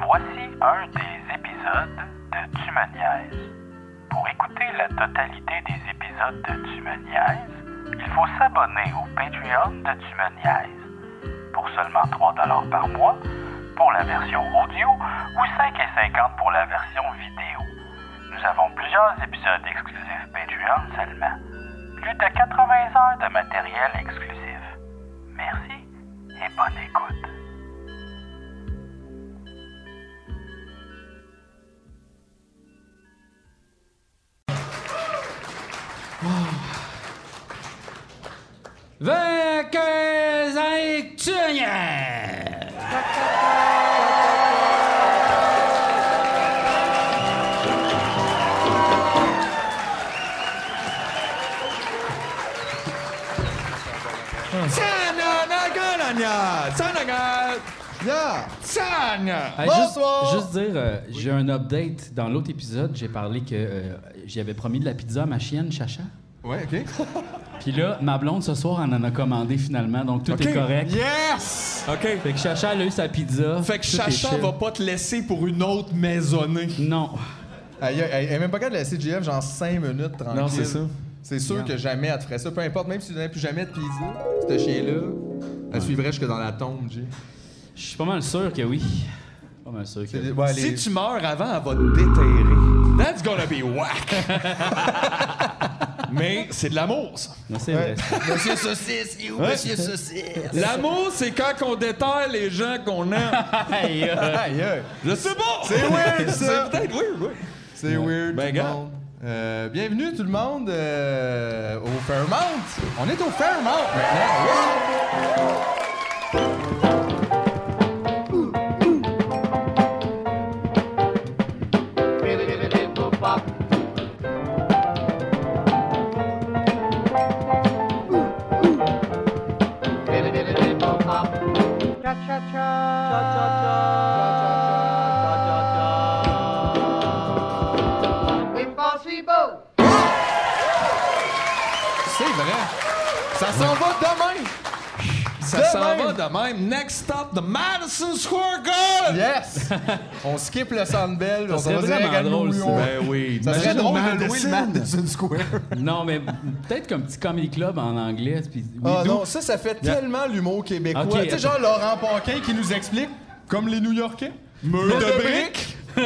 Voici un des épisodes de Tu. Pour écouter la totalité des épisodes de Tu il faut s'abonner au Patreon de Tu. Pour seulement 3 par mois, pour la version audio, ou 5,50 pour la version vidéo. Nous avons plusieurs épisodes exclusifs Patreon seulement. Plus de 80 heures de matériel exclusif. Merci et bonne écoute. Hey, juste, juste dire, euh, j'ai un update. Dans l'autre épisode, j'ai parlé que euh, j'avais promis de la pizza à ma chienne, Chacha. Ouais, OK. Puis là, ma blonde, ce soir, elle en a commandé finalement, donc tout est correct. Yes! OK. Fait que Chacha, elle a eu sa pizza. Fait que Chacha va pas te laisser pour une autre maisonnée. Non. Elle, elle- elle est même pas capable de laisser JF genre 5 minutes tranquille. Non, c'est ça. C'est sûr que jamais elle te ferait ça. Peu importe, même si tu donnais plus jamais de pizza, ce chien-là, elle suivrait jusque dans la tombe, J. Je suis pas mal sûr que oui. Pas mal sûr que oui. ouais, Si tu meurs avant, elle va te déterrer. That's gonna be whack. Mais c'est de l'amour, ça. C'est vrai. Monsieur Saucisse, il est où, Monsieur Saucisse? L'amour, c'est quand on déterre les gens qu'on aime. Aïe, Aïe, aïe. Je sais pas. C'est weird, ça. C'est peut-être weird, oui. C'est weird, Ben, tout le gars. monde. Euh, bienvenue tout le monde euh, au Fairmount. On est au Fairmount maintenant. S'en va de même. Next stop, the Madison Square Garden. Yes! on skip le Sandbell, on serait vraiment à drôle, ça. Ben oui. Ça serait drôle de louer le Madison Square. Non, mais peut-être comme petit comedy club en anglais. Puis, Ah non, ça, ça fait tellement l'humour québécois. Ok, tu sais, genre Laurent Paquin qui nous explique, comme les New-Yorkais, Mur de de briques, Un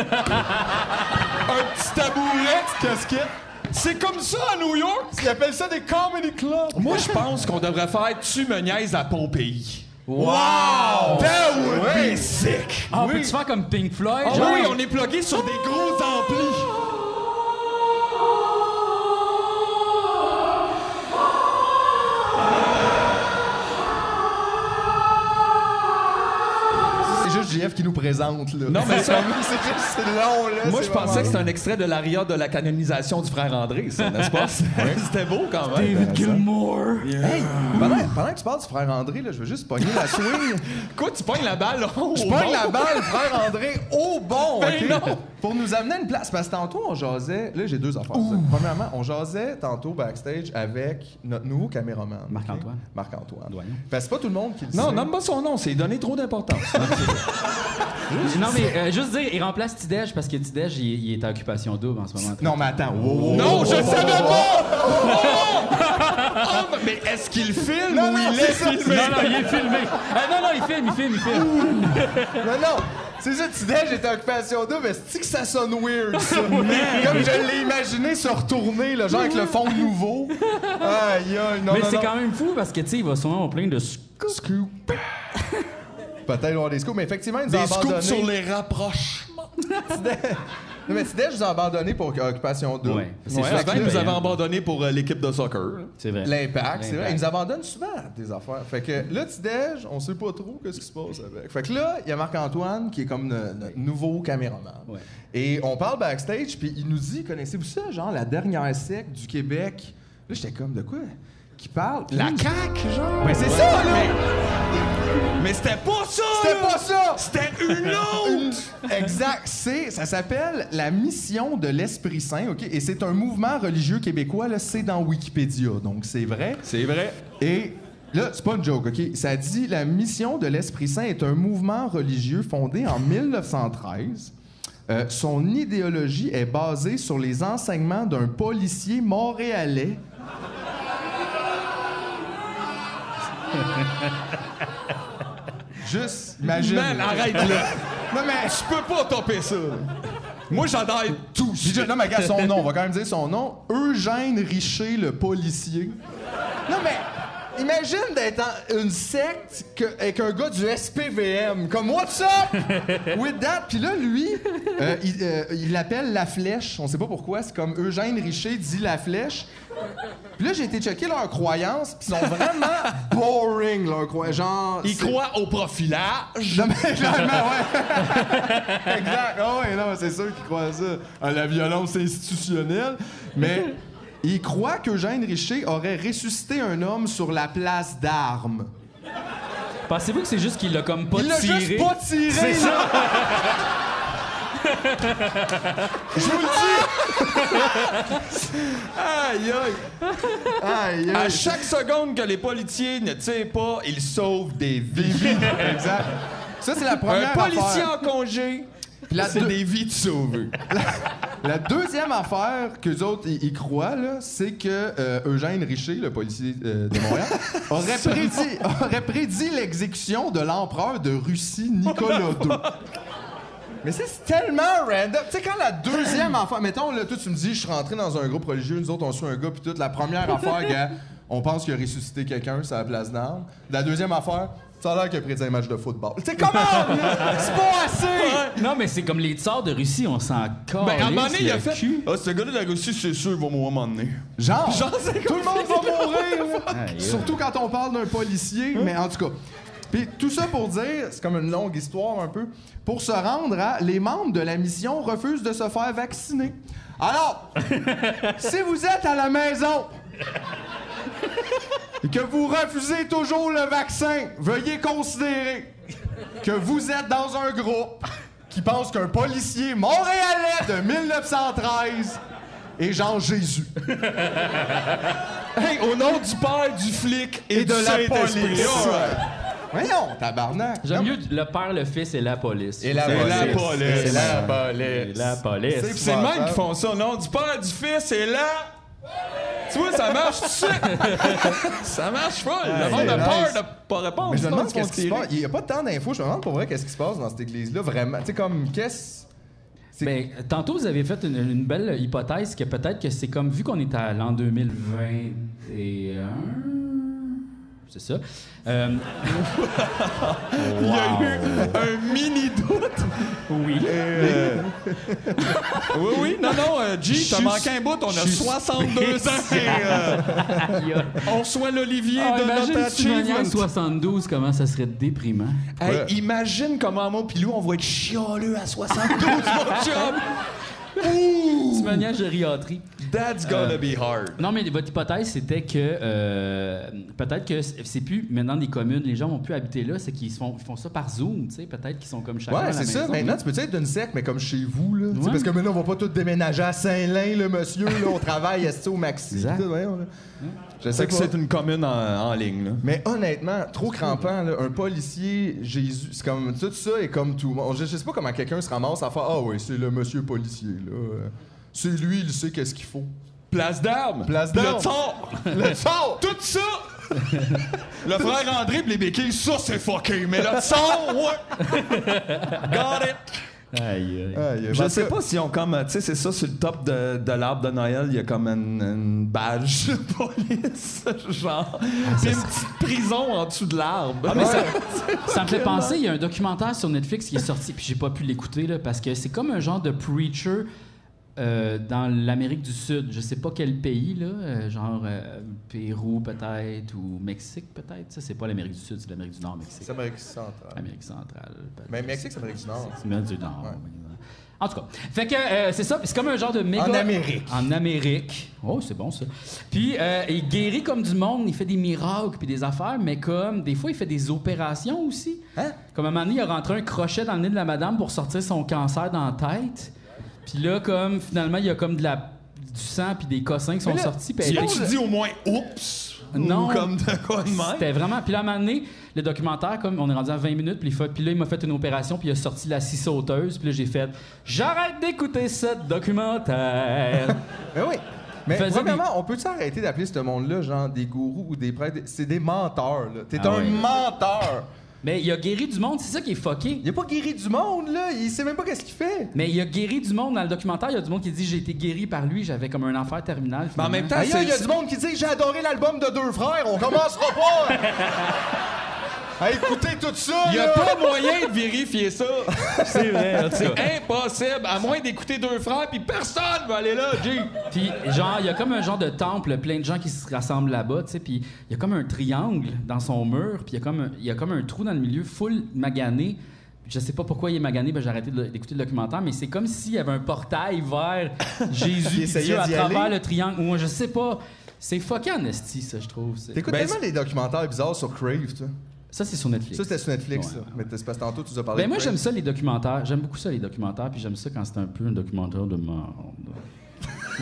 petit tabouret. casquette. C'est comme ça à New York. Ils appellent ça des comedy clubs. Moi, je pense qu'on devrait faire Tu me niaises à Pompéi. Wow! That would be sick. Ah, on peut-tu faire comme Pink Floyd? Ah genre? oui, on est plugué sur des gros amplis. JF qui nous présente, là. Non, mais ça- c'est juste long, là. Moi, je pensais que c'était un extrait de l'aria de la canonisation du frère André, ça, n'est-ce pas? C'était beau quand même. David Gilmour. Hey, pendant, pendant que tu parles du frère André, là, je veux juste pogner la swing. Quoi, tu pognes la balle au Je bon? pogne la balle, frère André, au bon, Ben non. Pour nous amener à une place. Parce que tantôt, on jasait... Là, j'ai deux affaires. ça. Premièrement, on jasait tantôt backstage avec notre nouveau caméraman. Marc-Antoine. Marc-Antoine. Doyon. Parce que c'est pas tout le monde qui le Non, sait. nomme pas son nom, c'est donner trop d'importance. Non, mais euh, juste dire, il remplace Tidej parce que Tidej, il, il est à occupation double en ce moment. Non, mais attends. Wow, wow, non, wow, je savais pas! Oh! Oh, mais est-ce qu'il filme Non, ou non, il est ça, filmé? Non, non, il est filmé. Ah, non, non, il filme, il filme, il filme. Non, non. C'est ça, Tidej était en occupation double, mais c'est que ça sonne weird, ça? Comme je l'ai imaginé se retourner, là, genre avec le fond nouveau. Aïe, aïe, non, mais non, c'est non. quand même fou parce que, tu sais, il va sûrement au plein de sc- Scoop. Peut-être avoir des scoops, mais effectivement, ils nous ont Des scoops abandonné. sur les rapprochements. Non, mais Tidej nous a abandonné pour Occupation double. Ouais, c'est Ouais, il nous avait abandonné pour euh, l'équipe de soccer. C'est vrai. L'impact, c'est vrai. Ils nous abandonnent souvent des affaires. Fait que là, Tidej, on sait pas trop qu'est-ce qui se passe avec. Fait que là, il y a Marc-Antoine qui est comme no- notre nouveau caméraman. Ouais. Et on parle backstage, puis il nous dit Connaissez-vous ça, genre la dernière sec du Québec? Là, j'étais comme De quoi? Qui parle? La il- CAQ, genre? Mais c'est ça, là Mais c'était pas ça! C'était pas ça C'était une autre! Exact. C'est, ça s'appelle la mission de l'Esprit Saint, OK? Et c'est un mouvement religieux québécois, là, c'est dans Wikipédia, donc c'est vrai. C'est vrai. Et Là, c'est pas une joke, OK? Ça dit la mission de l'Esprit Saint est un mouvement religieux fondé en 1913. Euh, son idéologie est basée sur les enseignements d'un policier montréalais. Juste, imagine. Man, arrête là. Non, mais Je peux pas topper ça. Moi, j'adore tout. Non, mais regarde son nom, on va quand même dire son nom. Eugène Richer, le policier. Non, mais imagine d'être en une secte que- avec un gars du SPVM. Comme, what's up? With that. Puis là, lui, euh, il euh, il l'appelle La Flèche. On sait pas pourquoi. C'est comme Eugène Richer dit La Flèche. Puis là, j'ai été checker leurs croyances, puis ils sont vraiment boring, leurs croyances. Genre. Il c'est- croit au profilage. non, mais clairement, ouais. exact. Ah ouais, non, c'est sûr qu'ils croient ça. À la violence institutionnelle. Mais il croit qu'Eugène Richer aurait ressuscité un homme sur la place d'armes. Pensez-vous que c'est juste qu'il l'a comme pas il l'a tiré? juste pas tiré, C'est ça. là. Je vous le Aïe, aïe. dis. Aïe, À aïe. chaque seconde que les policiers ne tirent pas, ils sauvent des vies. Exact. Ça, c'est la Un première policier affaire. en congé, la c'est deux- des vies de sauvées. La deuxième affaire que les autres y, y croient, là, c'est que euh, Eugène Richer, le policier euh, de Montréal, aurait prédit, aurait prédit l'exécution de l'empereur de Russie, Nicolas II. Mais c'est tellement random. Tu sais, quand la deuxième affaire... Mettons, là, toi, tu me dis, je suis rentré dans un groupe religieux, nous autres, on suit un gars, puis toute la première affaire, gars, on pense qu'il a ressuscité quelqu'un sur la place d'armes. La deuxième affaire, ça a l'air qu'il a prédit un match de football. Tu sais, comment? C'est pas assez! Non, mais c'est comme les tsars de Russie, on s'en calisse Ben, à un moment donné, il a le fait. cul. Ah, ce gars-là de la Russie, c'est sûr, il va mourir à un moment donné. Genre, Genre, c'est tout le monde va mourir. là. Aïe, Surtout quand on parle d'un policier, mais en tout cas. Puis tout ça pour dire, c'est comme une longue histoire un peu, pour se rendre à les membres de la mission refusent de se faire vacciner. Alors, si vous êtes à la maison que vous refusez toujours le vaccin, veuillez considérer que vous êtes dans un groupe qui pense qu'un policier montréalais de 1913 est Jean Jésus. Hey, au nom du père, du flic et, et de la police. Voyons, tabarnak. J'aime Non, mieux le père, le fils et la police. Et la C'est police. la police. C'est la Et la police. C'est- C'est le même qui font ça. Au nom du père, du fils et là. Tu vois, ça marche tout de suite. ça marche pas. Le monde a peur de pas répondre. Mais je me demande qu'est-ce qui se passe. Il n'y a pas tant d'infos. Je me demande pour vrai qu'est-ce qui se passe dans cette église-là, vraiment. Tu sais, comme, qu'est-ce. Ben, tantôt, vous avez fait une, une belle hypothèse que peut-être que c'est comme, vu qu'on est à l'an 2021, c'est ça. Euh, Il y a eu un mini doute. oui. Oui, oui. Non, non, euh, G, t'as manqué un bout. On a je suis 62 ans. et, euh, on reçoit l'Olivier Ah, de imagine notre si achievement. 72, comment ça serait déprimant? Hey, Ouais. imagine comment moi pis Lou, on va être chialeux à 72, mon chum. Tu maniais gériatrie. That's gonna be hard. Non, mais votre hypothèse, c'était que euh, peut-être que c'est plus maintenant des communes, les gens vont plus habiter là, c'est qu'ils font, ça par Zoom, tu sais, peut-être qu'ils sont comme chacun Ouais, c'est ça. maison. Maintenant, tu peux être d'une secte, mais comme chez vous, là? Ouais. Parce que maintenant, on va pas tous déménager à Saint-Lin, le monsieur, là. On travaille, au maxi? Exact. tout, voyons, là. Je sais que c'est une commune en, en ligne, là. Mais honnêtement, trop crampant, là, un policier, Jésus, c'est comme tout ça est comme tout. Je, je sais pas comment quelqu'un se ramasse à faire Ah oui, c'est le monsieur policier là. C'est lui, il sait qu'est-ce qu'il faut. Place d'armes. Place d'armes. Le tsar. Le sort! Tout ça. le frère André pis les béquilles, ça c'est fucké. Mais le tsar, ouais. Got it. Aïe, aïe. Aïe, Je en sais pas si on comme, tu sais, c'est ça, sur le top de, de l'arbre de Noël, il y a comme une, une badge de police, genre. Puis une petite prison en dessous de l'arbre. Ah, mais ça, ça me fait penser, il y a un documentaire sur Netflix qui est sorti, puis j'ai pas pu l'écouter, là, parce que c'est comme un genre de preacher euh, dans l'Amérique du Sud. Je sais pas quel pays, là, euh, genre euh, Pérou peut-être, ou Mexique peut-être. Ça, c'est pas l'Amérique du Sud, c'est l'Amérique du Nord, Mexique. c'est Amérique centrale. Amérique centrale. Mais Mexique, c'est Amérique du Nord. C'est l'Amérique du Nord. Ouais. En tout cas, fait que c'est ça, c'est comme un genre de méga... En Amérique. En Amérique. Oh, c'est bon ça. Puis il guérit comme du monde, il fait des miracles puis des affaires, mais comme des fois il fait des opérations aussi. Hein? Comme à un moment donné, il a rentré un crochet dans le nez de la madame pour sortir son cancer dans la tête. Puis là, comme finalement, il y a comme de la du sang puis des cossins qui sont Mais là, sortis. puis elle tu dis au moins oups. Non. Ou comme de quoi de même? C'était vraiment. Puis là, à un moment donné, le documentaire, comme on est rendu à 20 minutes, puis, il fait- puis là, il m'a fait une opération, puis il a sorti la scie sauteuse, puis là, j'ai fait J'arrête d'écouter ce documentaire. Ben oui. Mais Faisait premièrement, on peut-tu arrêter d'appeler ce monde-là, genre, des gourous ou des prêtres? C'est des menteurs, là. T'es Ah un menteur. Mais il a guéri du monde, c'est ça qui est fucké. Il a pas guéri du monde, là. Il sait même pas qu'est-ce qu'il fait. Mais il a guéri du monde dans le documentaire. Il y a du monde qui dit J'ai été guéri par lui, j'avais comme un enfer terminal. Mais en même temps, il y a du monde qui dit J'ai adoré l'album de Deux Frères, on commencera pas! à écouter tout ça, Il n'y a là. pas moyen de vérifier ça. c'est vrai. C'est impossible, à moins d'écouter deux frères, puis personne va aller là, G. Puis, genre, il y a comme un genre de temple, plein de gens qui se rassemblent là-bas, tu sais. Puis, il y a comme un triangle dans son mur, puis il y, a comme un- il y a comme un trou dans le milieu, full magané. Je sais pas pourquoi il est magané, ben j'ai arrêté d'écouter le documentaire, mais c'est comme s'il y avait un portail vers Jésus Dieu à travers aller. le triangle. Ou je sais pas. C'est fucké en esti, ça, je trouve. T'écoutes Ben, tellement des documentaires bizarres sur Crave, tu sais. Ça, c'est sur Netflix. Ça, c'était sur Netflix, Ouais, ça. ouais. Mais c'est parce que tantôt, tu nous as parlé Ben moi, j'aime ça, les documentaires. J'aime beaucoup ça, les documentaires, puis j'aime ça quand c'est un peu un documentaire de merde.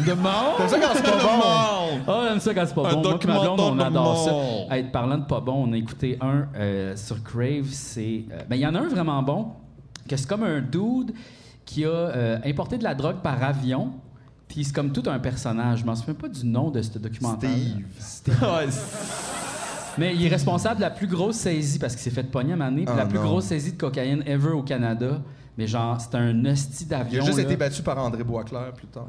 De mort? T'aimes ça quand c'est pas bon? Ah, j'aime ça quand c'est pas Un bon. Moi, ma blonde, on documentaire de adore mort. ça. Hey, parlant de pas bon, on a écouté un euh, sur Crave. C'est. euh, ben, il y en a un vraiment bon, que c'est comme un dude qui a euh, importé de la drogue par avion. Puis c'est comme tout un personnage. Je m'en souviens pas du nom de ce documentaire. Steve. Ouais, Mais il est responsable de la plus grosse saisie parce qu'il s'est fait pogner à donné, puis Ah, la plus non. grosse saisie de cocaïne ever au Canada. Mais genre, c'est un hostie Il d'avion. a juste là. été battu par André Boisclair plus tard.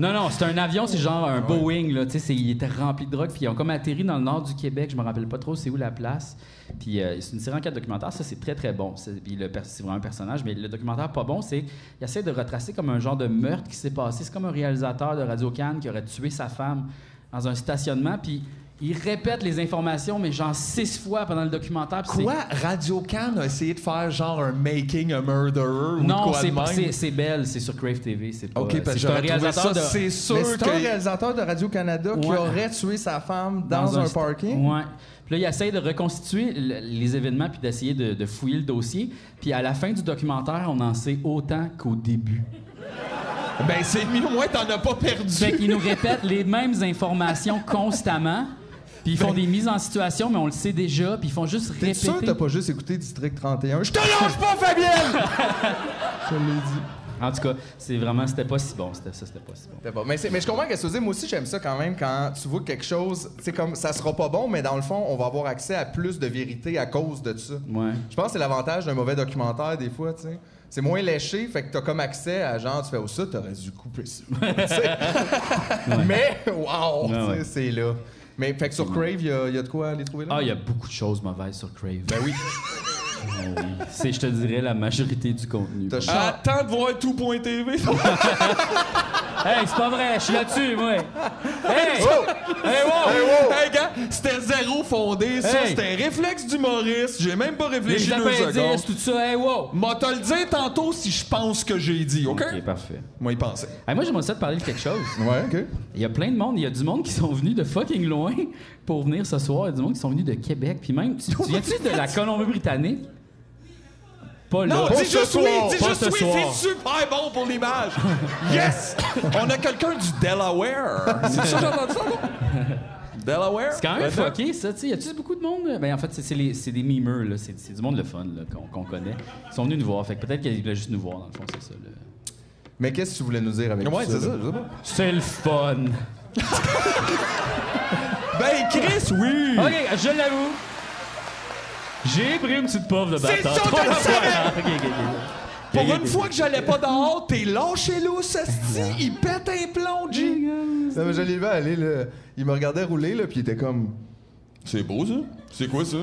Non, non, c'est un avion, c'est genre un Boeing, là. Tu sais, il était rempli de drogue, puis ils ont comme atterri dans le nord du Québec, je me rappelle pas trop c'est où la place. Puis euh, c'est une série en quatre documentaires, ça c'est très très bon. C'est, vraiment un personnage, mais le documentaire pas bon, c'est il essaie de retracer comme un genre de meurtre qui s'est passé. C'est comme un réalisateur de Radio Cannes qui aurait tué sa femme dans un stationnement, puis il répète les informations, mais genre six fois pendant le documentaire. Quoi? Radio Can a essayé de faire genre un Making a Murderer ou Non, quoi de même? c'est, c'est belle, c'est sur Crave TV. C'est pas, OK, parce que j'aurais ça, de. c'est sûr Mais c'est un réalisateur de Radio-Canada qui aurait tué sa femme dans, un, parking. Ouais. Puis là, il essaye de reconstituer les événements puis d'essayer de, de fouiller le dossier. Puis à la fin du documentaire, on en sait autant qu'au début. Ben c'est mieux, au moins t'en as pas perdu. Fait qu'ils nous répètent les mêmes informations constamment. Puis ils font des mises en situation, mais on le sait déjà. Puis ils font juste T'es sûr que répéter. t'as pas juste écouté District 31? Je te lâche pas, Fabienne! Je l'ai dit. En tout cas, c'est vraiment, c'était pas si bon. C'était ça, c'était pas si bon. Mais, c'est- mais je comprends que tu. Moi aussi, j'aime ça quand même quand tu vois que quelque chose, c'est comme ça sera pas bon, mais dans le fond, on va avoir accès à plus de vérité à cause de ça. Ouais. Je pense que c'est l'avantage d'un mauvais documentaire, des fois, tu sais. C'est moins léché, fait que t'as comme accès à genre, tu fais, oh, ça, t'aurais dû couper ça. Mais, wow, ouais. c'est là. Mais, fait que sur Crave, il y, y a de quoi aller trouver là? Ah, il y a beaucoup de choses mauvaises sur Crave. Ben oui. C'est, je te dirais, la majorité du contenu. T'as chan- Attends de voir tout.tv. Hey, c'est pas vrai, je suis là-dessus, moi. Hey! Oh! Hey, wow! Hey, wow! Hey, gars, c'était zéro fondé, ça. Hey! C'était un réflexe d'humoriste. J'ai même pas Les réfléchi deux secondes. appendices, tout ça, hey, wow! M'a te le dire tantôt si je pense ce que j'ai dit, OK? Ok, parfait. Moi, y penser. Hey, moi, j'aimerais ça te parler de quelque chose. Ouais, OK. Il y a plein de monde, il y a du monde qui sont venus de fucking loin pour venir ce soir. Il y a du monde qui sont venus de Québec. Puis même, tu, tu viens-tu de la Colombie-Britannique? Pas là. Non, Pas dis ce juste soir, oui, dis pas juste ce oui, soir. c'est super bon pour l'image. Yes! On a quelqu'un du Delaware. C'est ça que j'ai entendu ça, non? Delaware? C'est quand même Ouais, fucké, ça. tu sais. Y a-tu beaucoup de monde? Ben, en fait, c'est, c'est les- c'est des mimeurs, là. C'est, c'est du monde le fun, là, qu'on, qu'on connaît. Ils sont venus nous voir. Fait que peut-être qu'ils voulaient juste nous voir, dans le fond, c'est ça. là. Mais qu'est-ce que tu voulais nous dire avec Ouais, tout c'est ça? ça, là? je sais pas. C'est le fun. Ben, Chris, oui! OK, je l'avoue. J'ai pris une petite puff de C'est bâtard. ça je le savais! OK, OK, OK. Pour Ok, ok, une ok. fois que j'allais pas dehors, t'es lâché lousse, esti. Il pète un plomb, G. Non, mais je l'ai vu aller, là. Il me regardait rouler, là, puis il était comme. C'est beau, ça? C'est quoi, ça?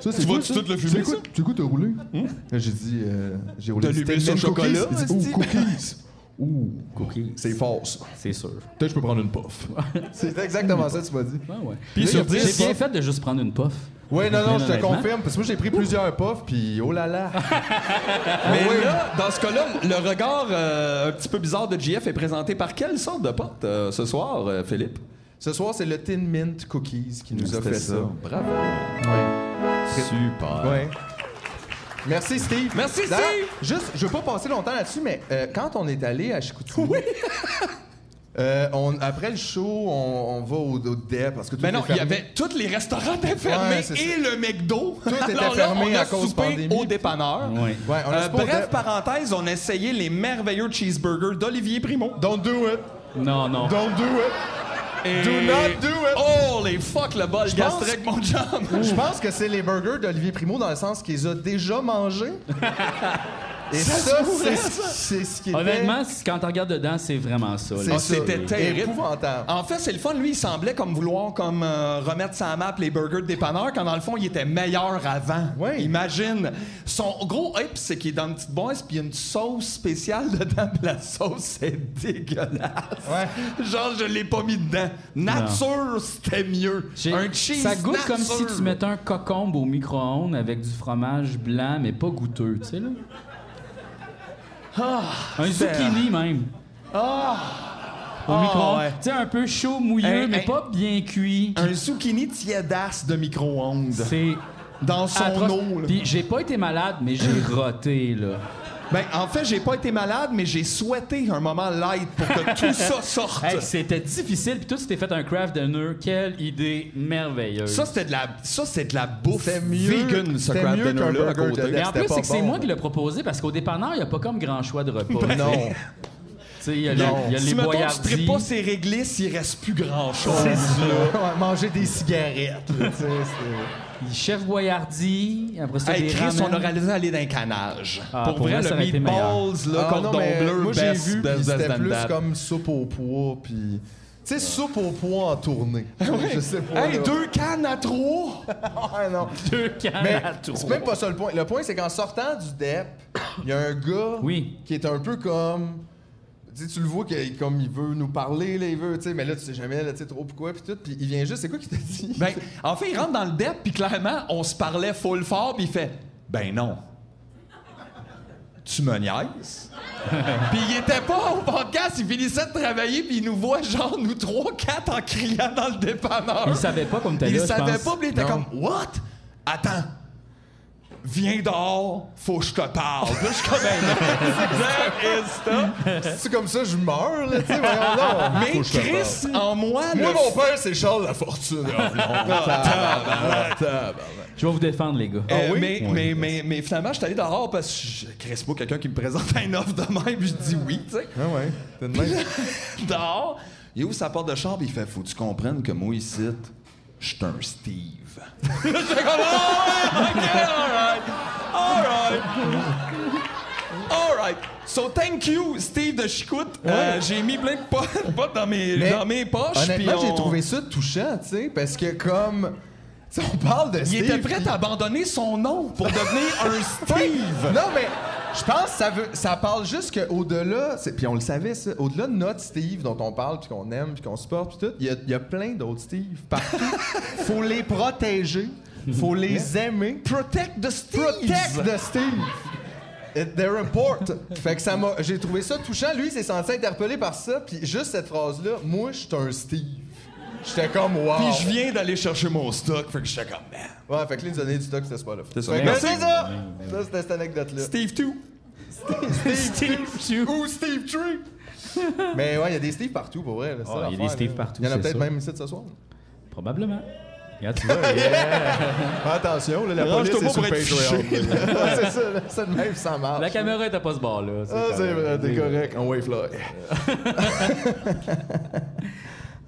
Ça, Tu quoi, vas-tu ça? tout le fumer, C'est quoi- ça? C'est quoi, t'as roulé? Là, J'ai dit, euh, j'ai roulé T'as du Stillman sur cookies. chocolat, esti? Ouh, cookies. Ouh, Cookies. c'est fort, ça. C'est sûr. Peut-être que je peux prendre une puff. c'est exactement ça que tu m'as dit. Ouais, ouais. Puis Là, sur il y a 10, J'ai bien fait de juste prendre une puff. Ouais, non, non, je te confirme, parce que moi, j'ai pris plusieurs puffs, puis oh là là. Mais là, dans ce cas-là, le regard euh, un petit peu bizarre de JF est présenté par quelle sorte de pote euh, ce soir, euh, Philippe? Ce soir, c'est le Tin Mint Cookies qui nous a fait ça. Bravo. Ouais. Super. Ouais. Merci, Steve. Merci, Steve. Juste, je veux pas passer longtemps là-dessus, mais euh, quand on est allé à Chicoutimi... Euh, on, après le show, on, on va au, au DEP parce que tout Mais non, est il y avait tous les restaurants étaient fermés Ouais, c'est ça. et le McDo. Tout était là, fermé on a à cause soupé pandémie. au dépanneur. Oui. Ouais, on a Euh, bref, parenthèse, on a essayé les merveilleux cheeseburgers d'Olivier Primo. Don't do it. Non, non. Don't do it. Et- Do not do it. Les fuck le bol gastrique, mon chum. Je pense que c'est les burgers d'Olivier Primo dans le sens qu'il les a déjà mangés. Et Ça c'est ce qui était... Honnêtement, quand tu regardes dedans, c'est vraiment ça. c'est Ah, c'était terrible. épouvantable. En fait, c'est le fun. Lui, il semblait comme vouloir comme euh, remettre sa map les burgers de dépanneur, quand dans le fond, il était meilleur avant. Ouais. Imagine. Son gros hype, c'est qu'il est dans une petite boîte, puis il y a une sauce spéciale dedans, la sauce, c'est dégueulasse. Ouais. Genre, je l'ai pas mis dedans. Nature, c'était mieux. Un cheese ça goûte comme si tu mettais un cocombe au micro-ondes avec du fromage blanc, mais pas goûteux, tu sais, là. Un zucchini, même. Au Ah, micro-ondes. ouais. Tu sais, un peu chaud, mouilleux, mais pas bien cuit. Un zucchini tiédasse de micro-ondes. C'est Dans son atroce. eau, là. Puis j'ai pas été malade, mais j'ai roté, là. Ben, en fait, j'ai pas été malade, mais j'ai souhaité un moment light pour que tout ça sorte. Hey, c'était difficile, puis toi, tu t'es fait un craft dinner. Quelle idée merveilleuse. Ça, c'était de la, ça, c'est de la bouffe mieux- vegan, ce craft mieux à côté. de mais en plus, c'est que c'est bon. moi qui l'ai proposé parce qu'au dépanneur, il n'y a pas comme grand choix de repas. Non. Tu sais, il y a, les- Non. y a Si, les mettons, tu tripes pas ces réglisses, il reste plus grand-chose. Ouais, manger des cigarettes. Chefs boyardie, après ça, Hey, des Chris, on ramen. aurait dû aller dans un canage. Ah, pour, pour vrai, vrai, ça le meatballs, là, Ah, cordon bleu, moi j'ai best, vu, best, puis best c'était plus that. comme soupe au pois, puis... Tu sais, soupe au pois en tournée. Je sais pas. Hey, là. deux cannes à trois! Ah, non. Deux cannes Mais à trop. c'est même pas ça le point. Le point, c'est qu'en sortant du DEP, il y a un gars Oui. qui est un peu comme. Tu sais, tu le vois qu'il comme il veut nous parler, là, il veut, tu sais, mais là, tu sais jamais, là, tu sais, trop pourquoi, puis tout. Puis il vient juste, c'est quoi qu'il t'a dit? Ben, en fait, il rentre dans le dep, puis clairement, on se parlait full fort, puis il fait Ben non. Tu me niaises? puis il était pas au podcast, il finissait de travailler, puis il nous voit, genre, nous trois, quatre en criant dans le dépanneur. Il savait pas comme t'es Il je savait pense. pas, puis il était Non. comme What? Attends. Viens dehors, faut que je te parle. Là, je suis comme, ben. There is stuff. C'est comme ça, je meurs, là, tu sais, voyons là. Mais Chris, en moi, Moi, mon père, c'est Charles Lafortune. Je vais vous défendre, les gars. Euh, oui? mais, Oui. mais, mais, mais finalement, je suis allé dehors parce que je crée pas quelqu'un qui me présente un offre de même, puis je dis oui, tu sais. Ah ouais, t'es de même. Dehors, il ouvre sa porte de chambre, il fait Faut que tu comprennes que moi, ici, je suis un Steve. J'étais comme Oh, ok, alright, alright. Alright. So, thank you, Steve de Chicoute. Euh, j'ai mis plein de potes, potes dans, mes, Mais dans mes poches. puis Honnêtement, j'ai on- trouvé ça touchant, tu sais, parce que comme. tu sais, on parle de Il Steve. était prêt à abandonner son nom pour devenir un Steve. Non, mais je pense que ça, veut, ça parle juste qu'au-delà, puis on le savait, ça, au-delà de notre Steve dont on parle, puis qu'on aime, puis qu'on supporte, puis tout, il y y a plein d'autres Steve partout. faut les protéger, faut les aimer. Protect the Steve. Protect the Steve. They're important. Fait que ça m'a, j'ai trouvé ça touchant. Lui, il s'est senti interpellé par ça, puis juste cette phrase-là, moi, je suis un Steve. J'étais comme wow. Puis je viens d'aller chercher mon stock, fait que j'étais comme man. Ouais, fait que lui, il nous donnait du stock, c'était pas là. C'est ça. Merci. c'est ça. Ça, c'était cette anecdote-là. Steve 2. Steve Ou Steve Tree. Mais ouais, il y a des Steve partout, pour vrai. il y a des Steve là. partout, Il y en a peut-être même ici de ce soir. Probablement. Regarde, tu vois, yeah. Attention, là, la police pas est sur Patreon. C'est ça, là, c'est de même, ça marche. La caméra était pas ce bord-là. Ah, c'est correct. vrai, t'es correct. On wave fly.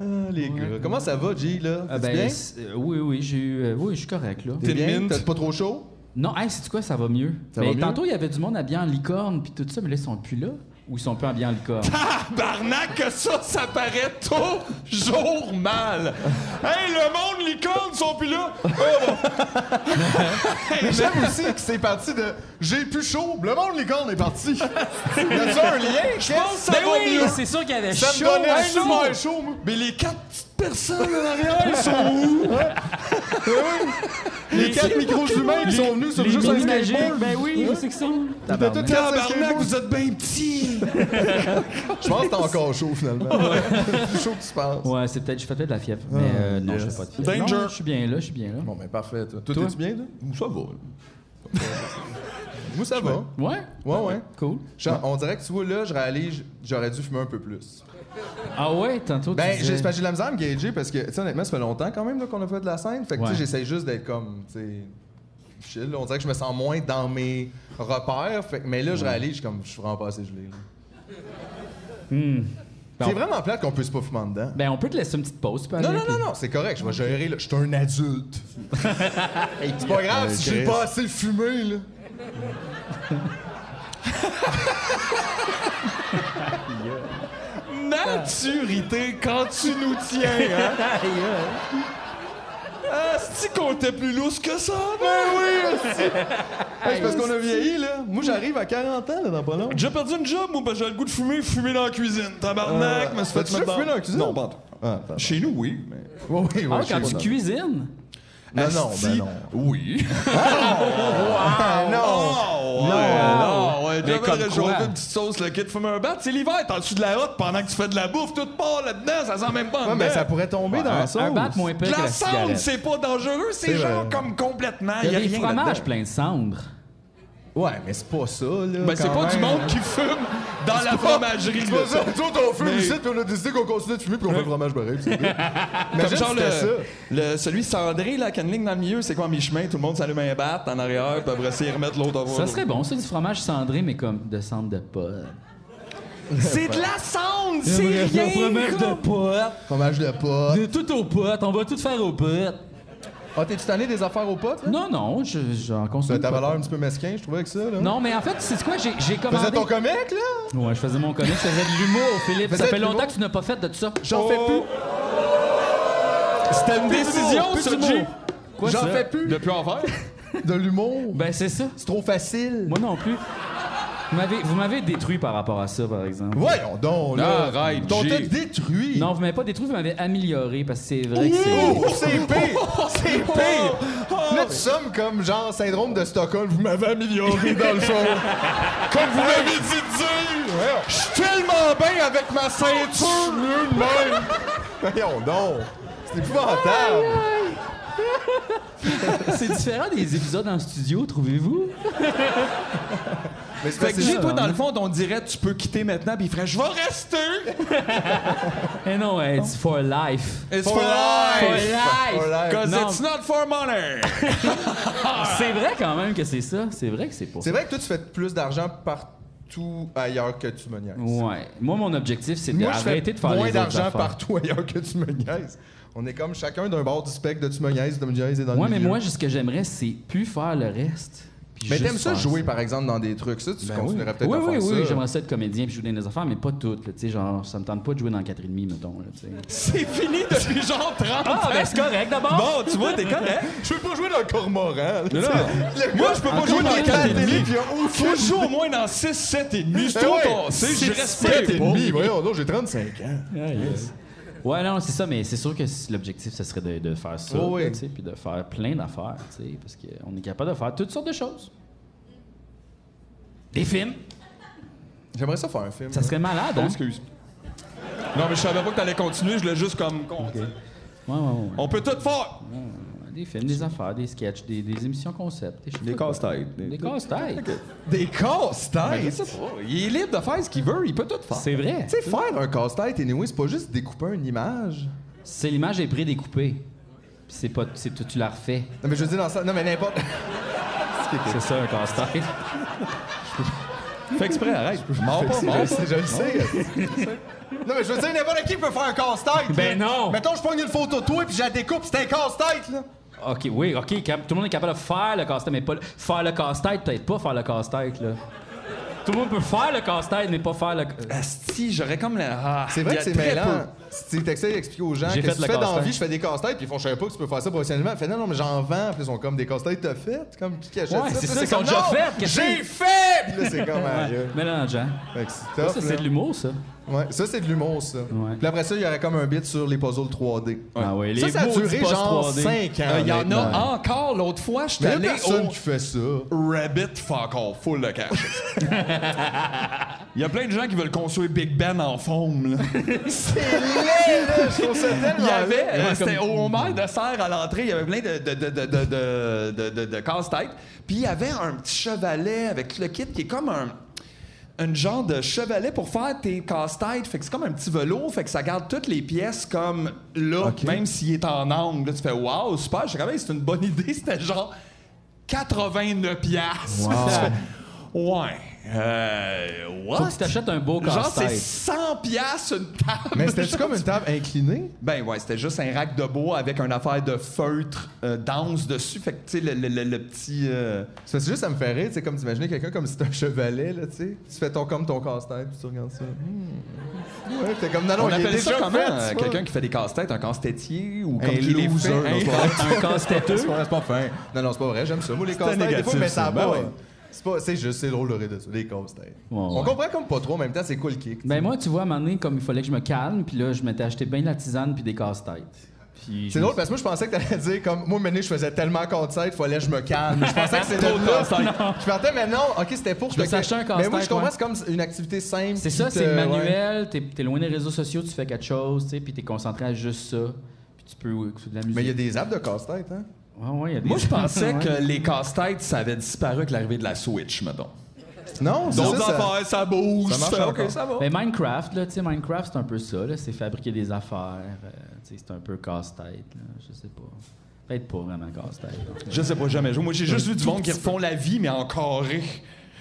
ah, les gars. Comment ça va, G, là? Ah, T'es ben, bien? euh, oui, oui, j'ai eu. euh, oui, je suis correct, là. T'es T'es bien? T'as pas trop chaud? Non, hey, c'est quoi, ça va mieux? Ça mais va mieux? tantôt, il y avait du monde habillé en licorne puis tout ça, mais là, ils sont plus là. Ou ils sont plus habillés en licorne. Barnac que ça, ça paraît toujours mal. Hey, le monde licorne sont plus là. Oh, bon. J'aime aussi que c'est parti de j'ai plus chaud, le monde licorne est parti. y a un lien? Je pense ça Ben va oui, c'est sûr qu'il y avait Ça chaud. me donnait chaud. Mais les quatre petites personnes en arrière, ils sont où? Les quatre micros humains qui sont venus sur juste un skateboard. ben oui, c'est que ça. T'as tout Tabarnak. vous êtes bien petits. Je pense que t'es encore chaud, finalement. plus chaud que tu penses. Ouais, c'est peut-être, je fais peut-être de la fièvre. Mais euh, non, yes. je fais pas de fièvre. Danger. Je suis bien là, je suis bien là. Bon, ben parfait. Toi, t'es-tu bien, là? Ça va. Moi, ça va. Ouais? Ouais, ouais. Cool. Genre, on dirait que tu vois, là, je réalise, j'aurais dû fumer un peu plus. Ah ouais, tantôt Ben, tu j'ai disais- de la misère à me gager parce que, tu sais, honnêtement, ça fait longtemps quand même là, qu'on a fait de la scène. Fait que, tu sais, Ouais. j'essaye juste d'être comme, tu sais, chill. On dirait que je me sens moins dans mes repères. Fait que- mais là, je réalise, je suis comme, je suis vraiment pas assez gelé. là. Hmm. C'est vraiment plate qu'on puisse pas fumer dedans. Ben, on peut te laisser une petite pause, Non, aller, non, puis- non, non, c'est correct, je vais gérer, là. Je suis un adulte. c'est pas grave Euh, si j'ai pas assez fumé, là. Maturité quand tu nous tiens, hein? Ah, c'est qu'on était plus lousse que ça, ben oui! Hey, c'est parce qu'on a vieilli, là. Moi, j'arrive à 40 ans, là, dans pas long. J'ai déjà perdu une job, moi, parce que j'ai le goût de fumer, fumer dans la cuisine. Tabarnak, Euh, mais ça fait t'as-tu déjà fumé dans la cuisine? Non, pas en tout. Ah. Chez nous, oui, mais... Oui, oui, oui. Ah, quand tu cuisines? Non, non, ben non. Oui. Non! Oh, Non. non, ouais. Mais comme quoi? une petite sauce, le kit fumer un bat. C'est l'hiver, t'es en dessous de la route pendant que tu fais de la bouffe, tout part là-dedans, ça sent même pas Ouais, mais dedans. ça pourrait tomber dans un, la sauce. un bat moins pire que la cendre, c'est pas dangereux, c'est genre comme complètement. Il y a des fromages pleins de cendres. Ouais, mais c'est pas ça, là. Ben, c'est pas du monde qui fume dans la fromagerie. C'est pas ça. Nous autres, on fume Mais- ici, puis on a décidé qu'on continuait de fumer, puis on fait le fromage pareil. c'est. Comme Imagine genre le, ça. le- celui cendré, là, qui a une ligne dans le milieu, c'est quoi mi-chemin? Tout le monde s'allume un bat en arrière, puis après ils remettent l'autre à Ça serait bon, ça, du fromage cendré, mais comme de cendre de pote. C'est de la cendre, c'est rien! comme- pote. Fromage de pote. Tout aux potes, on va tout faire aux potes. Ah, t'es-tu tanné des affaires aux potes, là? Non, non, je- j'en consomme ta pas. valeur un petit peu mesquin, je trouvais, avec ça, là. Non, mais en fait, c'est quoi? J'ai j'ai Tu commandé... faisais ton comic, là? Ouais, je faisais mon comic, je faisais de l'humour, Philippe. Faisais Ça fait longtemps que tu n'as pas fait de ça. J'en fais plus. C'était une décision, Plus ça. G. Quoi, J'en ça? fais plus. De plus en faire? De l'humour. Ben, c'est ça. C'est trop facile. Moi non plus. Vous m'avez- détruit par rapport à ça, par exemple. Voyons donc, là. Arrête, T'on G. t'a détruit. Non, vous m'avez pas détruit, vous m'avez amélioré parce que c'est vrai que c'est. Oh, c'est pire! C'est pire! Là, tu sommes comme genre syndrome de Stockholm. Vous m'avez amélioré dans le fond. Comme vous m'avez dit de dire! Je suis tellement bien avec ma ceinture! Mieux de même. Voyons donc. C'est épouvantable. C'est différent des épisodes en studio, trouvez-vous? Mais c'est Fait que ça, toi, dans le fond, on dirait tu peux quitter maintenant, puis il ferait Je vais rester! Eh non, eh, it's for life. It's For life! For life. Cause Non. it's not for money! C'est vrai quand même que c'est ça. C'est vrai que c'est pour C'est vrai que toi, tu fais plus d'argent partout ailleurs que tu me niaises. Ouais. Moi, mon objectif, c'est Moi, je fais d'arrêter de faire moins les autres d'argent affaires. partout ailleurs que tu me niaises. On est comme chacun d'un bord du spectre de tu me niaises, de me niaises et dans Ouais, le mais milieu. moi, ce que j'aimerais, c'est plus faire le reste. puis Mais juste t'aimes ça faire jouer, par exemple, dans des trucs. Ça, tu Ben continuerais peut-être Oui, à oui, faire oui, ça. j'aimerais ça être comédien puis jouer dans des affaires, mais pas toutes. là, Tu sais, genre, ça me tente pas de jouer dans 4,5, mettons. Là, tu sais. C'est fini depuis genre 30 Ah, ans! ben c'est correct d'abord! Bon, tu vois, t'es correct! Je veux pas jouer dans le cormoran. Non, non. Le Moi, je peux pas Encore jouer dans quatre 4 et demi. puis Faut que je joue au moins dans 6, 7 et demi. C'est Eh trop ouais. passé, je respecte pas. demi. Voyons j'ai 35 ans. Ouais, non, c'est ça, mais c'est sûr que l'objectif, ce serait de, de faire ça, Oh, oui. puis de faire plein d'affaires, tu sais, parce qu'on est capable de faire toutes sortes de choses. Des films, J'aimerais ça faire un film. ça serait malade, hein? Excuse. Non, mais je savais pas que t'allais continuer, je l'ai juste comme. Ouais, ouais, ouais. On peut tout faire! Des films, des affaires, des sketchs, des, des émissions concept, des, Des casse-têtes. Des casse-têtes. Des Ben, casse-têtes. pas. Il est libre de faire ce qu'il veut, il peut tout faire. C'est vrai. Tu sais, faire un casse-tête, anyway, c'est pas juste découper une image. C'est l'image est prédécoupée. Puis c'est pas, c'est tu, tu la refais. Non, mais je veux dire dans ça. Non, mais n'importe. C'est ça un casse-tête. Fais exprès, arrête. Mors pas, je mors pas. je le sais. Non, mais je veux dire, n'importe qui peut faire un casse-tête. Ben là. non. Mettons, je prends une photo de toi puis je la découpe, c'est un casse-tête, là. OK, oui, OK. Tout le monde est capable de faire le casse-tête, mais pas le- faire le casse-tête, peut-être pas faire le casse-tête, là. Tout le monde peut faire le casse-tête, mais pas faire le. Asti, j'aurais comme la. Ah, C'est vrai que c'est mêlant. Si t'essayes d'expliquer aux gens que tu le fais dans la vie, je fais des casse-têtes, puis ils font, je savais pas que tu peux faire ça professionnellement. Fait non, non, mais j'en vends, puis ils sont comme des casse-têtes t'as fait, comme qui achète Ouais, ça? c'est ça, là, ils sont déjà faits, J'ai fait! Puis là, c'est comme. Mélangeant. Fait que c'est Ça, c'est là. de l'humour, ça. Ouais, ça, c'est de l'humour, ça. Ouais. Puis après ça, il y aurait comme un bit sur les puzzles 3D. Ah ouais, Ça, les ça a duré genre 3D. 5 ans. Euh, Il y en a encore. L'autre fois, je suis allé personne au qui fait ça. Rabbit fuck all, full de cash. Il y a plein de gens qui veulent construire Big Ben en forme. Là. C'est laid, là! Je trouve ça tellement Il y avait, c'était au maire de serre à l'entrée, il y avait plein de, de, de, de, de, de, de, de- de casse-tête. Puis il y avait un petit chevalet avec le kit qui est comme un. Un genre de chevalet pour faire tes casse-têtes. Fait que c'est comme un petit velours. Fait que ça garde toutes les pièces comme là, même s'il est en angle. Là, tu fais Waouh, super. Je sais c'est une bonne idée. C'était genre 89 piastres. Wow. Tu fais, Ouais. Euh, what? Faut que tu t'achètes un beau Genre, c'est casse-tête. 100 piastres une table. Mais c'était comme une table inclinée? Ben ouais, c'était juste un rack de bois avec une affaire de feutre euh, dense dessus. Fait que, tu sais, le, le- le- le petit... euh, C'est juste, ça me fait rire, tu sais, comme t'imaginer quelqu'un comme si c'était un chevalet, là, tu sais. Tu fais ton comme ton casse-tête, puis tu regardes ça. Hmm. Ouais, t'es comme, non, non, on appelle ça comment? euh. Quelqu'un qui fait des casse-têtes, un casse-têtier ou Un comme qui les fait? Un casse-têteux? C'est pas, pas fin. Non, non, c'est pas vrai, j'aime ça. Moi, les casse-têtes, des fois, mais ça ça. va. C'est pas, c'est juste, c'est drôle de rire de ça, les On comprend comme pas trop, en même temps, c'est quoi le kick? Ben moi, tu vois, à un moment donné, comme il fallait que je me calme, puis là, je m'étais acheté bien de la tisane puis des casse-têtes. Puis je C'est me drôle parce que moi, je pensais que t'allais dire comme moi, maintenant, je faisais tellement casse-tête, fallait que je me calme. Je pensais que c'était Trop de là. casse-tête. Je partais, mais non, ok, c'était pour Je me suis acheté un Mais moi, je casse-tête, comprends, ouais. c'est comme une activité simple. C'est qui ça, te- c'est ouais. manuel, t'es es loin des réseaux sociaux, tu fais quelque chose, tu sais, puis t'es concentré à juste ça. Puis tu peux écouter de la musique. Mais il y a des apps de casse-tête, hein? Ouais, ouais, il y a des... Moi, je pensais que les casse-têtes, ça avait disparu avec l'arrivée de la Switch, mettons. Non, c'est D'autres ça, affaires, ça bouge. ça marche tu fais, encore. OK, ça va. Ben Minecraft, là, tu sais, Minecraft, c'est un peu ça, là. C'est fabriquer des affaires, euh, tu sais, c'est un peu casse-tête, là. Je sais pas. Peut-être pas vraiment casse-tête. en. Je sais pas, jamais joué. Moi, j'ai juste vu du monde qui refont la vie, mais en carré.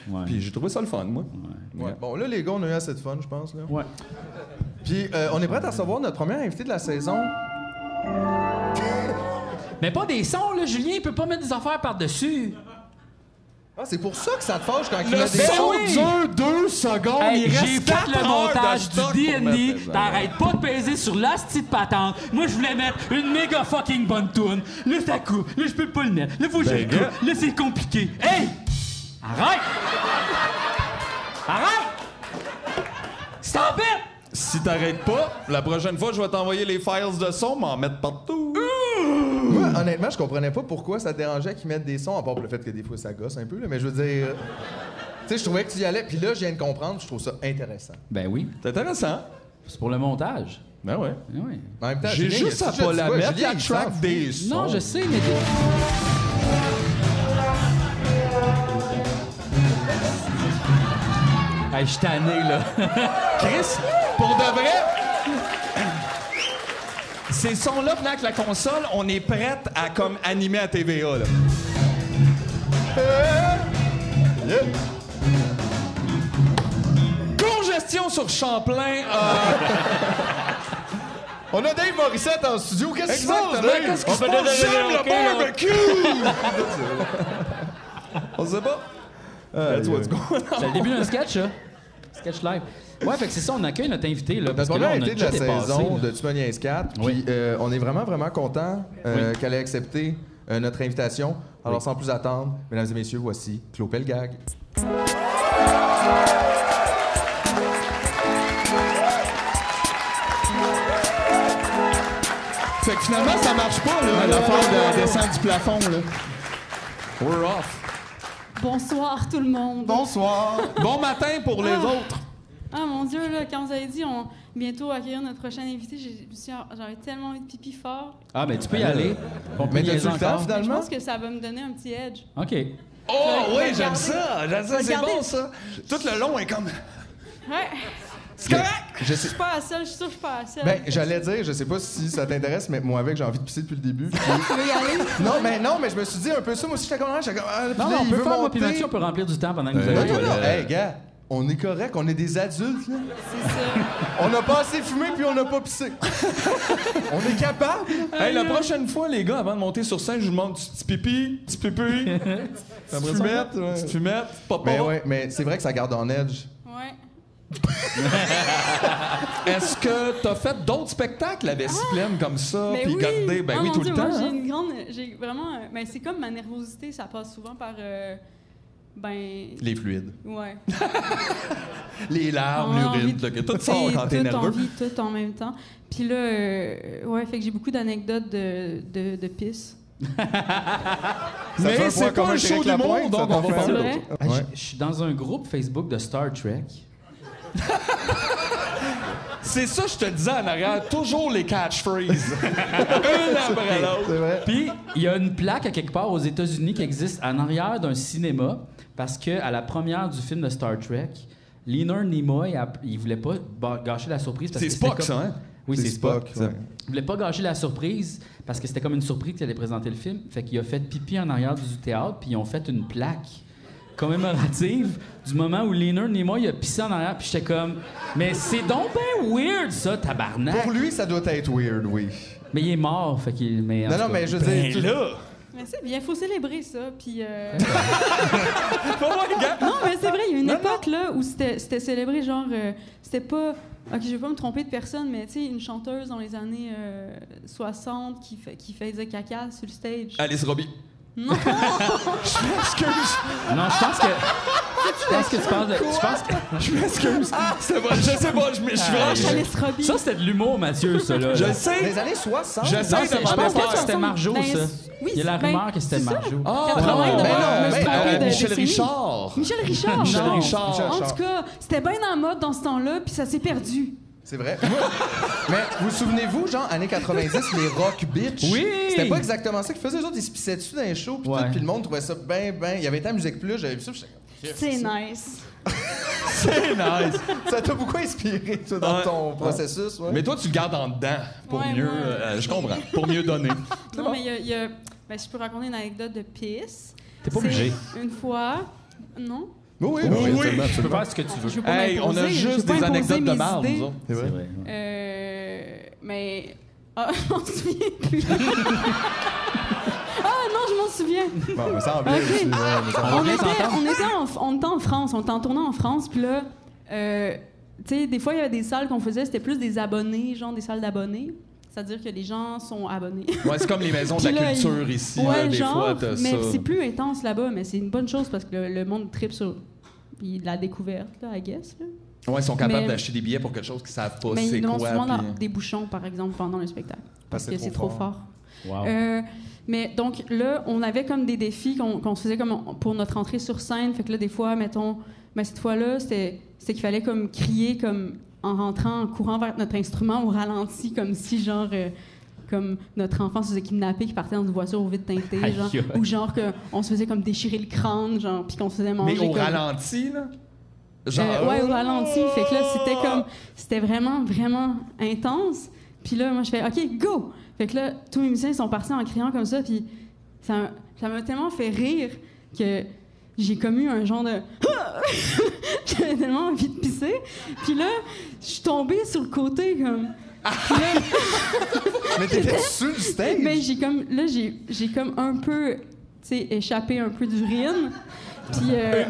Ouais. Puis j'ai trouvé ça le fun, moi. Ouais. Bon, là, les gars, on a eu assez de fun, je pense. Là. Ouais. Puis, euh, on est prêt à recevoir notre premier invité de la saison. Mais pas des sons, là. Julien, il peut pas mettre des affaires par-dessus. Ah, c'est pour ça que ça te fâche quand il Le met des son oui. dure deux secondes. Hey, il reste j'ai quatre fait le heures montage de du stock pour D&D. mettre. T'arrêtes pas de peser sur la petite patente. Moi, je voulais mettre une méga fucking bonne tune. Là, ça coupe. Là, je peux pas le mettre. Là, faut que je le Ben, gars. coupe. Là, c'est compliqué. Hey! Arrête! Arrête! Stop it! Si t'arrêtes pas, la prochaine fois, je vais t'envoyer les files de son, m'en mettre partout. Honnêtement, je comprenais pas pourquoi ça te dérangeait qu'ils mettent des sons, à part pour le fait que des fois ça gosse un peu, là, mais je veux dire. Tu sais, je trouvais que tu y allais, puis là, je viens de comprendre, je trouve ça intéressant. Ben oui. C'est intéressant. C'est pour le montage. Ben ouais. Ben oui. En même temps, J'ai Julien, juste il a à pas la mettre, Julien, la il s'en track fout. des sons. Non, je sais, mais... Hey, je suis tanné, là. Chris, pour de vrai, ces sons-là, venant avec la console, on est prête à comme animer à TVA, là. Congestion sur Champlain. euh, On a Dave Morissette en studio, qu'est-ce qui se passe. Dave? Qu'est-ce qui On se fait passe? J'aime le barbecue! On sait pas. That's what's going on. C'est le début d'un sketch, ça. Sketch live. Ouais, fait que c'est ça, on accueille notre invité, là. Parce que là, on a invité de la dépassé. saison là. de Tu me niaises 4. Oui. Puis euh, on est vraiment, vraiment content euh, qu'elle ait accepté euh, notre invitation. Alors, Oui. sans plus attendre, mesdames et messieurs, voici Claude Pelgag. Fait que finalement, ça marche pas, là, l'affaire de descendre du plafond, là. We're off. Bonsoir tout le monde. Bonsoir! Bon matin pour les Ah. autres. Ah mon Dieu, là, quand vous avez dit on bientôt accueillir notre prochain invité, j'avais tellement envie de pipi fort. Ah, ben tu peux y aller. On peut Mais t'as-tu le temps, encore. Je finalement? pense que ça va me donner un petit edge. OK. Oh, oui, j'aime ça. J'aime ça, c'est bon, ça. Tout le long est comme... Ouais. C'est correct. Je suis pas la seule, je suis sûre que je suis pas la seule. Ben, j'allais dire, je sais pas si ça t'intéresse, mais moi, avec, j'ai envie de pisser depuis le début. Puis- tu veux y aller? non, mais non, mais je me suis dit un peu ça. Moi aussi, j'étais comme, ah, j'étais comme, ah, puis Non, on peut faire, moi puis Mathieu, on peut remplir du temps pendant que vous Euh, Non, allez. non, non. Hey, gars, on est correct, on est des adultes, là. C'est ça. On n'a pas assez fumé, puis on n'a pas pissé. on est capable. Hey, la prochaine fois, les gars, avant de monter sur scène, je vous demande petit pipi, petit pipi, petite fumette, petite fumette, papa. Mais ouais, mais c'est vrai que ça garde en edge. Est-ce que t'as fait d'autres spectacles à Vessi-Plaine comme ça, Mais puis oui. gardé, ben Ah, oui, tout Dieu, le temps. J'ai hein? une grande. J'ai vraiment. euh, Ben, c'est comme ma nervosité, ça passe souvent par. euh, Ben. Les fluides. Ouais. Les larmes, l'urine, tout sort quand t'es tout nerveux. envie, tout en même temps. Puis là, euh, ouais, fait que j'ai beaucoup d'anecdotes de, de, de pisse. Ça Mais c'est pas un show d'humour, donc ça on va fait parler. Ah, je suis dans un groupe Facebook de Star Trek. C'est ça, je te disais en arrière, toujours les catchphrases. Une après l'autre. Puis, il y a une plaque à quelque part aux États-Unis qui existe en arrière d'un cinéma parce que à la première du film de Star Trek, Leonard Nimoy, a- il voulait pas gâcher la surprise. C'est Spock, comme- ça, hein? Oui, c'est Spock. ouais. Il voulait pas gâcher la surprise parce que c'était comme une surprise qu'il allait présenter le film. Fait qu'il a fait pipi en arrière du théâtre, puis ils ont fait une plaque commémorative du moment où Leonard Nimoy a pissé en arrière, puis j'étais comme, mais c'est donc ben weird ça, tabarnak. Pour lui, ça doit être weird, oui. Mais il est mort, fait qu'il. Mais Non, non, cas. mais je veux Ben dire. là! Mais c'est bien, faut célébrer ça. Puis. euh, Pas moi, gars! non, mais c'est vrai, il y a une époque là où c'était c'était célébré, genre. euh, c'était pas. Ok, je vais pas me tromper de personne, mais tu sais, une chanteuse dans les années euh, 60 qui, fait, qui faisait caca sur le stage. Alice Robbie. Non! Je m'excuse. Non, je pense que. Je pense que tu parles de. Je pense que. Je m'excuse. C'est pas, je sais pas, je, suis vraiment. Ah, Robbie. Ça, c'était de l'humour, Mathieu, ça, là. Je sais. Les années 60. Je sais je pense que c'était Marjo, Ben, ça. oui, Il y a la ben, rumeur que c'était. Marjo. Ah, 80 non, ben non, ben, euh, Michel. Richard. Michel Richard. Michel. Richard. En tout cas, c'était bien en mode dans ce temps-là, puis ça s'est perdu. C'est vrai. Mais vous vous souvenez-vous, genre, années 90, les rock bitch? Oui! C'était pas exactement ça qu'ils faisaient. Eux autres, ils se pissaient dessus dans les shows, puis Ouais. le monde trouvait ça ben, ben. Il y avait été à Musique Plus, j'avais vu ça, puis j'étais C'est nice. C'est nice. Ça t'a beaucoup inspiré, toi, dans Ouais. ton processus, ouais? Mais toi, tu le gardes en dedans pour Ouais, mieux. moi. euh, je comprends. Pour mieux donner. Non, mais il y a. il y a- ben, je peux raconter une anecdote de pisse. T'es pas C'est obligé. Une fois. Non? Oui, oui, Oui, oui, Tu peux faire ce que tu veux. Hey, on a juste des anecdotes de marde, nous autres. C'est vrai. vrai. Euh. Mais. Ah, je m'en souviens plus. ah non, je m'en souviens. Bon, me semblait Ok. aussi, semblait. On vient était, on, était en, on était en France, on était en tournant en France, puis là, euh, tu sais, des fois, il y avait des salles qu'on faisait, c'était plus des abonnés, genre des salles d'abonnés. C'est-à-dire que les gens sont abonnés. Ouais, c'est comme les maisons de la là, culture il- ici. ouais, là, des genre, fois, mais ça. c'est plus intense là-bas, mais c'est une bonne chose parce que le, le monde tripe sur puis de la découverte, là, I guess. Là. Ouais, ils sont capables d'acheter des billets pour quelque chose qu'ils savent pas mais c'est ils quoi. souvent puis- dans- des bouchons, par exemple, pendant le spectacle. Parce que c'est trop fort. fort. Wow. Euh, mais donc là, on avait comme des défis qu'on qu'on se faisait comme pour notre entrée sur scène. Fait que là, des fois, mettons, mais cette fois-là, c'était c'était qu'il fallait comme crier comme en rentrant, en courant vers notre instrument au ralenti, comme si genre. euh, comme notre enfant se faisait kidnapper, qui partait dans une voiture au vide teintée, Aïe, genre, ou genre qu'on se faisait comme déchirer le crâne, genre, puis qu'on se faisait manger. Mais au comme- ralenti, là? Genre. euh, ouais, au ralenti. Fait que là, c'était comme. C'était vraiment, vraiment intense. Puis là, moi, je fais OK, go! Fait que là, tous mes musiciens sont partis en criant comme ça. Puis ça m'a- ça m'a tellement fait rire que j'ai comme eu un genre de. J'avais tellement envie de pisser. Puis là, je suis tombée sur le côté comme. Puis là, Mais t'étais sur le stage? mais j'ai comme. Là, j'ai j'ai comme un peu. Tu sais, échappé un peu d'urine. Puis. euh,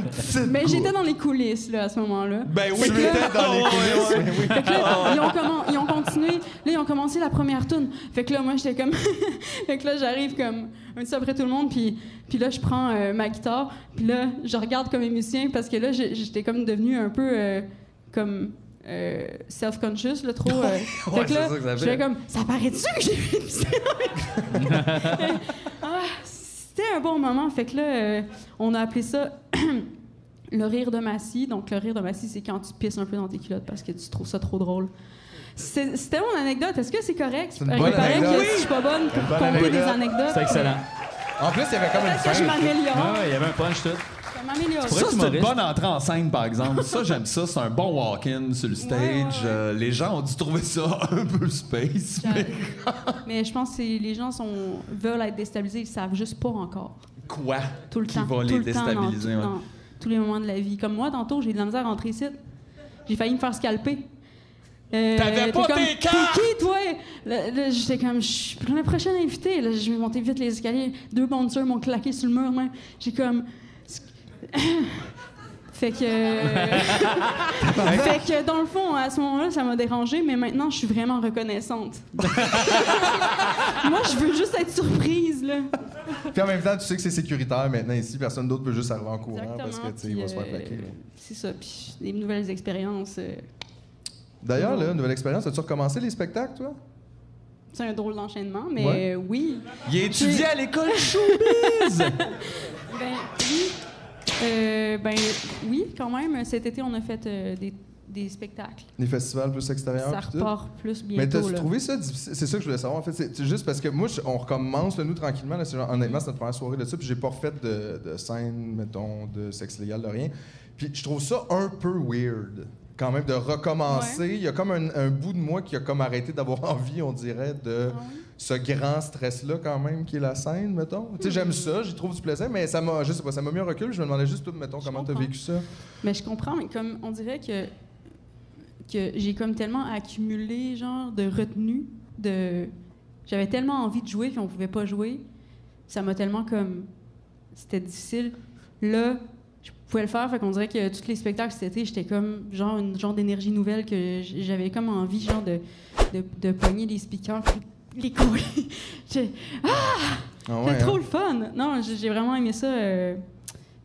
mais j'étais dans les coulisses, là, à ce moment-là. Ben oui, Fait que là- T'étais dans les coulisses, ouais. mais oui. Fait que là, ils ont, ils ont continué. Là, ils ont commencé la première tune. Fait que là, moi, j'étais comme. fait que là, j'arrive comme un petit peu après tout le monde. Puis, puis là, je prends euh, ma guitare. Puis là, je regarde comme les musiciens parce que là, j'étais comme devenue un peu euh, comme. Euh, self-conscious, là, trop. euh, Ouais, que là, ça que ça j'étais fait. comme, ça paraît-tu que j'ai dans mes- ah, C'était un bon moment. Fait que là, euh, on a appelé ça le rire de Massy. Donc, le rire de Massy, c'est quand tu pisses un peu dans tes culottes parce que tu trouves ça trop drôle. C'est- C'était mon anecdote. Est-ce que c'est correct? C'est une Il bonne paraît anecdote. que je suis pas bonne pour bonne compter des anecdote. anecdotes. C'est excellent. En plus, il y avait comme une que je m'améliore. Il y avait un punch tout. Ça, c'est une bonne entrée en scène, par exemple. Ça, j'aime ça. C'est un bon walk-in sur le stage. Ouais, ouais, ouais. Euh, les gens ont dû trouver ça un peu space. mais- Mais je pense que les gens sont, veulent être déstabilisés. Ils savent juste pas encore. Quoi? Tout le Qui temps. va les le temps, dans- déstabiliser, ouais. dans tous les moments de la vie. Comme moi, tantôt, j'ai de la misère à rentrer ici. J'ai failli me faire scalper. Euh, T'avais t'es pas comme, tes T'es cartes! qui, toi? Là, là, j'étais comme, je suis pour la prochaine invitée. Là, je vais monter vite les escaliers. Deux bonnes sœurs m'ont claqué sur le mur. J'ai comme... fait que... fait que, dans le fond, à ce moment-là, ça m'a dérangé, mais maintenant, je suis vraiment reconnaissante. Moi, je veux juste être surprise, là. Puis en même temps, tu sais que c'est sécuritaire maintenant ici. Personne d'autre peut juste arriver en courant Exactement. parce que, tu sais, il va se faire euh, plaquer. là. C'est ça. Puis des nouvelles expériences. euh, D'ailleurs, là, nouvelle expérience, as-tu recommencé les spectacles, toi? c'est un drôle d'enchaînement, mais Ouais. euh, oui. Il étudie à l'école showbiz! Ben oui. Euh, ben oui, quand même. Cet été, on a fait euh, des, des spectacles. Les festivals plus extérieurs? Ça tout? repart plus Mais bientôt. t'as là. trouvé ça difficile? C'est ça que je voulais savoir. En fait, c'est juste parce que moi, je- on recommence, là, nous, tranquillement. Là, genre- honnêtement, c'est notre première soirée de ça. Puis j'ai pas refait de, de scène, mettons, de sexe légal, de rien. Puis je trouve ça un peu weird, quand même, de recommencer. Il y a comme un, un bout de moi qui a comme arrêté d'avoir envie, on dirait, de Ah? Ce grand stress-là, quand même, qui est la scène, mettons. Tu sais, j'aime ça, j'y trouve du plaisir, mais ça m'a, je sais pas, ça m'a mis un recul. Je me demandais juste, mettons, Je comment t'as vécu ça. Mais je comprends, mais comme on dirait que, que j'ai comme tellement accumulé, genre, de retenue, de... J'avais tellement envie de jouer, puis on pouvait pas jouer. Ça m'a tellement comme... C'était difficile. Là, je pouvais le faire, fait qu'on dirait que tous les spectacles cet été, j'étais comme, genre, une genre d'énergie nouvelle que j'avais comme envie, genre, de, de, de pogner les speakers, puis les courir. J'ai- Ah ouais, trop hein? le fun! Non, j'ai vraiment aimé ça. euh,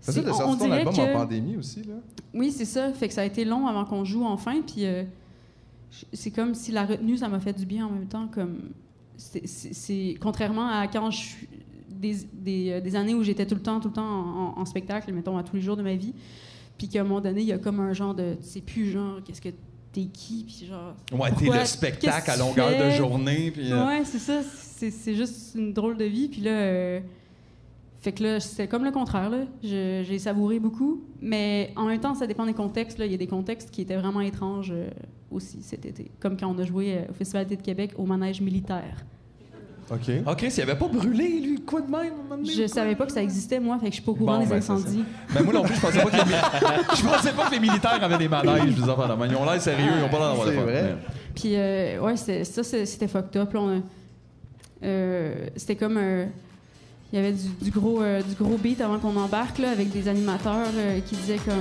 C'est ça, on- on ton album que- en pandémie aussi, là? oui, c'est ça. Fait que ça a été long avant qu'on joue enfin. Puis euh, c'est comme si la retenue, ça m'a fait du bien en même temps. Comme c'est- contrairement à quand je suis des, des, euh, des années où j'étais tout le temps, tout le temps en, en- en spectacle, mettons à tous les jours de ma vie. Puis qu'à un moment donné, il y a comme un genre de, tu sais plus genre qu'est-ce que t'es qui, puis genre. Ouais, t'es le spectacle à longueur de journée. Puis, euh, Ouais, c'est ça. C'est c'est juste une drôle de vie. Puis là, euh, fait que là, c'était comme le contraire. J'ai savouré beaucoup. Mais en même temps, ça dépend des contextes. là. Il y a des contextes qui étaient vraiment étranges euh, aussi cet été. Comme quand on a joué au Festival d'été de Québec au manège militaire. OK. OK, s'il avait pas brûlé, lui, quoi de même? Je savais pas que ça existait, moi. Fait que je suis pas au courant Bon, des ben, c'est incendies. Ben, moi non plus, je pensais pas que les, mi- je pensais pas que les militaires avaient des manèges, des de même. Ils ont l'air sérieux, ils ont pas l'air d'avoir de C'est fun. vrai. Puis, euh, ouais, c'était- ça, c'est- c'était fucked up. là. On a- euh, c'était comme. euh, il y avait du, du gros, euh, du gros beat avant qu'on embarque, là, avec des animateurs euh, qui disaient comme.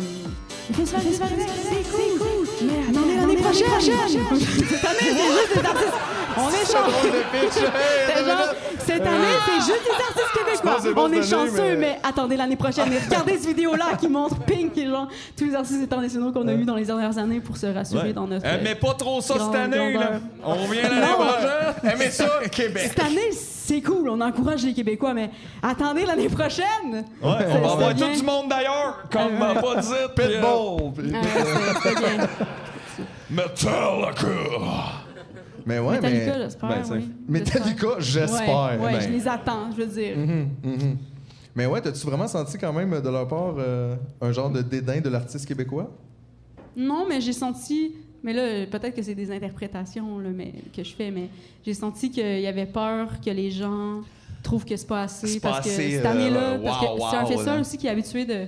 Le festival, le festival, c'est cool, mais attendez l'année prochaine! Cette année, c'est juste des artistes. On est chanceux! Cette année, c'est juste des artistes québécois. On est année, chanceux, mais- mais... attendez l'année prochaine. Et regardez cette vidéo-là qui montre Pink et genre tous les artistes internationaux qu'on a eus dans les dernières années pour se rassurer Ouais. dans notre. Euh, mais pas trop ça cette année, là. On revient l'année prochaine. Aimez ça, Québec! Cette année, c'est cool, on encourage les Québécois, mais attendez l'année prochaine! Ouais, on va avoir tout du monde d'ailleurs, comme m'a pas dit. puis, euh, Pitbull! puis- Ah. Metallica. Mais ouais, Metallica, mais... j'espère, ben, oui. Metallica, j'espère. Ouais, ouais, Ben. je les attends, je veux dire. Mhm, mhm. Mais ouais, t'as-tu vraiment senti quand même de leur part euh, un genre de dédain de l'artiste québécois? Non, mais j'ai senti... Mais là, peut-être que c'est des interprétations là, mais, que je fais, mais j'ai senti qu'il y avait peur que les gens trouvent que c'est pas assez. C'est pas parce que assez, cette euh, année-là, parce que wow, c'est un festival aussi qui est habitué de,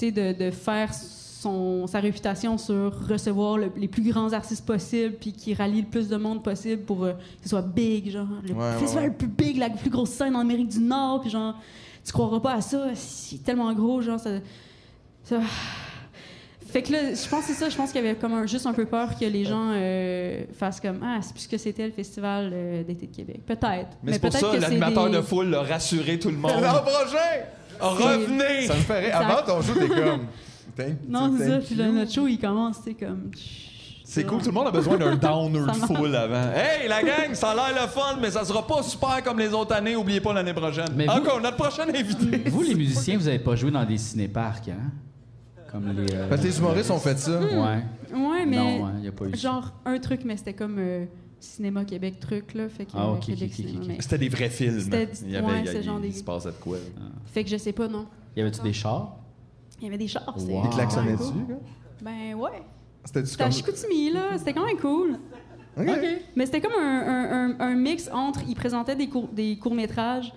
de, de faire son, sa réputation sur recevoir le- les plus grands artistes possibles, puis qui rallie le plus de monde possible pour euh, que ce soit big, genre, le Ouais, festival ouais. le plus big, la plus grosse scène en Amérique du Nord, puis genre, tu croiras pas à ça, c'est tellement gros, genre, ça. ça- Fait que là, je pense que c'est ça. Je pense qu'il y avait comme un- juste un peu peur que les gens euh, fassent comme Ah, c'est plus que c'était le festival euh, d'été de Québec. Peut-être. Mais c'est pour peut-être ça, que c'est l'animateur des- de foule a rassuré tout le monde. L'an prochain! Revenez! Ça me ferait. Avant ton show, t'es comme. Thank- Non, c'est ça. Puis you. là, notre show, il commence, c'est comme. C'est cool, tout le monde a besoin d'un downer de foule avant. Hey, la gang, ça a l'air le fun, mais ça sera pas super comme les autres années. Oubliez pas l'année prochaine. Mais vous- Encore, notre prochain invité. Vous, les musiciens, vous avez pas joué dans des cinéparcs, hein? Comme les. euh, Parce que les humoristes ont fait ça. Ouais. Ouais, mais. Non, il n'y a pas eu ça. Genre, un truc, mais c'était comme euh, Cinéma Québec truc, là. Fait que, Ah, ok, Québec ok, Cinéma, ok, ok. mais- C'était des vrais films. C'était- Il y avait, ouais, il y a- genre il des- se passait de quoi. Fait que je sais pas, non. Y avait-tu des chars? Il y avait des chars. Wow. Ils klaxonnaient Ouais, dessus, cool. là? Ben ouais. C'était à comme. Chicoutimi, là. C'était quand même cool. Ok. Mais c'était comme un, un- un- un mix entre. Ils présentaient des, courts- des courts-métrages,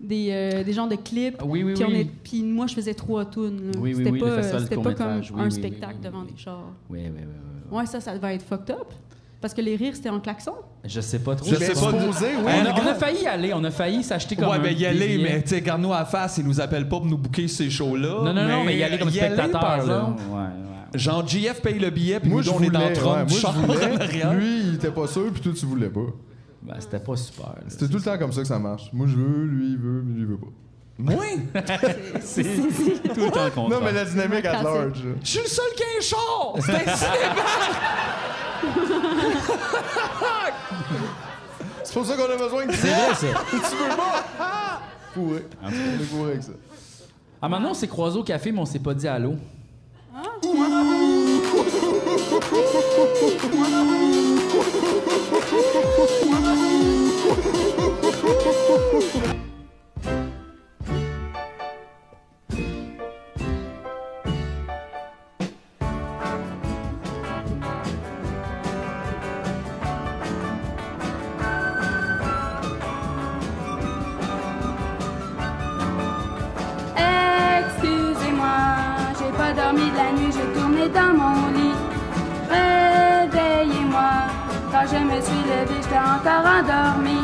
des, euh, des genres de clips. Oui, oui, Puis, on oui. est- puis moi, je faisais trois tunes. Oui, oui, C'était pas, du pas comme un oui, spectacle oui, oui, devant oui. des chars. Oui, oui, oui, oui, oui. Ouais, ça, ça devait être fucked up. Parce que les rires, c'était en klaxon? Je sais pas trop. Je sais pas. supposé, oui. On a, on failli y aller, on a failli s'acheter comme ouais, un ben y aller, mais tu sais, regarde-nous à la face, ils nous appellent pas pour nous booker ces shows-là. Non, non, non, mais y aller comme y aller, spectateur, par là. Ouais, ouais. Genre, JF paye le billet, puis Moi, nous, je on est dans le trône ouais, du moi, char voulais. Lui, il était pas sûr, puis toi, tu voulais pas. Ben, c'était pas super. C'était tout le temps comme ça que ça marche. Moi, je veux, lui, il veut, mais lui, il veut pas. Moi? C'est tout le temps contraire. Non, mais la dynamique à large. Je suis le seul qui a un char! C'est C'est pour ça qu'on a besoin de C'est vrai, ça. tu veux pas? Fourré. On est fourré avec ça. Ah, maintenant, on s'est croisés au café, mais on s'est pas dit allô. Excusez-moi, dormi de la nuit, j'ai tourné dans mon lit. Réveillez-moi, quand je me suis levée, j'étais encore endormi.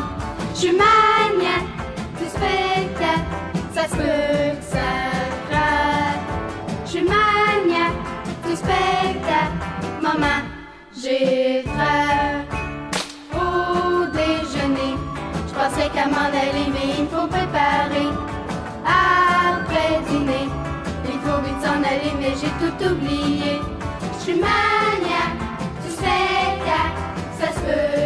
Je suis maniaque du spectacle, ça se peut que ça craque. Je suis maniaque du spectacle, maman, j'ai faim. Au déjeuner, je pensais qu'à m'en aller, mais il faut préparer. Mais j'ai tout oublié. Je suis maniaque du spectacle, ça se peut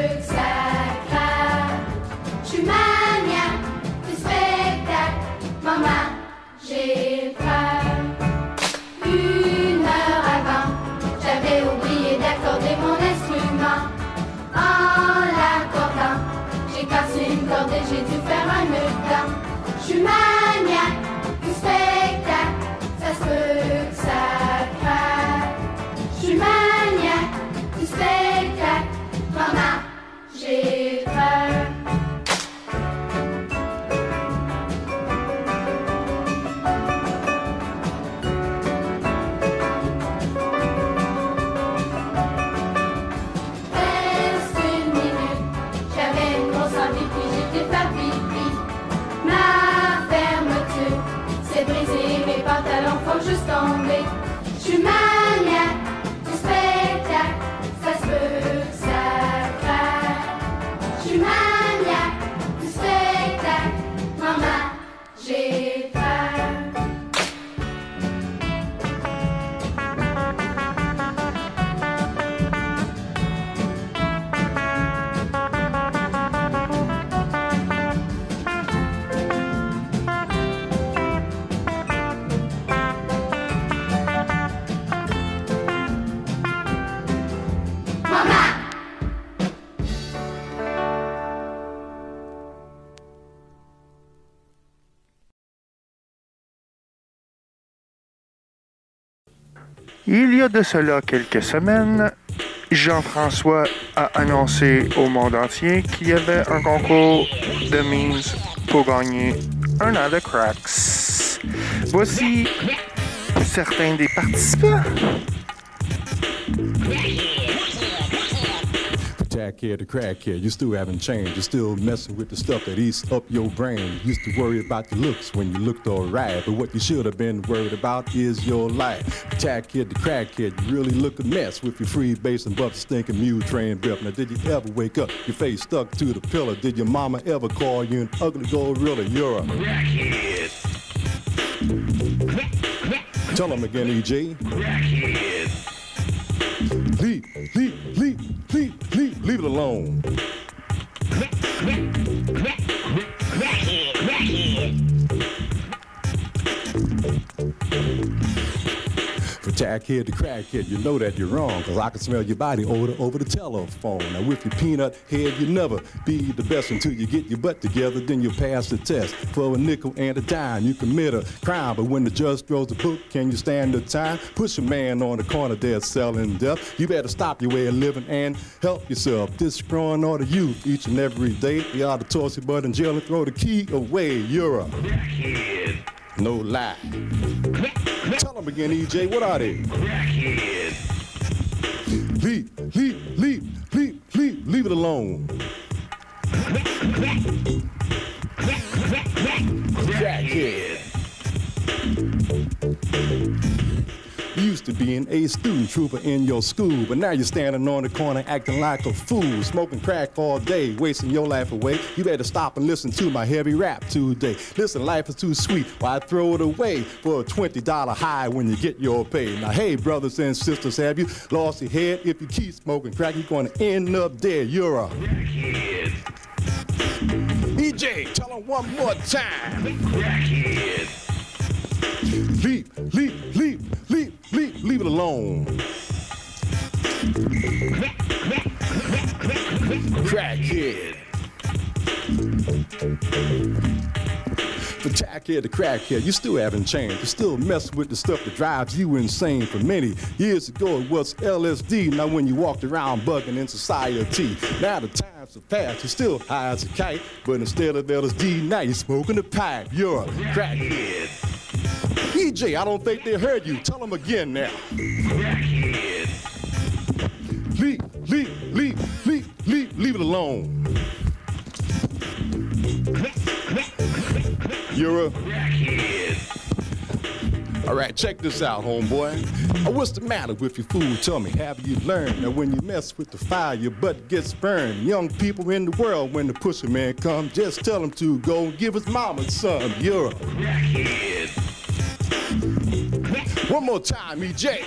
Il y a de cela quelques semaines, Jean-François a annoncé au monde entier qu'il y avait un concours de memes pour gagner un an de cracks. Voici certains des participants. Jackhead to crackhead, you still haven't changed. You're still messing with the stuff that eats up your brain. Used to worry about your looks when you looked alright, but what you should have been worried about is your life. Jackhead to crackhead, you really look a mess with your free bass and buff stinking mule train breath. Now, did you ever wake up, your face stuck to the pillow? Did your mama ever call you an ugly gorilla? You're a crackhead. Tell him again, EJ. Leave, leave, leave, Leave it alone jackhead to crackhead, you know that you're wrong, cause I can smell your body odor over the telephone. Now with your peanut head, you never be the best until you get your butt together, then you'll pass the test. For a nickel and a dime, you commit a crime, but when the judge throws the book, can you stand the time? Push a man on the corner there selling death. You better stop your way of living and help yourself. Destroying all the youth each and every day. You ought to toss your butt in jail and throw the key away. You're a no lie. Tell them again, EJ, what are they? Leave, leave, leave, leave, leave, leave it alone. Crackhead. You used to be an A student trooper in your school, but now you're standing on the corner acting like a fool, smoking crack all day, wasting your life away. You better stop and listen to my heavy rap today. Listen, life is too sweet. Why throw it away for a $20 high when you get your pay? Now, hey, brothers and sisters, have you lost your head? If you keep smoking crack, you're gonna end up dead. You're a crackhead. EJ, tell him one more time. Leave, leave, leave, leave, leave, it alone. Crackhead. From tackhead to crackhead, you still haven't changed. You still mess with the stuff that drives you insane. For many years ago, it was LSD. Now, when you walked around bugging in society, now the times have passed. You're still high as a kite, but instead of LSD, now you're smoking a pipe. You're a crackhead. EJ, I don't think they heard you. Tell them again now. Crackhead. Leave, leave, leave, leave, leave, leave it alone. You're a All right, check this out, homeboy. Uh, What's the matter with you, fool? Tell me, have you learned that when you mess with the fire, your butt gets burned? Young people in the world, when the pusher man comes, just tell him to go give his mama some. You're a One more time, EJ.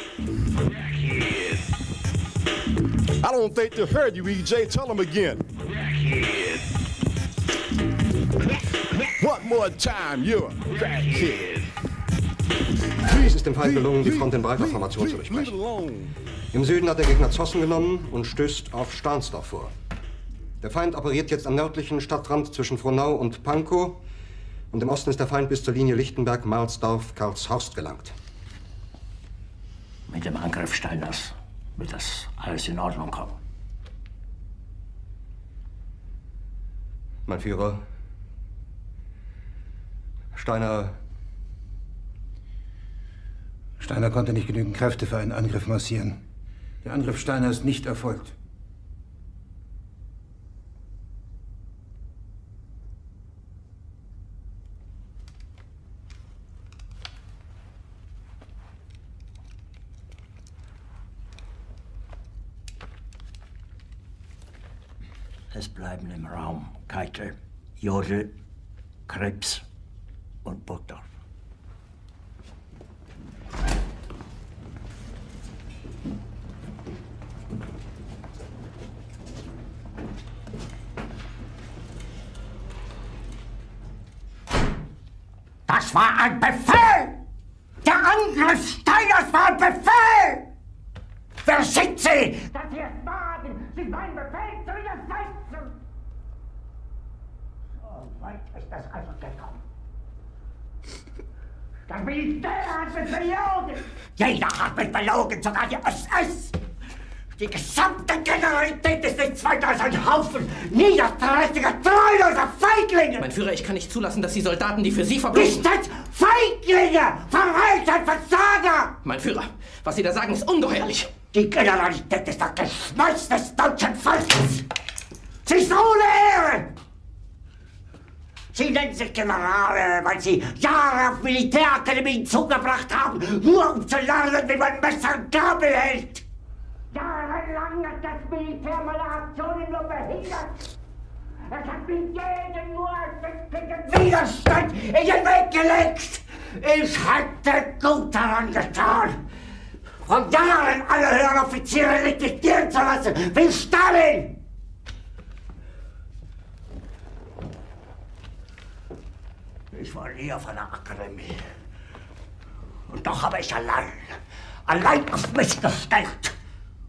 I don't think they heard you, EJ. Tell them again. One more time, you're a crackhead. Es ist dem Feind gelungen, die Front in breiter Formation zu durchbrechen. Im Süden hat der Gegner Zossen genommen und stößt auf Stahnsdorf vor. Der Feind operiert jetzt am nördlichen Stadtrand zwischen Frohnau und Pankow und im Osten ist der Feind bis zur Linie Lichtenberg, Marsdorf, Karlshorst gelangt. Mit dem Angriff Steiners wird das alles in Ordnung kommen. Mein Führer, Steiner, Steiner konnte nicht genügend Kräfte für einen Angriff massieren. Der Angriff Steiner ist nicht erfolgt. Es bleiben im Raum Keitel, Jodl, Krebs und Burgdorf. Das war ein Befehl! Der Angriff Steiners war ein Befehl! Wer sind Sie? Dass Sie es wagen, sich meinen Befehl zu widersetzen! So weit ist es also gekommen. Das Militär hat mich belogen! Jeder hat mich belogen, sogar die SS! Die gesamte Generalität ist nichts weiter als ein Haufen niederträchtiger, treuloser Feiglinge! Mein Führer, ich kann nicht zulassen, dass die Soldaten, die für Sie verbringen... Nicht als Feiglinge! Verreiter, Versager! Mein Führer, was Sie da sagen, ist ungeheuerlich. Die Generalität ist das Geschmeiß des deutschen Volkes! Sie ist ohne Ehre! Sie nennen sich Generale, weil Sie Jahre auf Militärakademien zugebracht haben, nur um zu lernen, wie man Messer und Gabel hält! Jahrelang hat das Militär meine Aktionen nur behindert! Es hat mir jeden nur ersichtlichen Widerstand in den Weg gelegt! Ich hätte gut daran getan, von Jahren alle höheren Offiziere liquidieren zu lassen, wie Stalin! Ich war nie auf einer Akademie. Und doch habe ich allein, allein auf mich gestellt,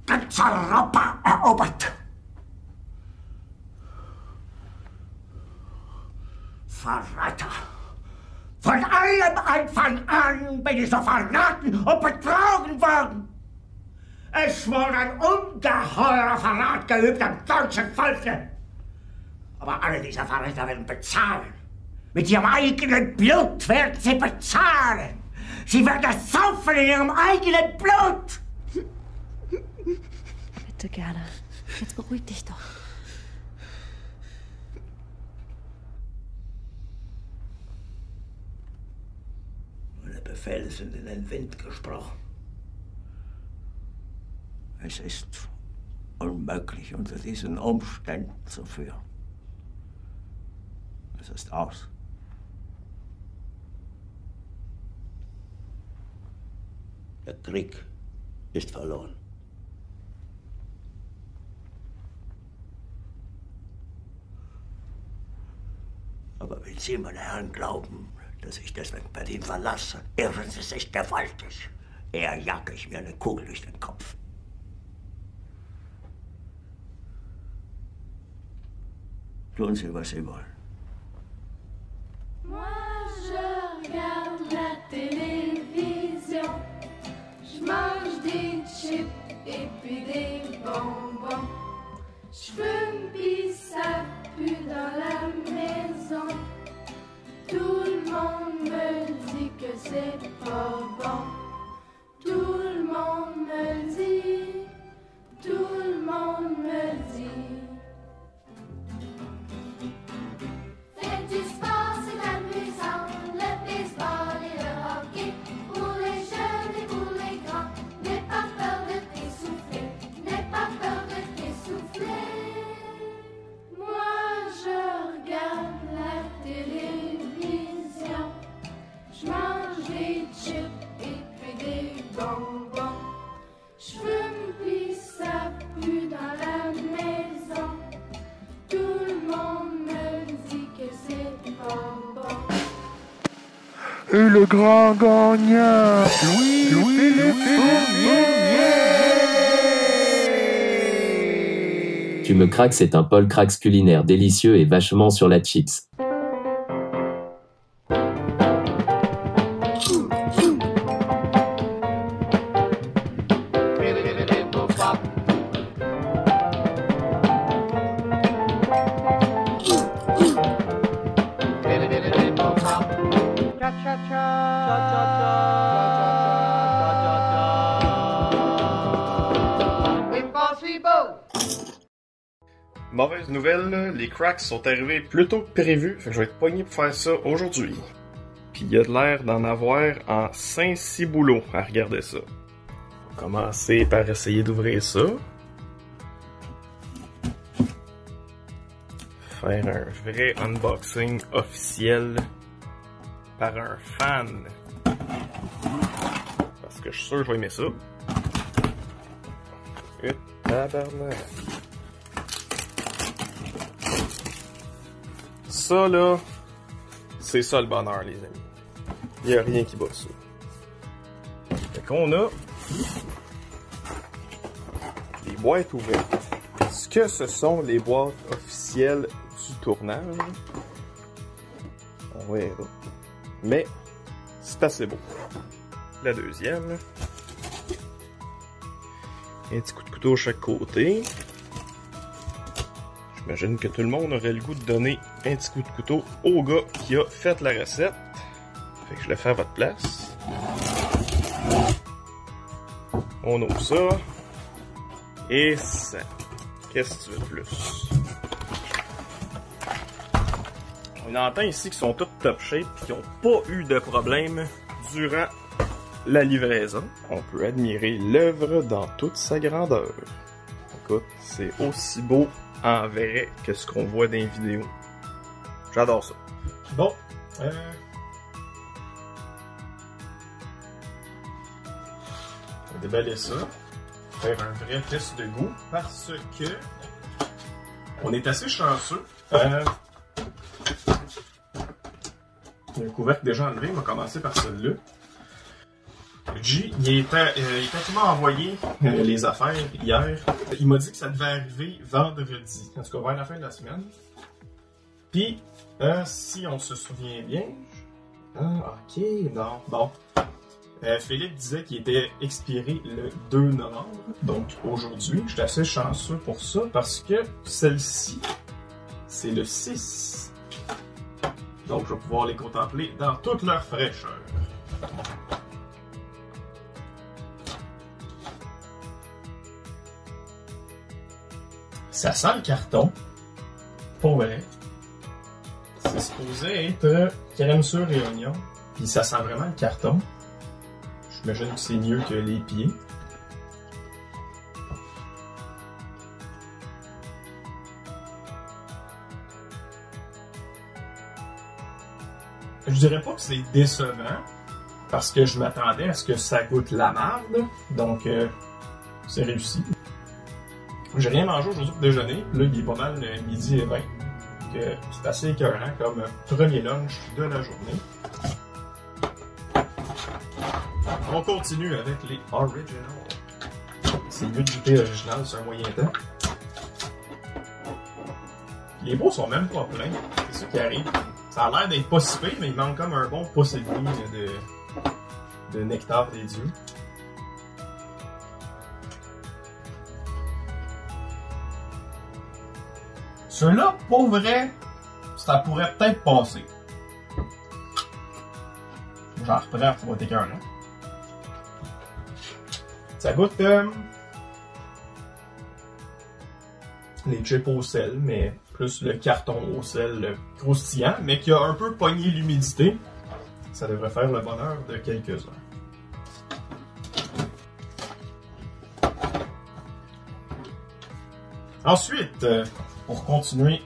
ganz Europa erobert. Verräter! Von allem Anfang an bin ich so verraten und betrogen worden. Es wurde ein ungeheurer Verrat geübt am deutschen Volke. Aber alle diese Verräter werden bezahlen. Mit ihrem eigenen Blut werden sie bezahlen. Sie werden es saufen in ihrem eigenen Blut. Bitte gerne. Jetzt beruhig dich doch. Meine Befehle sind in den Wind gesprochen. Es ist unmöglich, unter diesen Umständen zu führen. Es ist aus. Der Krieg ist verloren. Aber wenn Sie, meine Herren, glauben, dass ich deswegen Berlin verlasse, irren Sie sich gewaltig. Eher jage ich mir eine Kugel durch den Kopf. Tun Sie, was Sie wollen. Moi, je regarde la télévision. Je mange des chips et puis des bonbons. Je puis ça pue dans la maison. Tout le monde me dit que c'est pas bon. Tout le monde me dit, tout le monde me dit. Et le grand gagnant, Louis-Philippe Tu me craques, c'est un Paul Crax culinaire délicieux et vachement sur la chips. Cracks sont arrivés plus tôt que prévu, fait je vais être pogné pour faire ça aujourd'hui. Puis il y a de l'air d'en avoir en 5-6 boulots à regarder ça. On commencer par essayer d'ouvrir ça. Faire un vrai unboxing officiel par un fan. Parce que je suis sûr que je vais aimer ça. Et tabarnak. Ça, là, c'est ça le bonheur, les amis. Il a rien qui bat ça. Fait qu'on a les boîtes ouvertes. Est-ce que ce sont les boîtes officielles du tournage? On verra. Mais, c'est assez beau. La deuxième. Un petit coup de couteau à chaque côté. J'imagine que tout le monde aurait le goût de donner un petit coup de couteau au gars qui a fait la recette. Fait que je le fais à votre place. On ouvre ça. Et ça. Qu'est-ce que tu veux de plus? On entend ici qu'ils sont tous top shape et qu'ils n'ont pas eu de problème durant la livraison. On peut admirer l'œuvre dans toute sa grandeur. Écoute, c'est aussi beau en vrai que ce qu'on voit dans les vidéos. J'adore ça. Bon, euh... On va déballer ça. Faire un vrai test de goût parce que on est assez chanceux. Euh... Un couvercle déjà enlevé, on va commencer par celui-là. G, il était, euh, m'a envoyé euh, les affaires hier. Il m'a dit que ça devait arriver vendredi, en tout cas vers la fin de la semaine. Puis, euh, si on se souvient bien, ah, ok, non, bon. Euh, Philippe disait qu'il était expiré le 2 novembre, donc aujourd'hui. Je suis assez chanceux pour ça parce que celle-ci, c'est le 6. Donc, je vais pouvoir les contempler dans toute leur fraîcheur. Ça sent le carton. Pour vrai. C'est supposé être crème sur et oignon. Puis ça sent vraiment le carton. J'imagine que c'est mieux que les pieds. Je dirais pas que c'est décevant parce que je m'attendais à ce que ça goûte la marde. Donc, euh, c'est réussi. J'ai rien mangé aujourd'hui pour déjeuner. Là, il est pas mal euh, midi et 20. Euh, c'est assez écœurant comme premier lunch de la journée. On continue avec les originals. C'est mieux de goûter original sur un moyen temps. Les beaux sont même pas pleins. C'est ça qui arrive. Ça a l'air d'être pas si mais il manque comme un bon pouce et demi de, de nectar des dieux. Ceux-là, pour vrai, ça pourrait peut-être passer. J'en reprends, ça va être écœurant. Ça goûte euh, les chips au sel, mais plus le carton au sel croustillant, mais qui a un peu pogné l'humidité. Ça devrait faire le bonheur de quelques-uns. Ensuite, euh, pour continuer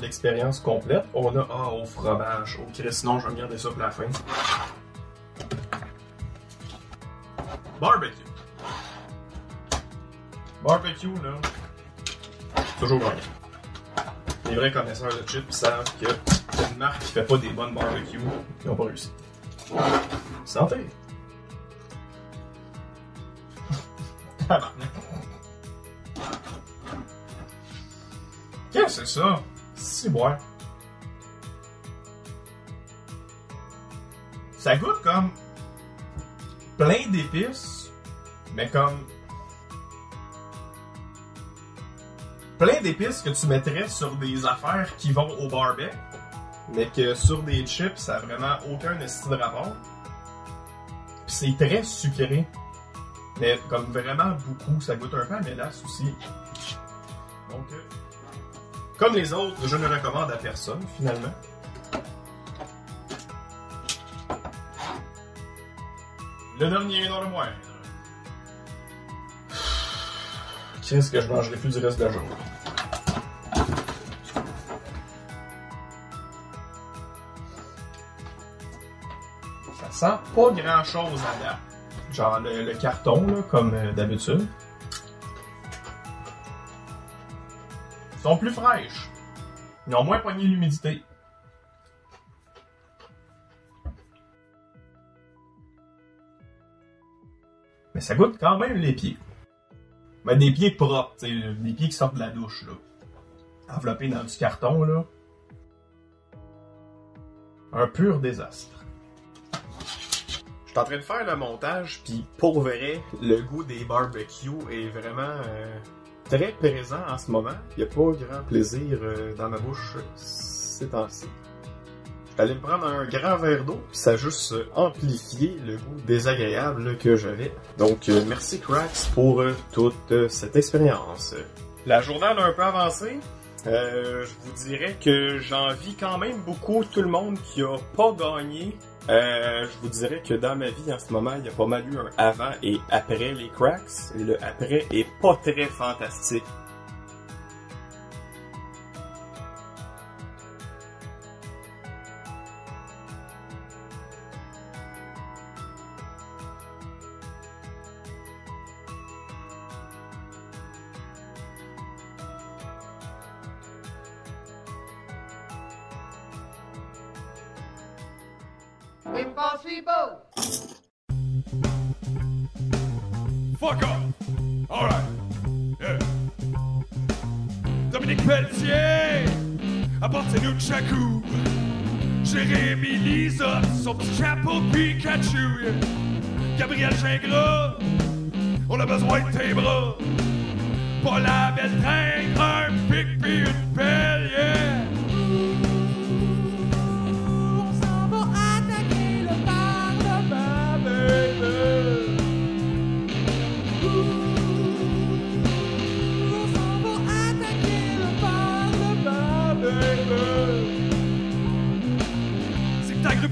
l'expérience complète, on a ah, au fromage. Oh Chris, non, je vais me garder ça pour la fin. Barbecue. Barbecue, là, toujours gagnant. Les vrais connaisseurs de chips savent que une marque qui fait pas des bonnes barbecues, ils n'ont pas réussi. Santé! Qu'est-ce que c'est ça? Si. Ça goûte comme plein d'épices, mais comme plein d'épices que tu mettrais sur des affaires qui vont au barbecue, mais que sur des chips, ça a vraiment aucun esti de rapport. C'est très sucré. Mais comme vraiment beaucoup, ça goûte un peu à mélasse aussi. Donc, euh, comme les autres, je ne recommande à personne, finalement. Le dernier dans le moindre. Qu'est-ce que je mangerai plus du reste de la journée? Ça sent pas grand chose à date. Genre le, carton, comme euh, d'habitude. Sont plus fraîches. Ils ont moins pogné l'humidité. Mais ça goûte quand même les pieds. Mais des pieds propres, des pieds qui sortent de la douche, là. Enveloppés dans du carton, là. Un pur désastre. Je suis en train de faire le montage, puis pour vrai, le goût des barbecues est vraiment euh, très présent en ce moment. Il n'y a pas grand plaisir euh, dans ma bouche ces temps-ci. J'allais me prendre un grand verre d'eau, ça a juste euh, amplifié le goût désagréable que j'avais. Donc, euh, merci Cracks pour euh, toute euh, cette expérience. La journée a un peu avancé. Euh, je vous dirais que j'envie quand même beaucoup tout le monde qui a pas gagné. Euh, je vous dirais que dans ma vie en ce moment, il y a pas mal eu un avant et après les cracks. Le après est pas très fantastique. Impossible! Fuck off! Alright. Yeah. Dominique Pelletier, apportez-nous de Chakou. Jérémy Lisotte, son petit chapeau Pikachu. yeah. Gabriel Gingras, on a besoin de tes bras. Pas la belle tringle, un pic pis une pelle,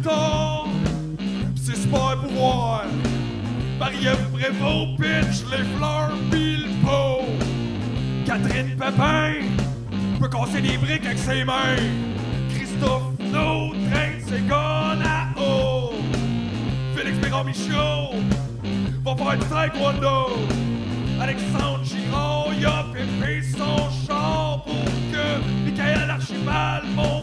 Pis c'est super pouvoir. Marie-Ève Prévost pitch les fleurs pis le pot. Catherine Pépin peut casser des briques avec ses mains. Christophe trains, c'est gone à eau. Félix Perron Michaud va faire du taekwondo. Alexandre Giron, il a pépé son char pour que Michael Archibald, Montferrat,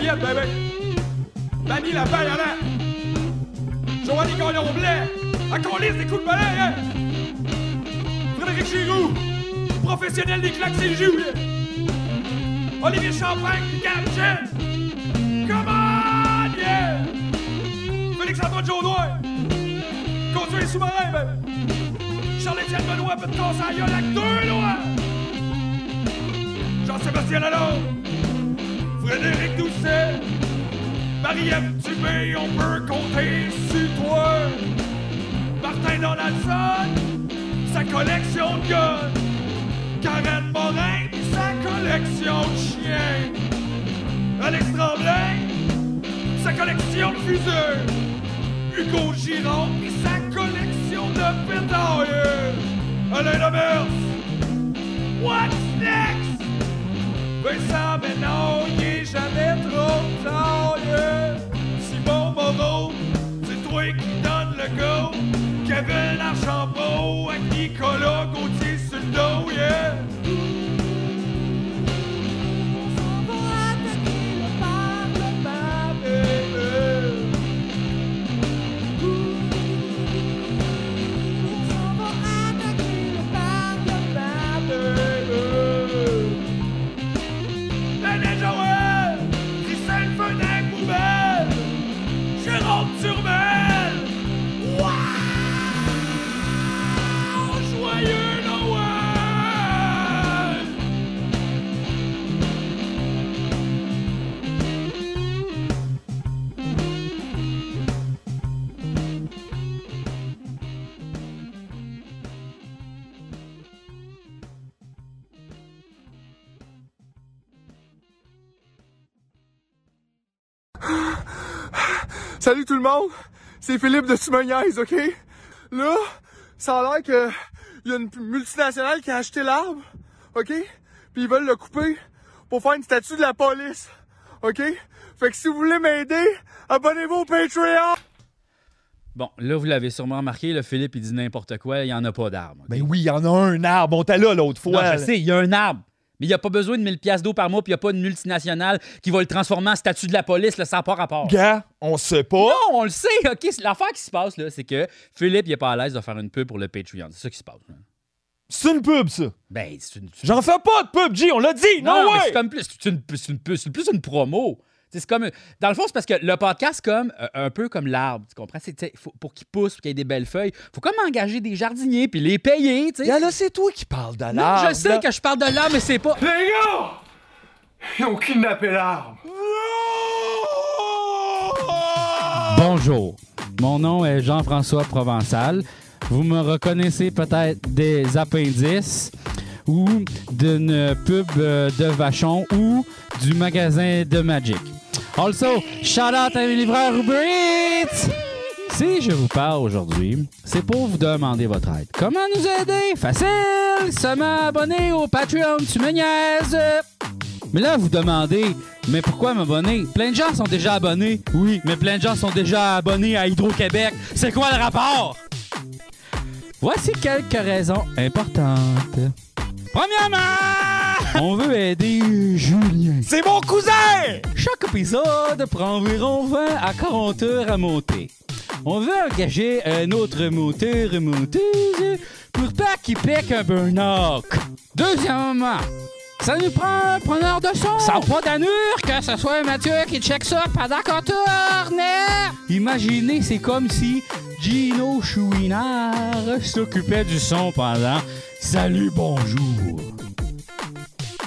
Viette, baby. Danny Lapin, y'en a. Joanie Gagnon-Blais. À colisse des coups de balai, hein. Frédéric Giroux, professionnel des claques, c'est le jus. Olivier Champagne, Gab Come on, yeah! Félix-Antoine Jaudoin, conduit sous-marin, ben. Charles-Étienne Benoît peut te casser la gueule avec deux lois. Jean-Sébastien Lalonde, Frédéric Doucet, Marie-Ève Dubé, on peut compter sur toi. Martin Donaldson, sa collection de guns. Karen Morin, sa collection de chiens. Alex Tremblay, sa collection de fusées. Hugo Giron, sa collection de pétards. Alain Lemers, what's next? Vincent Bénard, il est jamais trop tard. yeah. Simon Moreau, c'est toi qui donne le go. Kevin Archambault avec Nicolas Gauthier sur le dos, yeah. Salut tout le monde, c'est Philippe de Tumoniaise, OK? Là, ça a l'air que y a une multinationale qui a acheté l'arbre, OK? Puis ils veulent le couper pour faire une statue de la police, OK? Fait que si vous voulez m'aider, abonnez-vous au Patreon! Bon, là, vous l'avez sûrement remarqué, le Philippe, il dit n'importe quoi, il n'y en a pas d'arbre. Ben oui, il y en a un arbre. On était là l'autre fois. Non, je sais, il y a un arbre. Mais il n'y a pas besoin de 1000 pièces d'eau par mois, puis il n'y a pas une multinationale qui va le transformer en statut de la police, là, ça n'a pas rapport. Gars, on sait pas. Non, on le sait, OK? L'affaire qui se passe, là, c'est que Philippe, il est pas à l'aise de faire une pub pour le Patreon. C'est ça qui se passe. là. C'est une pub, ça. Ben, c'est une... J'en fais pas de pub, G, on l'a dit. Non, No mais way. c'est comme plus, c'est une, plus une promo. C'est comme, dans le fond, c'est parce que le podcast, comme euh, un peu comme l'arbre, tu comprends? C'est, faut- pour qu'il pousse, pour qu'il y ait des belles feuilles, faut comme engager des jardiniers puis les payer. tu sais. Gars, là, c'est toi qui parles de Non, l'arbre. je sais là. que je parle de l'arbre, mais c'est pas. Les gars! Ils ont kidnappé l'arbre. Bonjour, mon nom est Jean-François Provençal. Vous me reconnaissez peut-être des appendices ou d'une pub euh, de Vachon ou du magasin de Magic. Also, shout out à mes livreurs Uber! Si je vous parle aujourd'hui, c'est pour vous demander votre aide. Comment nous aider? Facile! Seulement abonner au Patreon, tu me! Mais là, vous demandez, mais pourquoi m'abonner? Plein de gens sont déjà abonnés. Oui, mais plein de gens sont déjà abonnés à Hydro-Québec. C'est quoi le rapport? Voici quelques raisons importantes. Premièrement, on veut aider Julien. C'est mon cousin! Chaque épisode prend environ 20 à 40 heures à monter. On veut engager un autre monteur et monteuse pour pas qu'il pique un burn-out. Deuxièmement, ça nous prend un preneur de son. Ça n'a pas d'allure que ce soit Mathieu qui check ça pendant qu'on tourne. Imaginez, c'est comme si Gino Chouinard s'occupait du son pendant Salut, bonjour.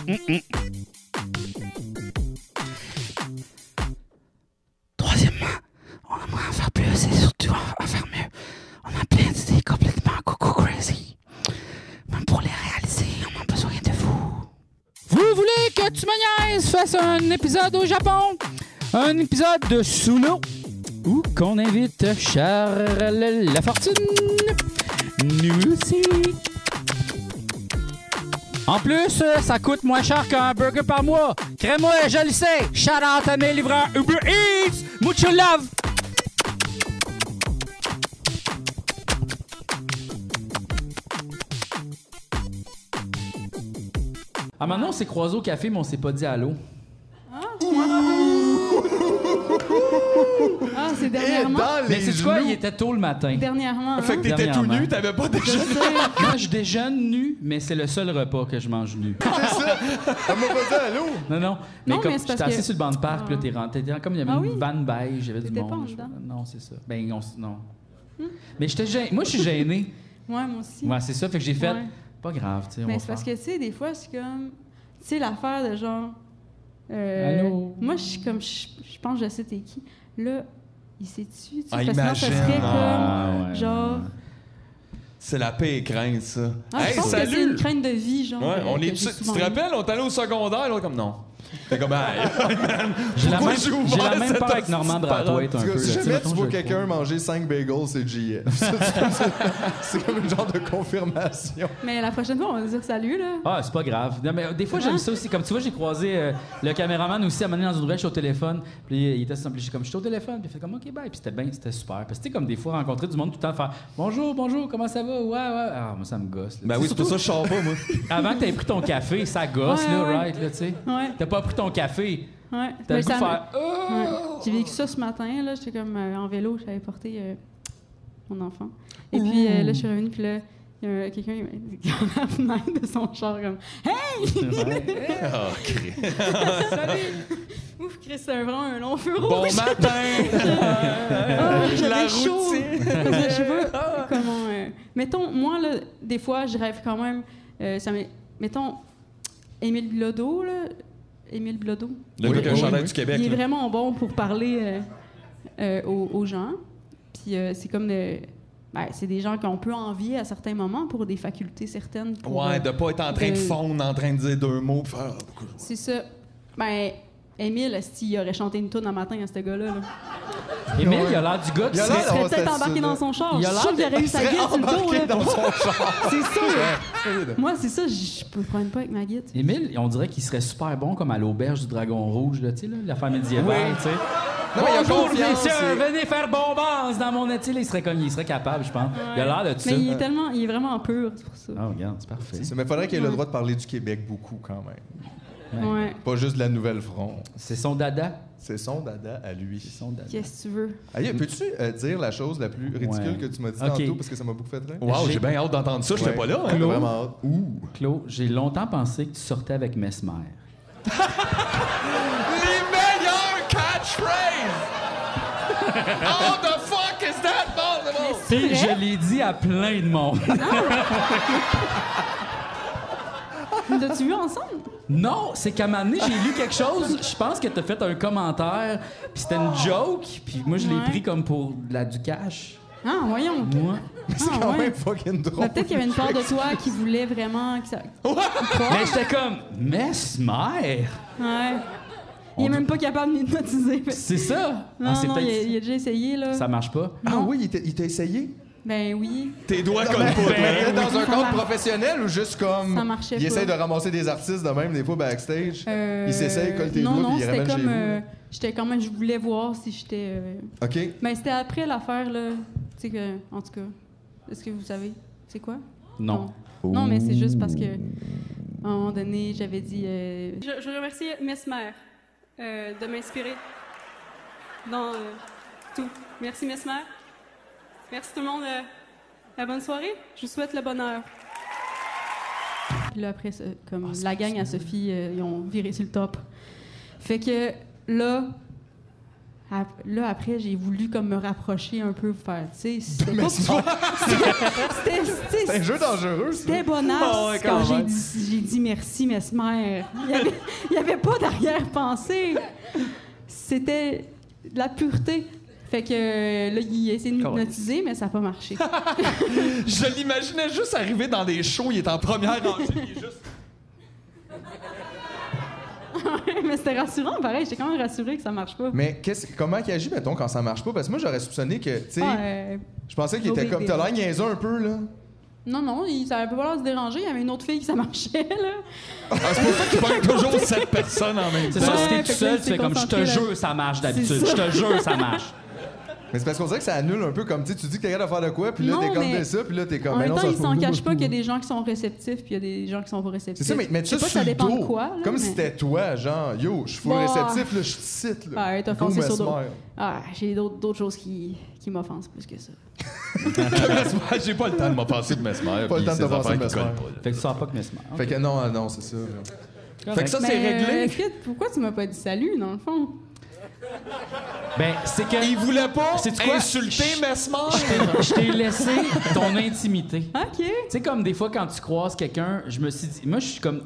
Hum, hum. Que Tu me niaises fasse un épisode au Japon? Un épisode de sous l'eau? Ou qu'on invite Charles Lafortune? Nous aussi. En plus, ça coûte moins cher qu'un burger par mois. Crée-moi, je le sais. Shout out mes Uber Eats. Mucho love. Ah, maintenant, on s'est croisés au café, mais on s'est pas dit allô. Ah, c'est dernièrement. Mais c'est quoi? Il était tôt le matin. Dernièrement. Fait hein? que t'étais tout Dernièrement. nu, t'avais pas déjà. Moi, je déjeune nu, mais c'est le seul repas que je mange nu. C'est ça. Elle m'a pas dit allô. Non, non. Mais Non, comme mais c'est parce assis que- sur le banc de parc, puis là, t'es rentré. t'étais Comme il y avait Ah une oui? vanne beige, il y avait du T'étais monde. pas en je- dedans? Non, c'est ça. Ben, on s- non. Mais j'étais gêné. Moi, je suis gêné. Ouais, moi aussi. Ouais, c'est ça. Fait que j'ai fait. Ouais. Pas grave, tu sais. Mais c'est parce que, tu sais, des fois, c'est comme. Tu sais, l'affaire de genre. euh, Allô? Moi, je suis comme. Je je pense que je sais t'es qui. Là, il s'est tué. tu sais, Ah, parce que sinon, ça imagine. serait Ah, comme. ouais, genre. C'est la paix et crainte, ça. Ah, hey, je pense que c'est salut! une crainte de vie, genre. Ouais, euh, on que est tu, tu te rappelles, on est allé au secondaire, là, comme non. T'es comme, hey, J'ai la pourquoi même, j'ai ouvert j'ai la même cette peur avec Normand Brathwaite un peu. si là, tu sais, jamais mettons, tu je vois quelqu'un crois. manger 5 bagels, c'est JF. C'est comme ça. C'est comme une genre de confirmation. Mais la prochaine fois, on va dire salut, là. Ah, c'est pas grave. Non, mais des fois, j'aime ça aussi. Comme tu vois, j'ai croisé euh, le caméraman aussi à un moment donné dans une ruelle, je suis au téléphone. Puis il était simple. J'ai comme, je suis au téléphone. Puis il fait comme, OK, bye. Puis c'était bien, c'était super. Parce que tu sais, comme des fois, rencontrer du monde tout le temps, faire bonjour, bonjour, comment ça va? Ouais, ouais. Ah, moi, ça me gosse. là. Ben oui, c'est pour ça que je sors pas, moi. Avant que t'aies pris ton café, ça gosse, Ouais, là, ouais. right, là, tu sais. Ouais. T'as pas pris ton café. Ouais. T'as le goût de ça faire, me- Ouais. J'ai vécu ça ce matin, là. J'étais comme euh, en vélo, j'avais porté euh, mon enfant. Et puis euh, là, je suis revenue, puis là, il y a un- quelqu'un dit dans la fenêtre de son char, comme Hey! Ah, Christ. Ouf, Chris, c'est un- vraiment un long feu rouge. Bon matin! Ah, La J'avais chaud. je pas comment. euh, mettons, moi, là, des fois, je rêve quand même. euh, ça m'est- mettons, Émile Blodeau, là. Émile Blodeau. Le gars qui a un chandail du Québec. Il est vraiment bon pour parler euh, euh, aux, aux gens. Puis euh, c'est comme de. ben, c'est des gens qu'on peut envier à certains moments pour des facultés certaines. pour, Ouais, de pas être en train de de- fondre, en train de dire deux mots, faire. ah, C'est ça. Ben, Émile, s'il aurait chanté une tune un matin à ce gars-là. là. Émile, il a l'air du gars qui serait- serait peut-être embarqué dans son char. Il Je suis qu'il aurait eu sa guide sur le dos. embarqué là. dans son char. C'est sûr. Moi, c'est ça, je peux prendre pas avec ma guide. Émile, on dirait qu'il serait super bon comme à l'auberge du Dragon Rouge, là, tu sais, là, l'affaire médiévale, Oui. tu sais. Non, mais il y a Bonjour, messieurs, venez faire bombance dans mon étil. Il serait comme, il serait capable, je pense. Il a l'air de tout Mais ça. il est tellement, il est vraiment pur, c'est pour ça. Ah, regarde, c'est parfait. Mais il faudrait qu'il ait le droit de parler du Québec beaucoup quand même. Ouais. Pas juste de la nouvelle front. C'est son dada? C'est son dada à lui. C'est son dada. Qu'est-ce que tu veux? Aïe, peux-tu euh, dire la chose la plus ridicule Ouais. que tu m'as dit Ok. tantôt parce que ça m'a beaucoup fait rire? Wow, j'ai bien hâte d'entendre ça, j'étais Ouais. pas là. hein. J'ai Claude, vraiment hâte. Ouh. Claude, j'ai longtemps pensé que tu sortais avec Mesmer. Les meilleurs catchphrases! How the fuck is that possible? Puis je l'ai dit à plein de monde. L'as-tu vu ensemble? Non, c'est qu'à un moment donné, j'ai lu quelque chose. Je pense que t'as fait un commentaire, puis c'était une joke, puis moi je l'ai Ouais. pris comme pour de la, du cash. Ah, voyons. Moi. c'est quand même fucking drôle. Mais peut-être qu'il y avait une part de toi qui voulait vraiment que ça. Mais j'étais comme Mesmer. Ouais. Il est même pas capable de m'hypnotiser. C'est ça. Non, Ah, c'est non, il a, peut-être- il a déjà essayé, là. Ça marche pas. Ah oui, il t'a- il t'a essayé? Ben oui. Tes doigts collent mais- pas. toi. dans un marche. professionnel ou juste comme. Ça marchait Il essaye de ramasser des artistes de même, des fois backstage? Euh, Il s'essaye, colle tes non, doigts, non, puis il c'était ramène comme. euh, j'étais quand même. Je voulais voir si j'étais. euh, OK. Mais c'était après l'affaire, là. Tu sais que. En tout cas. Est-ce que vous savez? C'est quoi? Non. Non, mais c'est juste parce que. À un moment donné, j'avais dit. euh, Je, je remercie Mesmer euh, de m'inspirer dans euh, tout. Merci Mesmer. Merci tout le monde. euh, la bonne soirée. Je vous souhaite le bonheur. Puis là, après, comme la gang à Sophie, euh, ils ont viré sur le top. Fait que là, ap- là après, j'ai voulu comme me rapprocher un peu, faire, tu sais, c'était pas... Un jeu dangereux. C'était bonasse Ah ouais, quand quand j'ai dit, j'ai dit merci, Mesmer. Il n'y avait, il y avait pas d'arrière-pensée. C'était de la pureté. Fait que euh, là, il a essayé de m'hypnotiser, mais ça n'a pas marché. Je l'imaginais juste arriver dans des shows, il est en première rangée, il est juste. mais c'était rassurant, pareil. J'étais quand même rassurée que ça marche pas. Mais qu'est-ce- comment il agit, mettons, quand ça marche pas? Parce que moi, j'aurais soupçonné que, tu sais, Ouais. je pensais qu'il était comme. T'as l'air niaiseux un peu, là. Non, non, il, ça avait pas l'air de se déranger. Il y avait une autre fille qui ça marchait, là. Ah, c'est pour ça qu'il pogne toujours sept personnes en même temps. C'est ça, si t'es Ouais, tout seul, tu fais comme je te jure, ça marche d'habitude. Je te jure, ça marche. Mais c'est parce qu'on dirait que ça annule un peu comme, tu tu dis que t'es de faire de quoi, puis là, t'es comme mais de ça, puis là, t'es comme. En mais même temps, ça il faut- s'en cache pas qu'il y a des gens qui sont réceptifs puis il y a des gens qui sont pas réceptifs. C'est ça, mais mettre Je ça sais ça dépend dos. de quoi. là, comme si mais- c'était toi, genre, yo, je suis full Bah. réceptif, là, je te cite, là. Ouais, t'as foncé sur d'autres. Mesmer. Ah, j'ai d'autres choses qui, qui m'offensent plus que ça. J'ai pas le temps de m'offenser de Mesmer. Pas le temps de affaires de Mesmer. Fait que tu sors pas que Mesmer. Fait que non, ah, non, c'est ça. Fait que ça, c'est Mais, réglé. euh, pourquoi tu m'as pas dit salut, dans le fond? Ben, c'est que. Il voulait pas insulter Mesmer? Je t'ai laissé ton intimité. OK. Tu sais, comme des fois, quand tu croises quelqu'un, je me suis dit. Moi, je suis comme.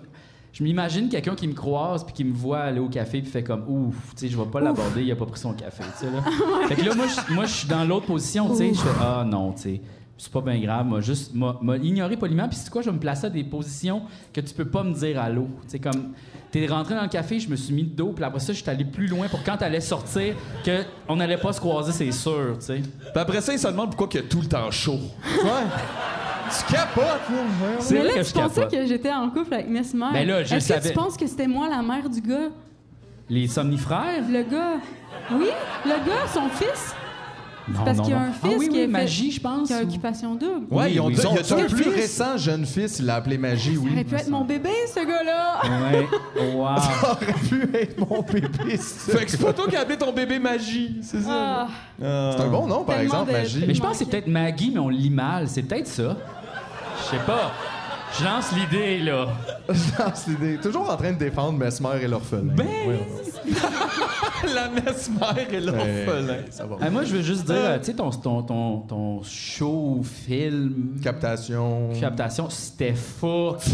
Je m'imagine quelqu'un qui me croise puis qui me voit aller au café puis fait comme ouf, tu sais, je vais pas l'aborder, il a pas pris son café, tu sais là. fait que là moi je, moi je suis dans l'autre position, tu sais, je fais ah non, tu sais, c'est pas bien grave, moi juste m'a m'a ignoré poliment puis c'est quoi, je vais me placer à des positions que tu peux pas me dire allô, tu sais comme T'es rentré dans le café, je me suis mis de dos, puis après ça, je suis allé plus loin pour quand t'allais sortir, que on n'allait pas se croiser, c'est sûr, tu sais. Puis après ça, il se demande pourquoi il y a tout le temps chaud. Ouais. Tu capotes, là. C'est mais là, que tu je pensais capote. que j'étais en couple avec Mesmer. Ben là, je Est-ce que savais. tu penses que c'était moi la mère du gars? Les somnifères? Le gars. Oui, le gars, son fils. Non, Parce qu'il y a un fils Ah oui, qui oui, fait- Magie, je pense. Qui a ou- occupation double. Ouais, Oui, ils ont oui. dit, il y a Son un plus fils. récent jeune fils, il l'a appelé Magie, Ça oui. aurait pu être mon bébé, ce gars-là. Ouais. Wow. Ça aurait pu être mon bébé, ça. Fait que c'est pas toi qui as appelé ton bébé Magie, c'est ça? Ah. C'est un bon nom, par Tellement exemple, Magie. Mais je pense que c'est peut-être Maggie, mais on lit mal. C'est peut-être ça. Je sais pas. Je lance l'idée, là. Je lance l'idée. Toujours en train de défendre Mesmer et l'orphelin. Ben La Mesmer et ouais. l'orphelin. Ça va. Ah, moi, je veux juste dire, euh, tu sais, ton, ton, ton, ton show, film, Captation. captation, c'était fucking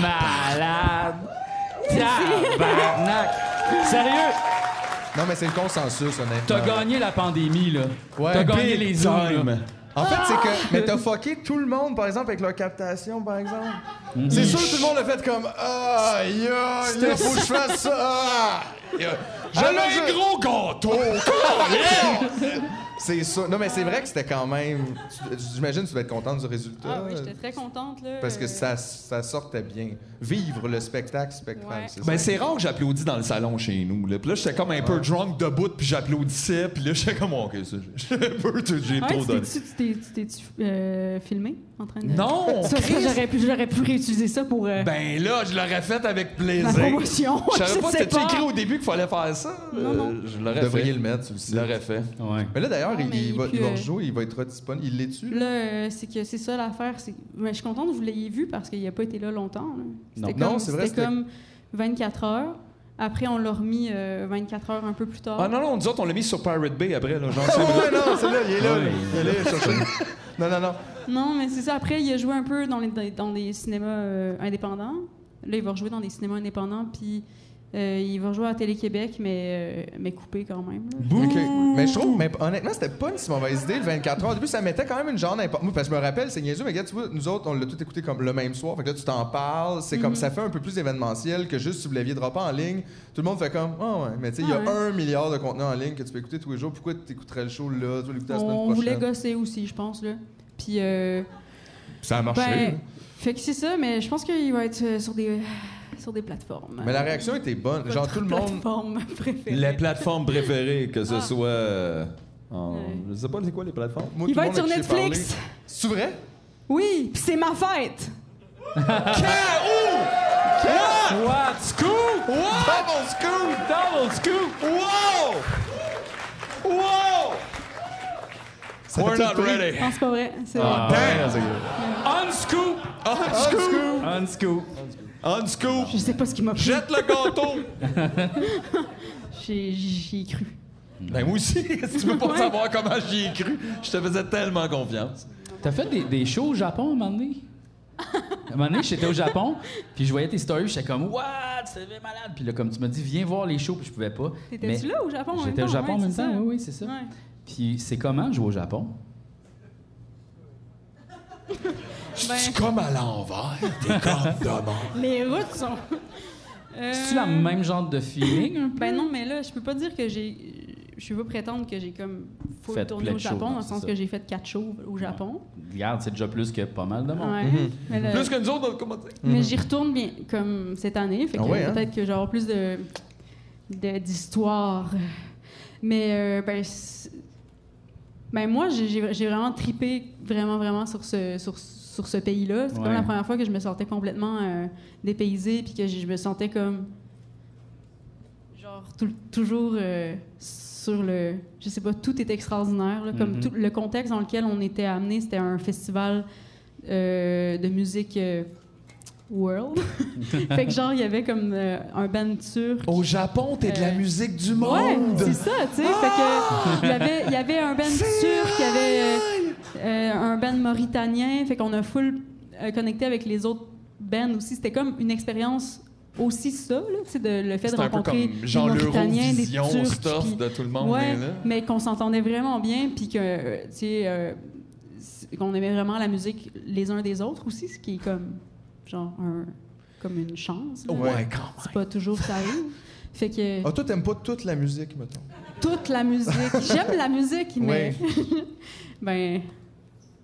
malade. Tabarnak. Sérieux, Non, mais c'est le consensus, honnêtement. t'as gagné la pandémie, là. Ouais, t'as gagné les là. En fait, c'est que. Mais t'as fucké tout le monde, par exemple, avec leur captation, par exemple. C'est sûr que tout le monde a fait comme. Ah, là, faut que je fasse ça. Ah, J'avais un gros gâteau! C'est ça. Non, mais c'est vrai que c'était quand même. tu- J'imagine que tu vas être contente du résultat. Ah oui, j'étais très contente. Là, Parce que Euh, ça, ça sortait bien. Vivre le spectacle spectral, Ouais. c'est Ben, c'est rare que j'applaudis dans le salon chez nous. Là. Puis là, j'étais comme un peu drunk debout, puis j'applaudissais. Puis là, j'étais comme, OK, ça, j'ai un peu, j'ai Ouais, trop tu donné. t'es-tu- tu t'es- tu t'es-tu euh, filmé en train de. Non, Ça, ça, j'aurais pu, j'aurais pu réutiliser ça pour. euh, Ben là, je l'aurais fait avec plaisir. La promotion, Je savais pas, sais c'était écrit au début qu'il fallait faire ça. Non, Euh, non. Je l'aurais Vous devriez fait. le mettre sur le site. Je l'aurais fait. Mais là, d'ailleurs, Il, va, il va euh, rejouer, il va être disponible. Il l'est-tu? Là, euh, c'est que c'est ça l'affaire. c'est- Mais je suis contente que vous l'ayez vu parce qu'il n'a pas été là longtemps. là. C'était Non. comme, Non, c'est vrai, C'était comme 24 heures. Après, on l'a remis euh, 24 heures un peu plus tard. Ah non, non, nous autres, on l'a mis sur Pirate Bay après. Là, genre, Ah ouais, non, c'est là, il est là. Ouais. là. Il est là, chercher. Non, non, non. Non, mais c'est ça. Après, il a joué un peu dans, les, dans des cinémas euh, indépendants. Là, il va rejouer dans des cinémas indépendants. Puis euh, il va jouer à Télé-Québec, mais, euh, mais coupé quand même. là. Mais je trouve, mais honnêtement, c'était pas une si mauvaise idée, le 24 heures. Au début, ça mettait quand même une genre d'importance. Parce que je me rappelle, c'est niaiseux, mais regarde, tu vois, nous autres, on l'a tout écouté comme le même soir. Fait que là, tu t'en parles. C'est comme Mhm. ça fait un peu plus événementiel que juste si vous l'aviez droppé en ligne. Tout le monde fait comme, ah ouais, mais tu sais, il y a Ah ouais. un milliard de contenus en ligne que tu peux écouter tous les jours. Pourquoi tu écouterais le show là? Tu vas l'écouter la semaine On prochaine? voulait gosser aussi, je pense. Là. Puis. euh, Ça a marché. ben, fait que c'est ça, mais je pense qu'il va être euh, sur des, sur des plateformes. Mais la réaction était bonne. Genre, tout le monde. plateforme préférée. Les plateformes préférées, que ce Ah. soit. euh, en- Je sais pas, c'est quoi les plateformes? Moi, Il va le être sur Netflix. C'est vrai? Oui, puis c'est ma fête. What? Scoop? What? Double scoop! Double scoop! Wow! Wow! We're not ready. Non, c'est pas vrai. C'est Ah, vrai. damn. Unscoop! Unscoop! Unscoop. Unscoop! Je sais pas ce qui m'a pris. Jette le gâteau! J'ai j'y ai cru. Ben moi aussi, si tu veux pas Ouais. savoir comment j'y ai cru, je te faisais tellement confiance. T'as fait des, des shows au Japon à un moment donné? À un moment donné, j'étais au Japon, puis je voyais tes stories, j'étais comme, What? C'est malade! Puis là, comme tu m'as dit, viens voir les shows, puis je pouvais pas. T'étais-tu là au Japon en même J'étais au temps? Japon en Ouais, même c'est temps, ça. oui, oui, c'est ça. Ouais. Puis c'est comment jouer au Japon? Ben, C'est comme à l'envers, t'es comme demain. les routes sont. Euh, C'est-tu la même genre de feeling? un peu? Ben non, mais là, je peux pas dire que j'ai. Je peux pas prétendre que j'ai comme tourné plein au de shows, Japon, non, dans le sens ça. que j'ai fait quatre shows au Japon. Regarde, c'est déjà plus que pas mal de monde. Ouais. Mais le- Plus que nous autres, dans le commentaire. Mais j'y retourne bien, comme cette année. Fait que Ah ouais, hein? peut-être que j'aurai plus de de- d'histoire. Mais euh, ben, ben, moi, j'ai- vraiment tripé vraiment, vraiment sur ce, sur, sur ce pays-là. C'est Ouais. comme la première fois que je me sentais complètement euh, dépaysée puis que je me sentais comme genre tout- toujours euh, sur le je sais pas tout est extraordinaire là, comme Mhm. tout le contexte dans lequel on était amené c'était un festival euh, de musique euh, world fait que genre il y avait comme euh, un band turc Au Japon, t'es de la Euh, musique du Ouais, monde! c'est ça, tu sais. Fait que il y avait, il y avait un band turc, il y avait euh, euh, un band mauritanien. Fait qu'on a full euh, connecté avec les autres bands aussi. C'était comme une expérience aussi ça, là, tu sais, de, le fait de C'est un peu rencontrer des Mauritaniens, des Turcs. stuff de tout le monde, Ouais, mais là. mais qu'on s'entendait vraiment bien, puis que, euh, tu sais, euh, c'est- qu'on aimait vraiment la musique les uns des autres aussi, ce qui est comme, genre, un, comme une chance. là. Ouais, quand C'est pas toujours ça arrive. Fait que Ah, toi, t'aimes pas toute la musique, mettons. toute la musique. J'aime la musique, mais. ben.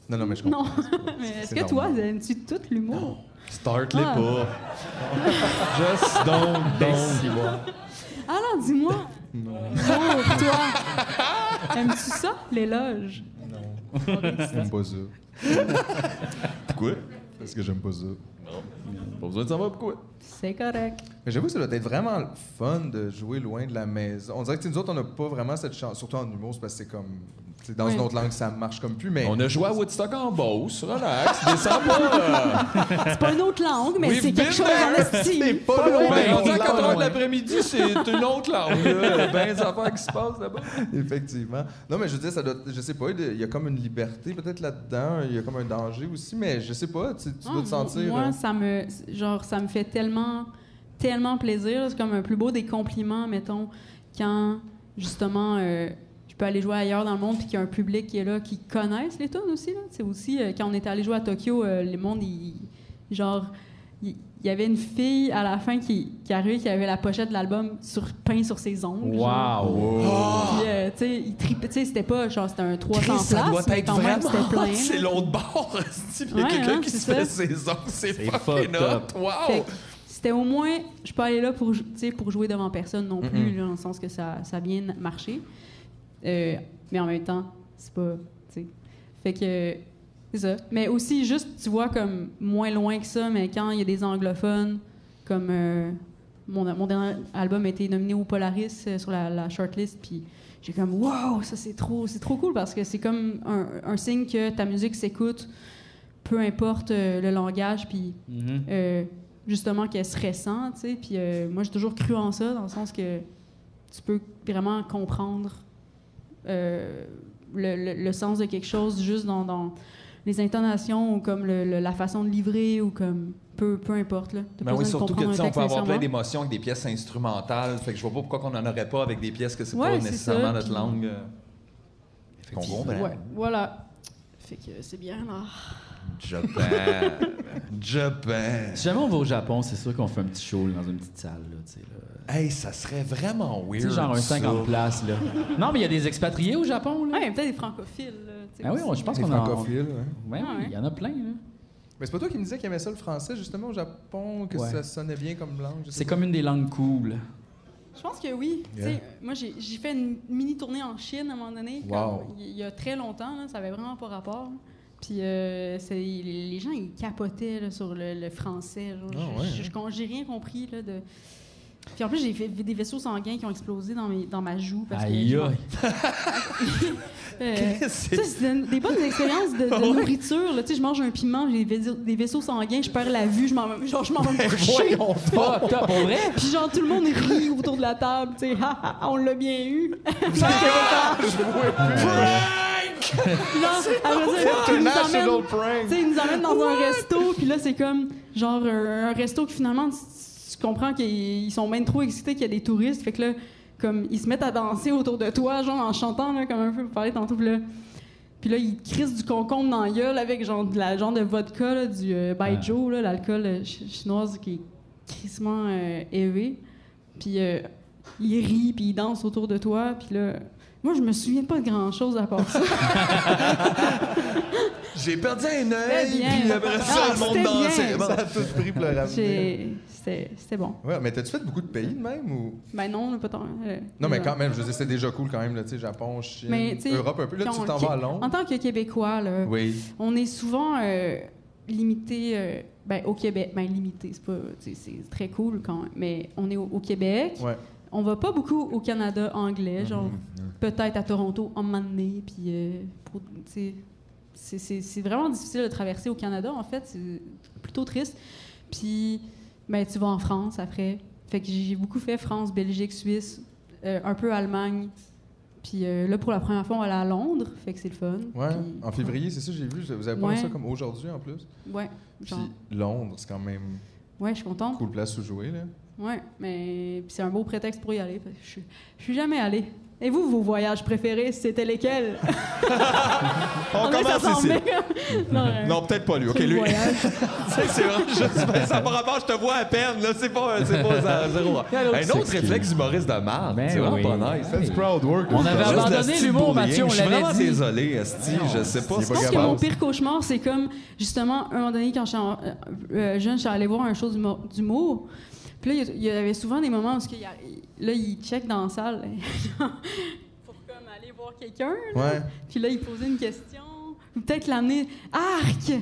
Non, non, mais je comprends. Non. mais est-ce que toi, aimes-tu tout l'humour? Start-les Ah. pas. Just don't, don't. Alors, dis-moi. Non. toi? Aimes-tu ça, l'éloge? J'aime pas ça. Pourquoi? Parce que j'aime pas ça. Pas besoin de savoir pourquoi. C'est correct. Mais j'avoue que ça doit être vraiment le fun de jouer loin de la maison. On dirait que nous autres, on n'a pas vraiment cette chance, surtout en humour, c'est parce que c'est comme. Dans Oui. une autre langue, ça marche comme plus, mais. On a joué à Woodstock en Beauce, relax, descends pas. euh. C'est pas une autre langue, mais c'est quelque chose en estime. C'est pas loin. Ben, rendu à Loin. 4 heures de l'après-midi, c'est une autre langue. là. Ben, des affaires qui se passent là-bas. Effectivement. Non, mais je veux dire, ça doit. Je sais pas, il y a comme une liberté peut-être là-dedans, il y a comme un danger aussi, mais je sais pas, tu, tu Ah, dois te sentir. Moi, euh, ça me, genre, ça me fait tellement, tellement plaisir. C'est comme un plus beau des compliments, mettons, quand justement euh, je peux aller jouer ailleurs dans le monde puis qu'il y a un public qui est là, qui connaissent les tunes aussi. là. C'est aussi euh, quand on était allé jouer à Tokyo, euh, les mondes, ils, genre, il y avait une fille à la fin qui, qui arrivait qui avait la pochette de l'album sur, peint sur ses ongles. Wow! Puis, euh, tu sais, il tripait- tu sais, c'était pas genre, c'était un 300 Chris, places, ça doit mais être quand même, c'était plein. C'est l'autre bord, il y a Ouais, quelqu'un hein, qui se fait ses ongles. C'est C'est fucking hot. Wow! C'était au moins, je peux aller là pour, jou- tu sais, pour jouer devant personne non plus, là, dans le sens que ça, ça a bien marché. Euh, mais en même temps, c'est pas. Fait que, c'est ça. Mais aussi, juste, tu vois, comme moins loin que ça, mais quand il y a des anglophones, comme euh, mon, mon dernier album a été nominé au Polaris euh, sur la, la shortlist, puis j'ai comme, wow, ça c'est trop, c'est trop cool parce que c'est comme un, un signe que ta musique s'écoute, peu importe le langage, puis Mhm. euh, justement qu'elle se ressent, tu sais. Puis moi, j'ai toujours cru en ça, dans le sens que tu peux vraiment comprendre euh, le, le- le sens de quelque chose juste dans, dans les intonations ou comme le- la façon de livrer ou comme peu, peu importe. Là. T'as Ben oui, surtout que on peut avoir plein d'émotions avec des pièces instrumentales. Fait que je vois pas pourquoi on n'en aurait pas avec des pièces que c'est Ouais, pas nécessairement ça, notre langue. euh, qu'on comprend. Ouais, voilà. Fait que c'est bien là. Japan. Japan. Si jamais on va au Japon, c'est sûr qu'on fait un petit show là, dans une petite salle. Là. Hey, ça serait vraiment Tu weird. sais, genre un ça. 50 places. Là. Non, mais il y a des expatriés au Japon. Là. Ouais, peut-être des francophiles. Là, Ah oui, je pense qu'on en francophiles, ouais. Il y en a plein. Là. Mais c'est pas toi qui me disais qu'il aimait ça le français, justement, au Japon, que Ouais. ça sonnait bien comme langue? C'est comme une des langues cool. Je pense que oui. Tu sais, moi, j'ai fait une mini tournée en Chine à un moment donné, Wow. comme il y a très longtemps. Là, ça avait vraiment pas rapport. Puis euh, les gens, ils capotaient là, sur le, le français. genre. Ah ouais, Je- je- je- J'ai rien compris. Là, de... Puis en plus, j'ai fait des vaisseaux sanguins qui ont explosé dans, mes, dans ma joue. Parce Aïe. Euh, C'est- des bonnes expériences de, de nourriture. là. Tu sais, je mange un piment, j'ai des, vais- des vaisseaux sanguins, je perds la vue, je m'en vais genre, je m'en vais me coucher. Pour vrai? Puis genre, tout le monde rit autour de la table, tu sais, on l'a bien eu. Après prank. sais, ils nous emmènent dans un resto, puis là, c'est comme, genre, un, resto que finalement, tu, comprends qu'ils ils sont même trop excités qu'il y a des touristes. Fait que là, comme, ils se mettent à danser autour de toi, genre, en chantant, là, comme un peu, pour parler tantôt, puis là... Puis là, ils crissent du concombre dans la gueule avec genre de la genre de vodka, là, du euh, baijiu, là, l'alcool euh, ch- chinoise qui est crissement euh, élevé. Puis euh, ils rient, puis ils dansent autour de toi. Puis là, moi, je me souviens pas de grand-chose à part ça. J'ai perdu un œil, puis après ça, Ah, le monde dansait. Bon. Ça a tout pris pour le ramener. C'était bon. Ouais, mais t'as-tu fait beaucoup de pays de même ou? Ben non, là, pas tant. euh, Non, mais quand même, je veux dire, c'est déjà cool quand même, là, tu sais, Japon, Chine, Mais, Europe un peu. Là, tu t'en on- vas à Londres. En tant que Québécois, là, Oui. on est souvent euh, limité euh, ben, au Québec. Ben, limité, c'est pas. C'est très cool quand même. Mais on est au, au Québec. Ouais. On va pas beaucoup au Canada anglais, genre Mhm. peut-être à Toronto en moment donné, puis euh, c'est- vraiment difficile de traverser au Canada en fait, c'est plutôt triste. Puis ben tu vas en France après, fait que j'ai beaucoup fait France, Belgique, Suisse, euh, un peu Allemagne. Puis euh, là pour la première fois on va aller à Londres, fait que c'est le fun. Ouais, Puis- en février, c'est ça, j'ai vu. Vous avez Ouais. ça comme aujourd'hui en plus? Ouais, Puis genre, Londres, c'est quand même ouais, je suis contente. cool place où jouer, là. Ouais, mais c'est un beau prétexte pour y aller. parce que Je, suis- je suis jamais allée. Et vous, vos voyages préférés, c'était lesquels? On ça commence ici. non, euh, Non, peut-être pas lui. OK, lui. voyage. c'est vraiment juste. ben, ça par rapport, je te vois à peine. Là, c'est pas, c'est pas ça, zéro. Un autre réflexe humoriste de marde. Ben c'est vraiment oui. pas nice. Crowd work. On avait Juste abandonné l'humour. Mathieu, on Je suis vraiment dit. désolé, Esti. Je sais pas. Je pense que mon pire cauchemar, c'est comme, justement, un moment donné, quand j'étais en- euh, jeune, j'étais allée voir un show d'humour. Puis là, il y il avait souvent des moments où il y a- là, ils checkent dans la salle pour comme aller voir quelqu'un. Ouais. Puis là, ils posaient une question. Ou peut-être l'année. Arc!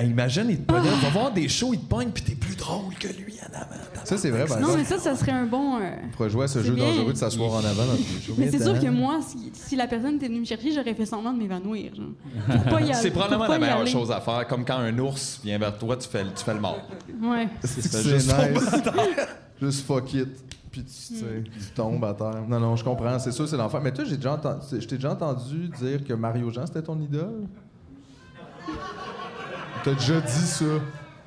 Hey, imagine, il te pogne, va voir des shows, il te pogne, puis t'es plus drôle que lui en avant. Ça, c'est vrai, Non, mais ça, ça serait un bon. euh, On pourrait jouer à ce jeu bien. dangereux de s'asseoir en avant dans tous les shows. Mais c'est sûr que moi, si, si la personne était venue me chercher, j'aurais fait semblant de m'évanouir. C'est probablement la meilleure chose à faire. Comme quand un ours vient vers toi, tu fais, le- tu fais le mort. Ouais. C'est juste juste nice. juste fuck it. Puis tu, tu sais, tu tombes à terre. Non, non, je comprends. C'est sûr, c'est l'enfer. Mais toi, j'ai déjà entendu, je t'ai déjà entendu dire que Mario Jean, c'était ton idole? T'as déjà dit ça.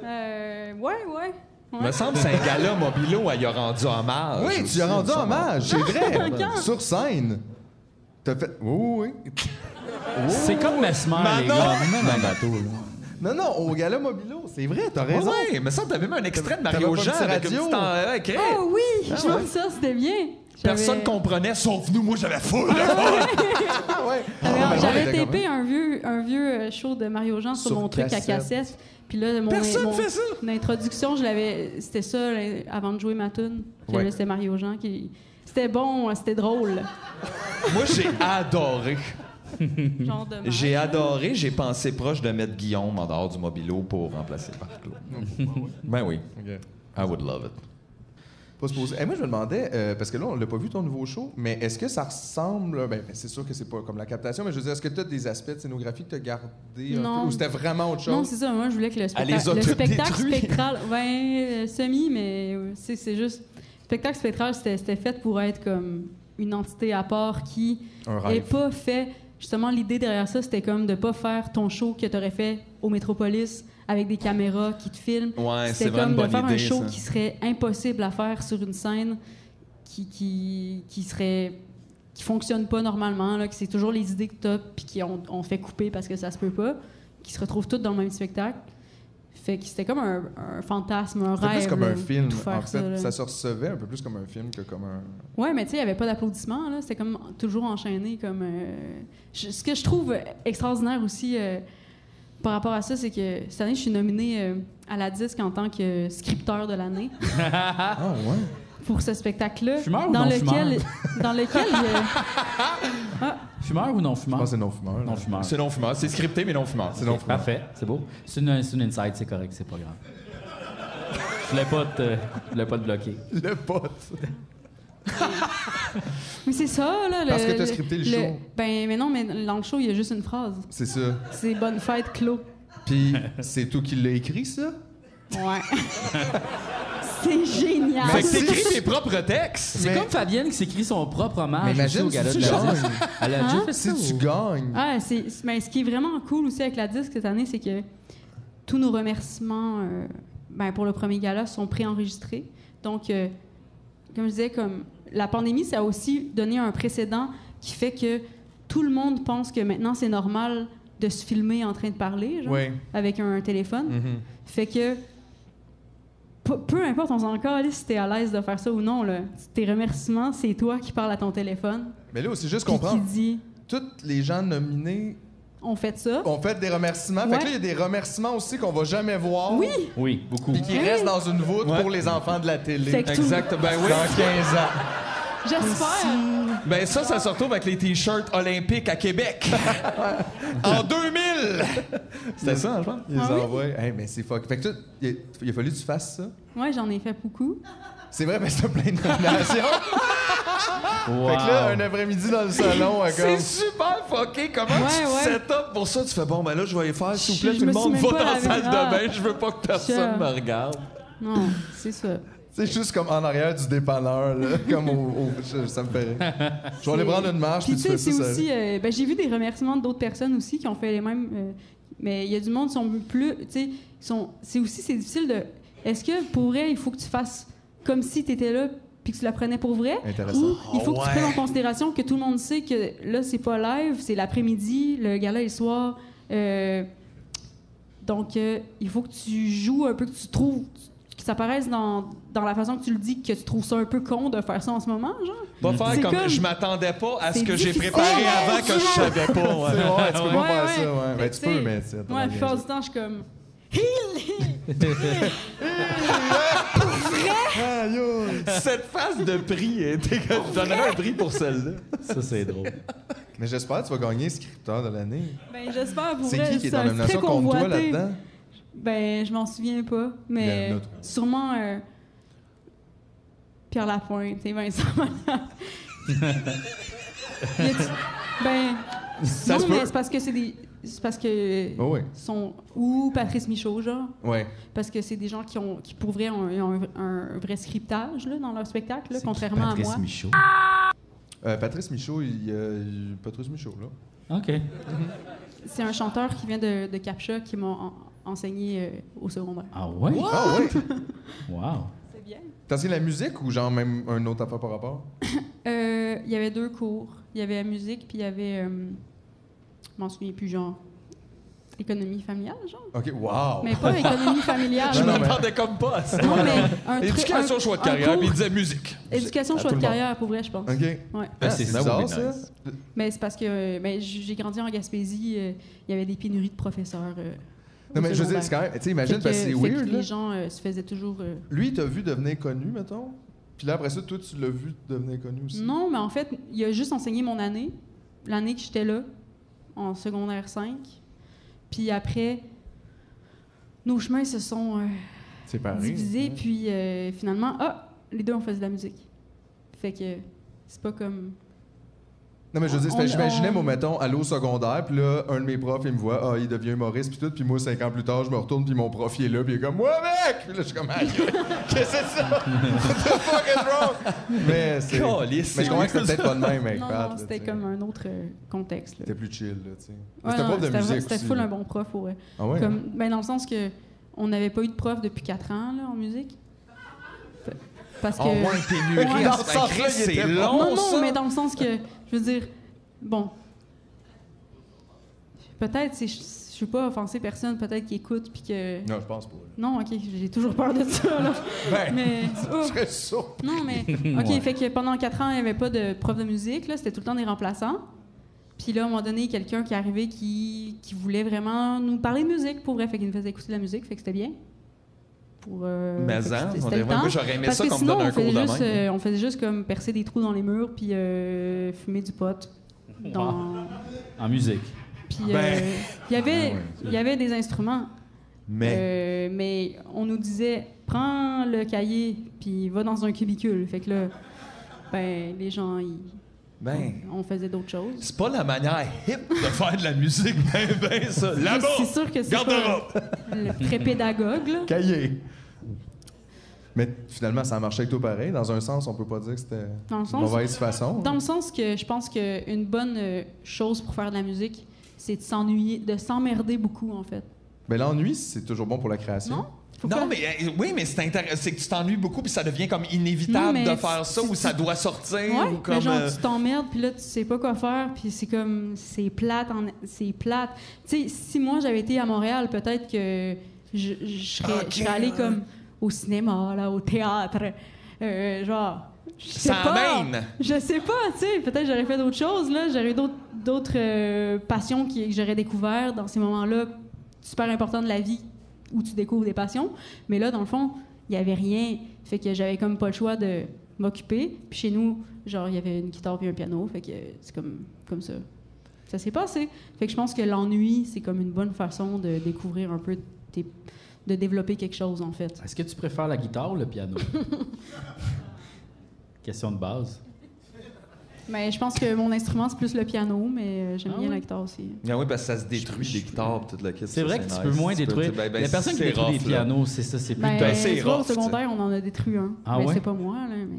Euh, ouais, ouais. Il me semble que c'est un gars-là, Mobilo, elle y a rendu hommage. Oui, tu lui as rendu hommage, c'est vrai. Sur scène. T'as fait. Oui, oui, oui. C'est comme Mesmer, les gars. Même un bateau, là. Non, non, au Gala Mobilo. C'est vrai, t'as raison. Ouais, mais ça, t'avais même un extrait de Mario Jean avec une petite. Oh oui! Ah je que ça, c'était bien. Personne comprenait, sauf nous. Moi, j'avais ouais. J'avais- Ah, ben, J'avais tapé un vieux, un vieux euh, show de Mario Jean sur, Sur mon truc à cassette. Puis là, mon, Personne mon, fait ça. mon introduction, je l'avais. C'était ça là, avant de jouer ma tune. Puis Ouais. là, C'était Mario Jean qui. C'était bon, c'était drôle. Moi, j'ai adoré. J'ai adoré, j'ai pensé proche de mettre Guillaume en dehors du mobilo pour remplacer par Claude. ben oui. I would love it. Pas se poser. Eh, moi, je me demandais, euh, parce que là, on l'a pas vu ton nouveau show, mais est-ce que ça ressemble. Ben, ben, c'est sûr que c'est pas comme la captation, mais je veux dire, est-ce que tu as des aspects de scénographie que tu as gardés un Non. peu, ou c'était vraiment autre chose? Non, c'est ça. Moi, je voulais que le, spectacle- le spectacle spectral. Ouais, euh, semi, mais c'est c'est juste. Le spectacle spectral, c'était c'était fait pour être comme une entité à part qui n'est pas fait. Justement, l'idée derrière ça, c'était comme de pas faire ton show que tu aurais fait au Métropolis avec des caméras qui te filment. Ouais, c'est comme une de faire un idée, show ça. qui serait impossible à faire sur une scène qui, qui, qui serait qui fonctionne pas normalement, là, que c'est toujours les idées que tu as puis qui ont on fait couper parce que ça se peut pas, qui se retrouvent toutes dans le même spectacle. Fait que c'était comme un, un fantasme, un C'était rêve. plus comme là, un film. tout faire En fait, ça, se recevait un peu plus comme un film que comme un. Ouais, mais tu sais, il n'y avait pas d'applaudissements. là. C'était comme toujours enchaîné. Comme, euh, je- ce que je trouve extraordinaire aussi euh, par rapport à ça, c'est que cette année, je suis nominée euh, à la disque en tant que scripteur de l'année Ah, ouais. pour ce spectacle-là. Fumeur ou dans non lequel, fumeur? dans lequel Ah, Fumeur ou non fumeur? Je pense que c'est non fumeur. Non fumeur. C'est non fumeur. C'est scripté, mais non fumeur. C'est non fumeur. Parfait, c'est beau. C'est une, inside, c'est correct, c'est pas grave. Je voulais pas te, je voulais pas te bloquer. Le pote. mais c'est ça, là. Parce que t'as scripté le show. Ben, mais non, mais dans le show, il y a juste une phrase. C'est ça. C'est Bonne fête, Clos. Puis, c'est toi qui l'as écrit, ça? Ouais. c'est génial. Fait que t'écris tes propres textes. C'est Mais- comme Fabienne qui s'écrit son propre hommage Mais aussi imagine au gala si de tu la gagnes. Elle a déjà Hein? fait ça. Si tu ou- gagnes. Ah, mais ce qui est vraiment cool aussi avec la disque cette année, c'est que tous nos remerciements euh, ben, pour le premier gala sont préenregistrés. Donc, euh, comme je disais, comme la pandémie, ça a aussi donné un précédent qui fait que tout le monde pense que maintenant c'est normal de se filmer en train de parler, genre, Oui. avec un téléphone. Mhm. Fait que peu, peu importe, on s'en calisse si t'es à l'aise de faire ça ou non. Là. Tes remerciements, c'est toi qui parles à ton téléphone. Mais là, c'est juste Puis qui comprendre. dit Tous les gens nominés on fait ça. ont fait des remerciements. Fait que là, il y a des remerciements aussi qu'on va jamais voir. Oui. Oui, beaucoup. Puis qui Oui. restent dans une voûte Ouais. pour les enfants de la télé. Fait que tout- Exact. Ben oui. Dans 15 ans. J'espère. Ben ça, ça se retrouve avec les t-shirts olympiques à Québec. en 2000! C'était ça, je pense. Ils Ah oui? envoient. Hey, mais c'est fuck. Fait que toi, il a, il a fallu que tu fasses ça? Ouais, j'en ai fait beaucoup. C'est vrai, mais c'est plein de nominations. Wow. Fait que là, un après-midi dans le salon, à C'est comme. super fucké. Comment Ouais, tu ouais. set up pour ça? Tu fais, bon, ben là, je vais y faire, s'il vous plaît, tout le monde va dans la salle de bain. Je veux pas que personne Je- me regarde. Non, c'est ça. C'est juste comme en arrière du dépanneur, là. comme au, au- je- ça me fait rire. Je vais aller prendre une marche, puis Puis tu fais sais, ça. c'est aussi. euh, ben, j'ai vu des remerciements d'autres personnes aussi qui ont fait les mêmes. euh, mais il y a du monde qui sont plus. Tu sais, ils sont. C'est aussi c'est difficile de. Est-ce que pour vrai, il faut que tu fasses comme si tu étais là puis que tu la prenais pour vrai? Intéressant. Ou il faut Oh, que tu ouais. prennes en considération que tout le monde sait que là, c'est pas live, c'est l'après-midi, le gala est le soir. euh, donc, euh, il faut que tu joues un peu, que tu trouves. que ça paraisse dans, dans la façon que tu le dis, que tu trouves ça un peu con de faire ça en ce moment, genre. Pas faire comme, comme- je m'attendais pas à ce que j'ai préparé Oh, avant que je savais pas. Ouais. vrai, tu peux pas Ouais, faire ouais. ça, ouais. Ben, tu peux, mais tu sais, t'as Ouais, la plupart du temps, je suis comme. Cette phase de prix, que je donnerais un prix pour celle-là. Ça, c'est drôle. Mais j'espère que tu vas gagner scripteur de l'année. Ben, j'espère pour C'est vrai. qui qui est en un nomination très contre toi convoité. là-dedans? Ben, je m'en souviens pas. Il y en Mais a sûrement euh, Pierre Lapointe Vincent Maillard. Y a-tu- Ben, Ça non, se mais peut. c'est parce que c'est des. C'est parce que. Oh oui. Sont, ou Patrice Michaud, genre. Ouais. Parce que c'est des gens qui, ont, qui pour vrai, ont, ont un, un vrai scriptage là, dans leur spectacle, là, contrairement à moi. Michaud? Euh, Patrice Michaud, il y a il- Patrice Michaud, là. OK. C'est un chanteur qui vient de, de Captcha qui m'a en- enseigné euh, au secondaire. Ah ouais? Ah ouais? Wow. C'est bien. T'as enseigné la musique ou genre même un autre affaire par rapport? Euh, Il y avait deux cours. Il y avait la musique, puis il y avait. Je m'en souviens plus, genre. économie familiale, genre. OK, wow! Mais pas économie familiale. Je m'entendais comme pas à ça. Non, mais un truc- Éducation, un- choix de carrière, puis il disait musique. Éducation, À choix de carrière, pour vrai, je pense. OK. Ouais. Ah, c'est c'est bizarre, bizarre, ça? Mais c'est parce que euh, ben, j'ai grandi en Gaspésie, euh, il y avait des pénuries de professeurs. euh, Non, mais je veux dire, c'est quand même- tu sais, imagine, parce que c'est que weird, là. Les gens euh, se faisaient toujours. euh, Lui, t'as vu devenir connu, mettons? Puis là, après ça, toi, tu l'as vu devenir connu aussi? Non, mais en fait, il a juste enseigné mon année, l'année que j'étais là, en secondaire 5. Puis après, nos chemins se sont euh, divisés, ouais. puis euh, finalement, ah, les deux, on faisait de la musique. Fait que c'est pas comme. Non, mais je veux dire, c'est j'imaginais, moi, mettons, à l'eau secondaire, puis là, un de mes profs, il me voit, ah, il devient humoriste, puis tout, puis moi, cinq ans plus tard, je me retourne, puis mon prof, il est là, puis il est comme, moi, mec! Puis là, je suis comme, qu'est-ce que c'est ça? What the fuck is wrong? Mais c'est. Mais c'est je comprends que c'était peut-être pas de même avec non, c'était comme un autre euh, contexte. là. C'était plus chill, là, tu sais. Ouais, c'était prof de c'était- musique C'était aussi, full un bon prof, pour vrai. Ah ouais? Comme, ben, dans le sens que on n'avait pas eu de prof depuis 4 ans là, en musique. Parce que. Oh, ouais, pénurie, Ouais. dans ce sens-là, il était bon. Non, non, ça. mais dans le sens que, je veux dire, bon. Peut-être, c'est- je je suis pas offenser personne, peut-être qu'il écoute puis que. Non, je pense pas. Non, ok, j'ai toujours peur de ça, là. Ben, mais. oh. je. Non, mais. OK, Ouais. fait que pendant quatre ans, il n'y avait pas de prof de musique, là. C'était tout le temps des remplaçants. Puis là, à un moment donné, quelqu'un qui est arrivé qui, qui voulait vraiment nous parler de musique, pour vrai. Fait qu'il nous faisait écouter de la musique, fait que c'était bien. Pour, euh, Mais en, c'était- on dirait- moi, j'aurais aimé Parce ça qu'on me sinon, donne un on faisait cours de juste, même. euh, on faisait juste comme percer des trous dans les murs, puis euh, fumer du pot. Dans... En musique. Puis Ben. euh, il y avait, Ah ouais. il y avait des instruments. Mais- Euh, mais on nous disait, prends le cahier, puis va dans un cubicule. Fait que là, ben, les gens, ils- Ben. on faisait d'autres choses. C'est pas la manière hip de faire de la musique, ben, ben, ça. Là-bas! C'est sûr que c'est le très pédagogue, là. Cahier. Mais finalement, ça a marché avec toi pareil. Dans un sens, on peut pas dire que c'était Dans le une mauvaise façon. Dans le sens que je pense qu'une bonne euh, chose pour faire de la musique, c'est de s'ennuyer, de s'emmerder beaucoup, en fait. Mais l'ennui, c'est toujours bon pour la création. Non? Non, mais euh, oui, mais c'est intéressant. C'est que tu t'ennuies beaucoup, puis ça devient comme inévitable Non, mais de faire ça, ou ça doit sortir, Ouais, ou mais comme. genre, euh, tu t'emmerdes, puis là, tu sais pas quoi faire, puis c'est comme, c'est plate, en- c'est plate. Tu sais, si moi, j'avais été à Montréal, peut-être que je, je serais, je serais allée comme au cinéma, là, au théâtre, euh, genre... Je sais Ça pas. amène. Je sais pas, tu sais, peut-être j'aurais fait d'autres choses, là, j'aurais eu d'autres, d'autres euh, passions qui, que j'aurais découvertes dans ces moments-là super importants de la vie où tu découvres des passions. Mais là, dans le fond, il y avait rien. Fait que j'avais comme pas le choix de m'occuper. Puis chez nous, genre, il y avait une guitare puis un piano. Fait que c'est comme, comme ça. Ça s'est passé. Fait que je pense que l'ennui, c'est comme une bonne façon de découvrir un peu tes- de développer quelque chose, en fait. Est-ce que tu préfères la guitare ou le piano? Question de base. Mais je pense que mon instrument, c'est plus le piano, mais euh, j'aime Ah bien ouais? la guitare aussi. Ah oui, parce que ça se détruit des guitares, toute la question. C'est vrai que tu peux moins détruire. ben, la personne qui détruit des pianos, c'est ça, c'est plus Ben, tough. tu vois, au secondaire, on en a détruit un. Ah mais ouais? c'est pas moi, là. Mais,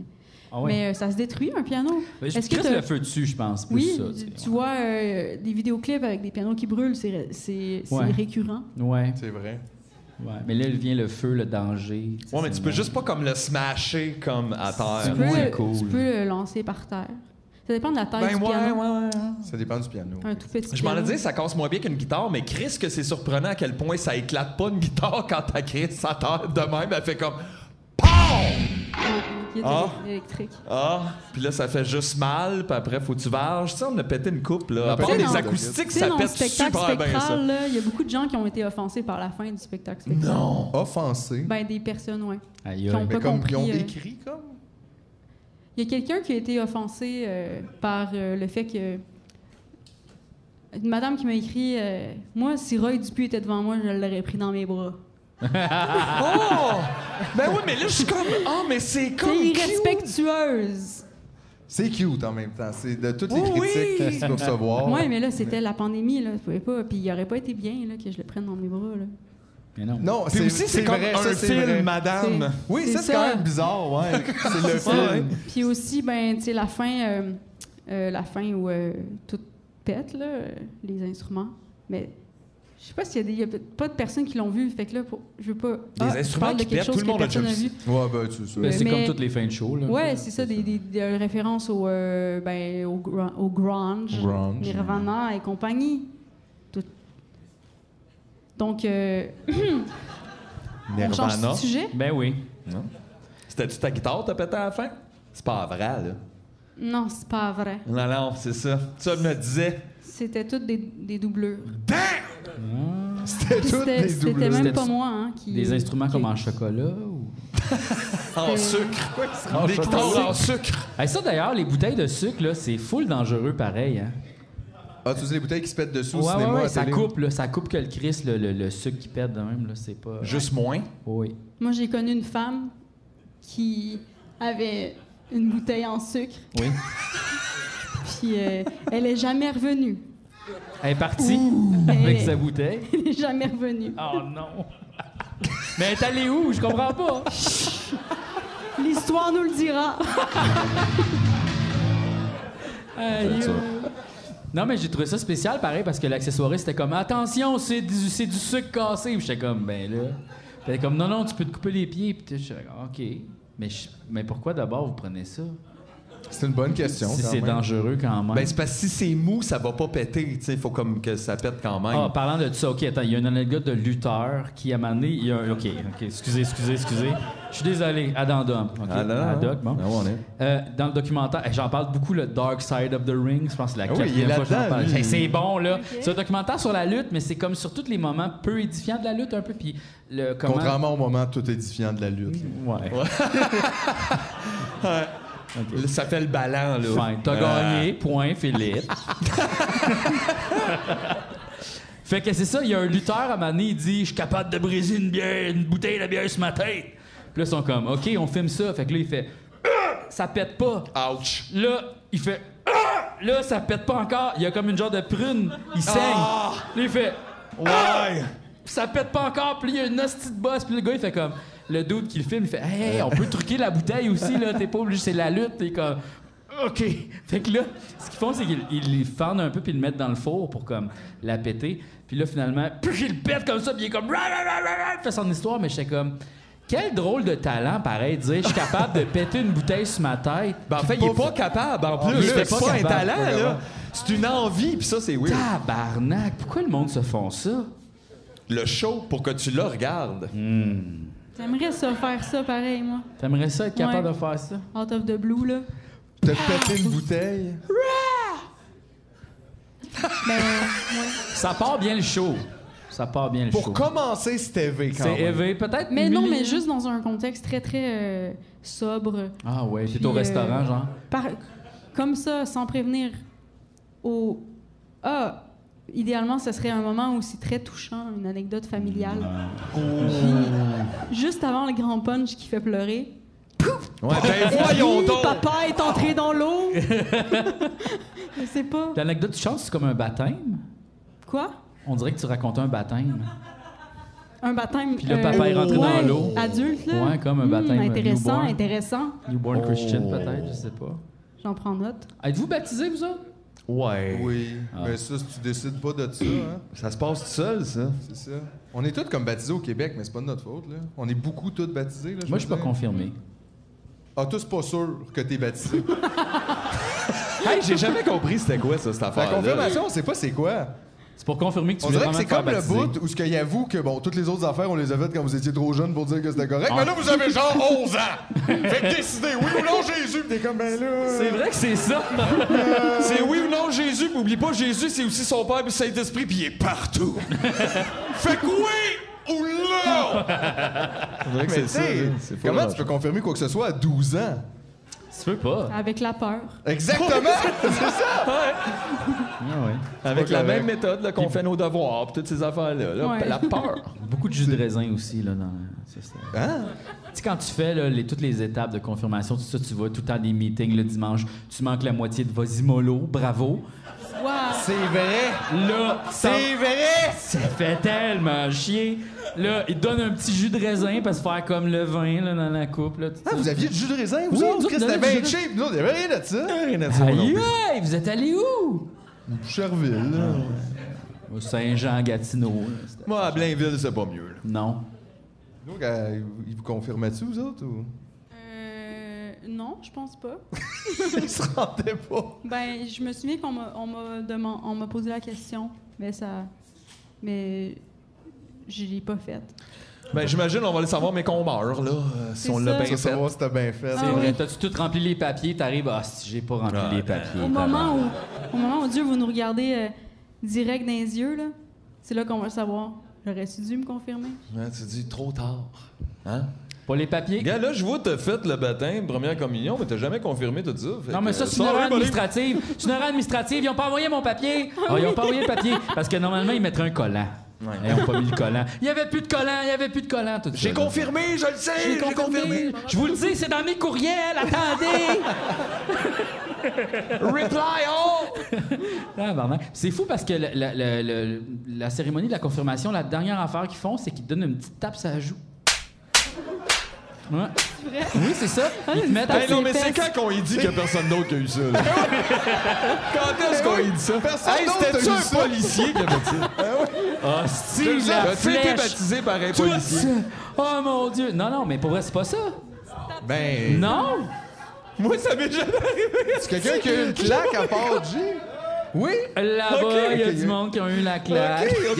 Ah ouais? mais, euh, ça se détruit, un piano. Ben, je Est-ce que le feu dessus, je pense. Plus Oui, ça, tu vois euh, des vidéoclips avec des pianos qui brûlent, c'est c'est- c'est Ouais. récurrent. Ouais. C'est vrai. Ouais. Mais là, il vient le feu, le danger. Ouais, mais tu peux juste pas comme le smasher comme à terre. Tu peux, tu peux le lancer par terre. Ça dépend de la taille Ben du ouais, piano. ouais, ouais. Ça dépend du piano. Un tout petit Je m'en ai dit, ça casse moins bien qu'une guitare, mais Chris, que c'est surprenant à quel point ça éclate pas une guitare quand ta Chris, ça terre de même, elle fait comme est Ah. électrique. Ah, puis là, ça fait juste mal, puis après, faut que tu varges. Tu sais, on a pété une coupe, là. À part les acoustiques, ça pète spectacle super bien, ça. il y a beaucoup de gens qui ont été offensés par la fin du spectacle spectral. Non! Offensé. Ben, des personnes, ouais. Aïe, Qui ont aïe. pas Mais comme compris. ils ont euh, écrit comme? Il y a quelqu'un qui a été offensé euh, par euh, le fait que. Une madame qui m'a écrit euh, Moi, si Roy Dupuis était devant moi, je l'aurais pris dans mes bras. Oh! Ben oui, mais là, je suis comme. Ah, mais c'est comme. C'est irrespectueuse. C'est cute en même temps. C'est de toutes les Oh oui! critiques que tu peux recevoir. Ouais, mais là, c'était la pandémie, là. Je pouvais pas. Puis il aurait pas été bien là, que je le prenne dans mes bras, là. Mais non. Non, Puis aussi, c'est comme vrai, un ça, c'est film, vrai. madame. Oui, C'est ça, c'est quand même bizarre, ouais. C'est le film. Puis aussi, ben, tu sais, la fin, euh, euh, la fin où euh, tout pète, là, les instruments. Mais je sais pas s'il y a des, y a pas de personnes qui l'ont vu. Fait que là, pour- je veux pas. Des Ah, instruments de qui pètent, tout le monde a déjà vu. Ouais, ben, c'est ça. Ben, c'est Mais- comme toutes les fins de show. Là. Ouais, c'est ça, des, des- des références au, euh, ben, au grunge, Grunge. Nirvana et compagnie. Donc, euh, on change de sujet? Ben oui. Non. C'était-tu ta guitare t'as pété à la fin? C'est pas vrai, là. Non, c'est pas vrai. Non, non, c'est ça. Ça me disait. C'était toutes des, des doublures. C'était Puis C'était c'était même pas moi hein, qui. Des instruments qui- comme en chocolat ou? En sucre. Des guitares en sucre. Hey, ça d'ailleurs, les bouteilles de sucre, là, c'est full dangereux pareil. Hein? Ah, tu sais, les bouteilles qui se pètent dessous au Ouais, ouais, cinéma ouais, à ça télé? coupe, là, ça coupe que le Chris, le, le- le sucre qui pète de même, là, c'est pas. Juste moins? Oui. Moi, j'ai connu une femme qui avait une bouteille en sucre, Oui. puis euh, elle est jamais revenue. Elle est partie Ouh. avec Elle- sa bouteille. Elle est jamais revenue. Oh non! Mais elle est allée où? Je comprends pas. L'histoire nous le dira. Aïe. Non, mais j'ai trouvé ça spécial, pareil, parce que l'accessoiriste était comme Attention, c'est du, c'est du sucre cassé. Puis j'étais comme Ben là. Puis comme Non, non, tu peux te couper les pieds. Puis j'étais comme OK. Mais, mais pourquoi d'abord vous prenez ça? C'est une bonne question. Si c'est dangereux quand même. Ben, c'est parce que si c'est mou, ça va pas péter. Il faut comme que ça pète quand même. Ah, parlant de ça, OK, attends, il y a une anecdote de lutteur qui, à un moment donné, il y a un... OK, OK, excusez, excusez, excusez. Je suis désolé, Ah, là, là, Haddock, bon. Ah, on est. Euh, dans le documentaire, j'en parle beaucoup, le Dark Side of the Ring. Je pense que c'est la Ah oui, quatrième fois que j'en parle. C'est bon, là. C'est un documentaire sur la lutte, mais c'est comme sur tous les moments peu édifiants de la lutte, un peu. Puis le, comment... Contrairement au moment tout édifiant de la lutte. Ouais. Ça fait le ballon, là. Fine. T'as Ah. gagné, point, Philippe. fait que c'est ça, il y a un lutteur à donné, il dit Je suis capable de briser une bière, une bouteille de bière sur ma tête. Puis là, ils sont comme OK, on filme ça. Fait que là, il fait Ah! Ça pète pas. Ouch. Là, il fait Ah! Là, ça pète pas encore. Il y a comme une genre de prune. Il saigne. Ah! Là, il fait Ouais. ça pète pas encore, puis il y a une hostie de boss, puis le gars il fait comme le dude qui le filme, il fait hey, on peut truquer la bouteille aussi là, t'es pas obligé, c'est la lutte, t'es comme OK. Fait que là, ce qu'ils font c'est qu'ils ils les fendent un peu puis ils le mettent dans le four pour comme la péter. Puis là finalement, puis il le pète comme ça, puis il est comme Rah, rah, rah, rah, rah il fait son histoire, mais j'étais comme quel drôle de talent, pareil, de dire je suis capable de péter une bouteille sur ma tête. Ben, en fait, il est pas capable. En plus, c'est pas pas, un talent, là. C'est une envie, puis ça, c'est weird. Tabarnak, pourquoi le monde se font ça? Le show, pour que tu le regardes. J'aimerais ça faire ça pareil, moi. T'aimerais ça être capable Ouais. de faire ça? Out of the blue, là. T'as pété une bouteille? Ben, ouais. Ça part bien le show. Ça part bien le show. Pour commencer, c'était élevé quand C'est même. élevé, peut-être. Mais non, mais juste dans un contexte très, très euh, sobre. Ah ouais, Puis, au restaurant, euh, genre? par- comme ça, sans prévenir au... Ah, idéalement, ce serait un moment aussi très touchant, une anecdote familiale. Oh. Puis, juste avant le grand punch qui fait pleurer. Ouais, ben Et voyons puis, donc. Papa est entré dans l'eau. Je sais pas. L'anecdote du chance, c'est comme un baptême? Quoi? On dirait que tu racontais un baptême. Un baptême. Puis le papa est rentré dans l'eau. Adulte, là. Ouais, comme un Hmm, baptême intéressant, newborn. intéressant. Newborn Oh. Christian, peut-être, je sais pas. J'en prends note. Êtes-vous baptisés, vous autres? Ouais. Oui, Ah. mais ça, si tu décides pas de ça, hein, Ça se passe tout seul, ça. c'est ça. On est tous comme baptisés au Québec, mais c'est pas de notre faute, là. On est beaucoup tous baptisés, là. Moi, je suis pas confirmé. Ah, tous pas sûr que t'es baptisé. Hey, j'ai jamais compris c'était quoi, ça, cette La affaire confirmation, on sait pas c'est quoi. C'est pour confirmer que tu On voulais dirait que vraiment c'est te faire comme le baptiser. bout où ce qu'il avoue que, bon, toutes les autres affaires, on les a faites quand vous étiez trop jeune pour dire que c'était correct. Ah. Mais là, vous avez genre 11 ans! fait que décidez, oui ou non, Jésus! Puis t'es comme, ben là... C'est vrai que c'est ça. C'est oui ou non Jésus, puis oublie pas, Jésus, c'est aussi son Père, puis Saint-Esprit, puis il est partout. fait que oui ou non! On dirait que Mais c'est tu ça, sais, là. C'est pas comment grave. tu peux confirmer quoi que ce soit à 12 ans? Tu peux pas. Avec la peur. Exactement! c'est ça! Ah ouais. Avec la correct. même méthode là, qu'on fait nos devoirs, puis toutes ces affaires-là. là. Ouais. La peur. Beaucoup de jus de raisin aussi, là, dans... Hein? Tu sais, quand tu fais là, les, toutes les étapes de confirmation, tout ça, tu vas tout le temps des meetings le dimanche, tu manques la moitié de vas-y mollo, bravo. Wow. C'est vrai! Là, ça, C'est vrai! ça fait tellement chier. Là, ils te donnent un petit jus de raisin parce que faire comme le vin là, dans la coupe. Là, tout Ah, ça. vous aviez du jus de raisin, vous Oui, autres? Chris, C'était bien du jus cheap! Nous, il y avait rien de ça! Rien à dire, moi non Aïe, plus. aïe, vous êtes allés où? Cherville, là. Au Saint-Jean-Gatineau. là, c'était- Moi, à Blainville, c'est pas mieux. là. Non. Donc, euh, ils vous confirmaient-tu, vous autres? Ou... Non, je pense pas. ils se rendaient pas. Ben, je me souviens qu'on m'a, on m'a, deman- on m'a posé la question, mais ça, mais je l'ai pas faite. Ben, j'imagine, on va le savoir, mais qu'on meurt, là, euh, si C'est on l'a ça. bien fait. savoir si t'as bien fait. C'est Ah vrai, oui. t'as-tu tout rempli les papiers, t'arrives, ah, si j'ai pas rempli les papiers. Au moment, où, au moment où Dieu vous nous regardez euh, direct dans les yeux, là, c'est là qu'on va le savoir. J'aurais-tu dû me confirmer? Ouais, tu dis trop tard. Hein? Pour les papiers. Gars, là, je vois que t'as fait le baptême, première communion, mais t'as jamais confirmé tout ça. Fait Non, mais ça, c'est une erreur administrative. C'est une erreur administrative. Ils ont pas envoyé mon papier. Ah, ils ont pas envoyé le papier. Parce que normalement, ils mettraient un collant. Ils ont pas mis le collant. Il y avait plus de collant, il y avait plus de collant. tout J'ai ça. confirmé, je le sais, J'ai j'ai confirmé. confirmé. Je vous le dis, c'est dans mes courriels. Attendez. Reply all! Tabarnak. C'est fou parce que le- la cérémonie de la confirmation, la dernière affaire qu'ils font, c'est qu'ils te donnent une petite tape sur la joue. Ouais. Oui, c'est ça. Ils te mettent à Hey, non, mais c'est quand qu'on y dit qu'il y a personne d'autre qui a eu ça? là? quand est-ce qu'on y dit ça? Personne Hey, d'autre c'était-tu a eu un ça? policier qui a fait ça? Ah, C'est ça. la As-tu été flèche. baptisé par un policier? Oh mon Dieu. Non, non, mais pour vrai, c'est pas ça. Ben. Non. Moi, ça m'est jamais arrivé. C'est quelqu'un qui a eu une claque à part G? Oui? Là-bas, il y a ok. du monde qui a eu la claque. Ok, ok.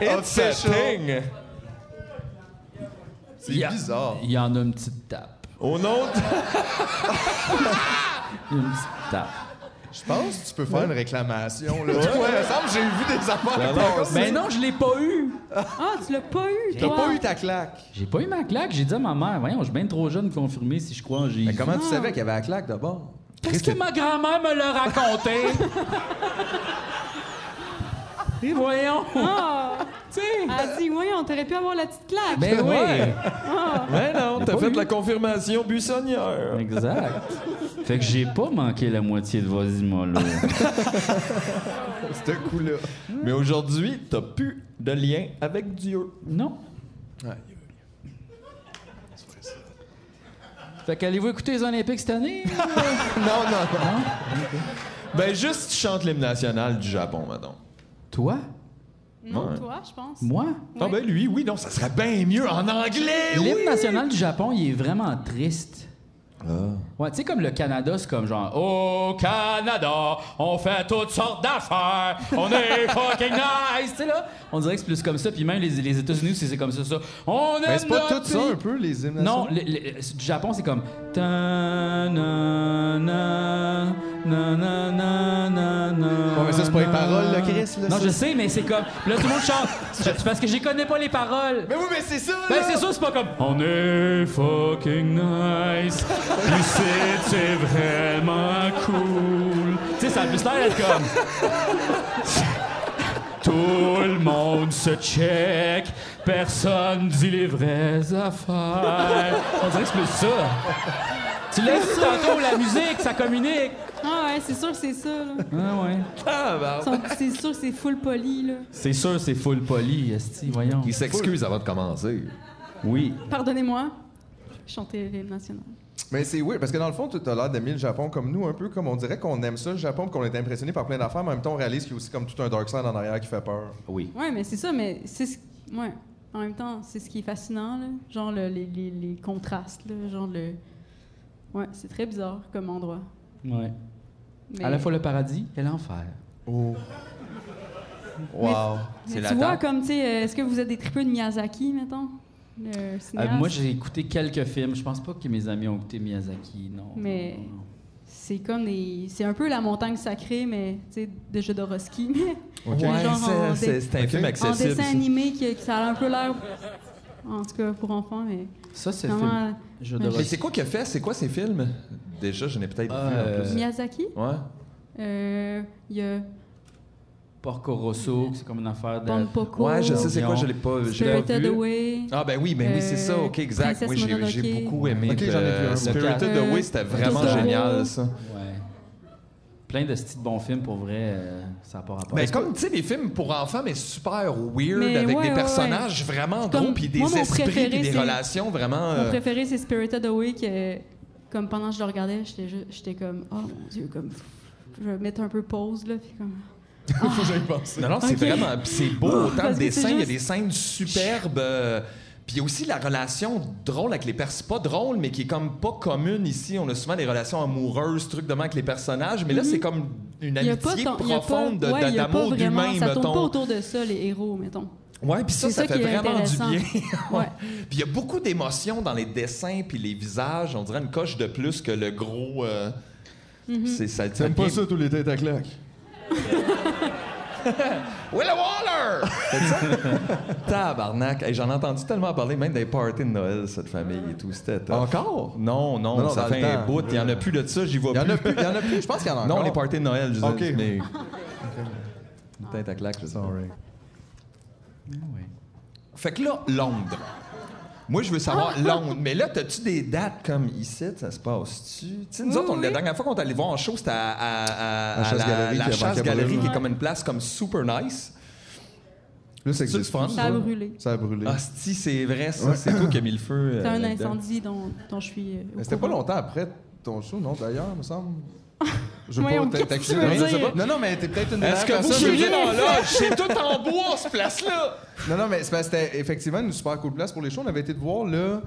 Regarde. It's a thing. C'est Il y a- bizarre. Il y en a une petite tape. Au nom de... Une petite tape. Je pense que tu peux faire une réclamation. Là. Ouais, il me semble que j'ai vu des affaires Non. Mais non, je l'ai pas eu. Ah, tu l'as pas eu, T'as pas eu ta claque. J'ai pas eu ma claque. J'ai dit à ma mère, voyons, je suis bien trop jeune de confirmer si je crois en Jésus. Mais comment tu savais qu'il y avait la claque d'abord? Parce que ma grand-mère me l'a raconté? Et voyons. Ah! Tu sais. Elle dit, oui, on t'aurait pu avoir la petite claque. Ben oui. Ah! Mais non, t'as pas fait eu. la confirmation buissonnière. Exact. Fait que j'ai pas manqué la moitié de Vasimolo. Ce coup-là. Mais aujourd'hui, t'as plus de lien avec Dieu. Non. Fait qu'allez-vous écouter les Olympiques cette année? Non, non, non. Ben, juste tu chantes l'hymne national du Japon, maintenant. Toi? Non, Ouais. toi, je pense. Moi? Ah ben lui, oui, non, ça serait bien mieux en anglais, L'hymne oui! national du Japon, il est vraiment triste. Ouais, tu sais, comme le Canada, c'est comme genre Au Canada, on fait toutes sortes d'affaires, on est fucking nice, tu sais là. On dirait que c'est plus comme ça, puis même les, les États-Unis c'est comme ça, ça. On Mais c'est pas tout ça un peu, les hymnes Non, nationaux? le- le- du Japon, c'est comme. Ta na na na na na na na. Ouais, mais ça, c'est pas les paroles, là, Chris, là, Non, ça. je sais, mais c'est comme. Là, tout le monde chante. C'est parce que j'y connais pas les paroles. Mais oui, mais c'est ça, Ben, là! c'est sûr, c'est pas comme. On est fucking nice. Ici, c'est vraiment cool. Tu sais, ça a plus l'air d'être comme. Tout le monde se check, personne dit les vraies affaires. On dirait que c'est plus ça. Tu l'as dit tantôt, la musique, ça communique. Ah ouais, c'est sûr que c'est ça, là. Ah ouais. Ah, ben, C'est sûr que c'est full poli, là. C'est sûr, c'est full poli, esti, voyons. Il s'excuse avant de commencer. Oui. Pardonnez-moi. Chanter l'hymne national. Mais c'est oui, parce que dans le fond, tu as l'air d'aimer le Japon comme nous, un peu comme on dirait qu'on aime ça, le Japon, qu'on est impressionné par plein d'affaires, mais en même temps, on réalise qu'il y a aussi comme tout un dark side en arrière qui fait peur. Oui. Ouais, mais c'est ça, mais c'est ce... Ouais. En même temps, c'est ce qui est fascinant, là. Genre le- les, les, les contrastes, là. Genre le... Ouais, c'est très bizarre comme endroit. Ouais. Mais- À la fois le paradis et l'enfer. Oh. Mais- Wow. Mais tu vois, comme, tu sais, euh, est-ce que vous êtes des tripeux de Miyazaki, mettons? Euh, moi, j'ai écouté quelques films. Je pense pas que mes amis ont écouté Miyazaki, non. Mais c'est comme des... C'est un peu la montagne sacrée, mais, tu sais, de Jodorowsky, mais... Ok. genre Ouais, en c'est- un film En accessible, dessin ça. animé, qui, qui ça a un peu l'air... En tout cas, pour enfants, mais... Ça, c'est le film Jodorowsky. Mais c'est quoi qu'il a fait? C'est quoi ces films? Déjà, je n'ai peut-être vu Euh, en plus. Miyazaki? Ouais. Euh, Il y a Porco Rosso, c'est comme une affaire de. Pompoko. Ouais, je sais c'est quoi, je l'ai pas, Spirited vu. Away. Ah ben oui, ben oui, c'est ça, ok, exact. Oui, j'ai, j'ai beaucoup aimé. Ok, j'en ai vu un. Spirited Euh, Away, c'était vraiment génial, ça. Ouais. Plein de styles de bons films, pour vrai, euh, ça n'a pas rapport. Ben, comme, tu sais, des films pour enfants, mais super weird, Mais avec ouais, des ouais, personnages vraiment Comme- gros, puis des moi, mon esprits, préféré, puis des c'est- relations vraiment... Mon euh, préféré, c'est Spirited Away, que, comme pendant que je le regardais, j'étais, ju- j'étais comme, oh mon Dieu, comme, je vais mettre un peu pause, là, puis comme... Faut que j'aille penser. Non, non, c'est Ok. vraiment. puis c'est beau, autant parce le que c'est dessin, il y a juste- des scènes superbes. euh, Puis il y a aussi la relation drôle avec les personnages. Pas drôle, mais qui est comme pas commune ici. On a souvent des relations amoureuses, trucs de même avec les personnages. Mais là, c'est comme une Mhm. Il y a pas amitié tant- il y a pas- profonde de- ouais, il y a pas d'amour vraiment- d'humain, Ça tourne pas mettons. autour de ça, les héros, mettons. Ouais, puis ça, C'est ça, ça fait qui est vraiment du intéressant. bien. Ouais. Puis il y a beaucoup d'émotions dans les dessins puis les visages. On dirait une coche de plus que le gros. euh, Mhm. C'est ça. T'aimes pas ça, tous les têtes à claques? Willow Waller! Tabarnak. Hey, J'en ai entendu tellement parler, même des parties de Noël, cette famille et tout. C'était tough. Encore? Non, non, Non, non, ça dans fait le un temps. bout. Il y en a plus de ça, j'y vois Il y en plus. a plus, il y en a plus. Je pense qu'il y en a Non, encore. les parties de Noël, je OK. dis. Mais... Une tête à claque, je sais pas. Fait que là, Londres. Moi, je veux savoir Londres. Mais là, as-tu des dates comme ici? Ça se passe-tu? Tu sais, nous Oui, autres, on- la dernière fois qu'on est allé voir en show, c'était à, à- à- La à Chasse-Galerie la, qui est qui comme une place comme super nice. Là, ça C'est existe fun, Ça a brûlé. Ça a brûlé. Ah, si, c'est vrai, ça. Ouais. C'est toi qui as mis le feu. C'est euh, un incendie dont, dont je suis. euh, c'était pas longtemps après ton show, non, d'ailleurs, me semble? Je veux Voyons, pas qu'est-ce t'accuser que de tu veux rien, je sais dire? pas. Non, non, mais t'es peut-être une des Est-ce que vous personnes- suivez dans l'âge? C'est tout en bois, ce place-là! Non, non, mais c'est parce que c'était effectivement une super cool place pour les shows. On avait été te voir là.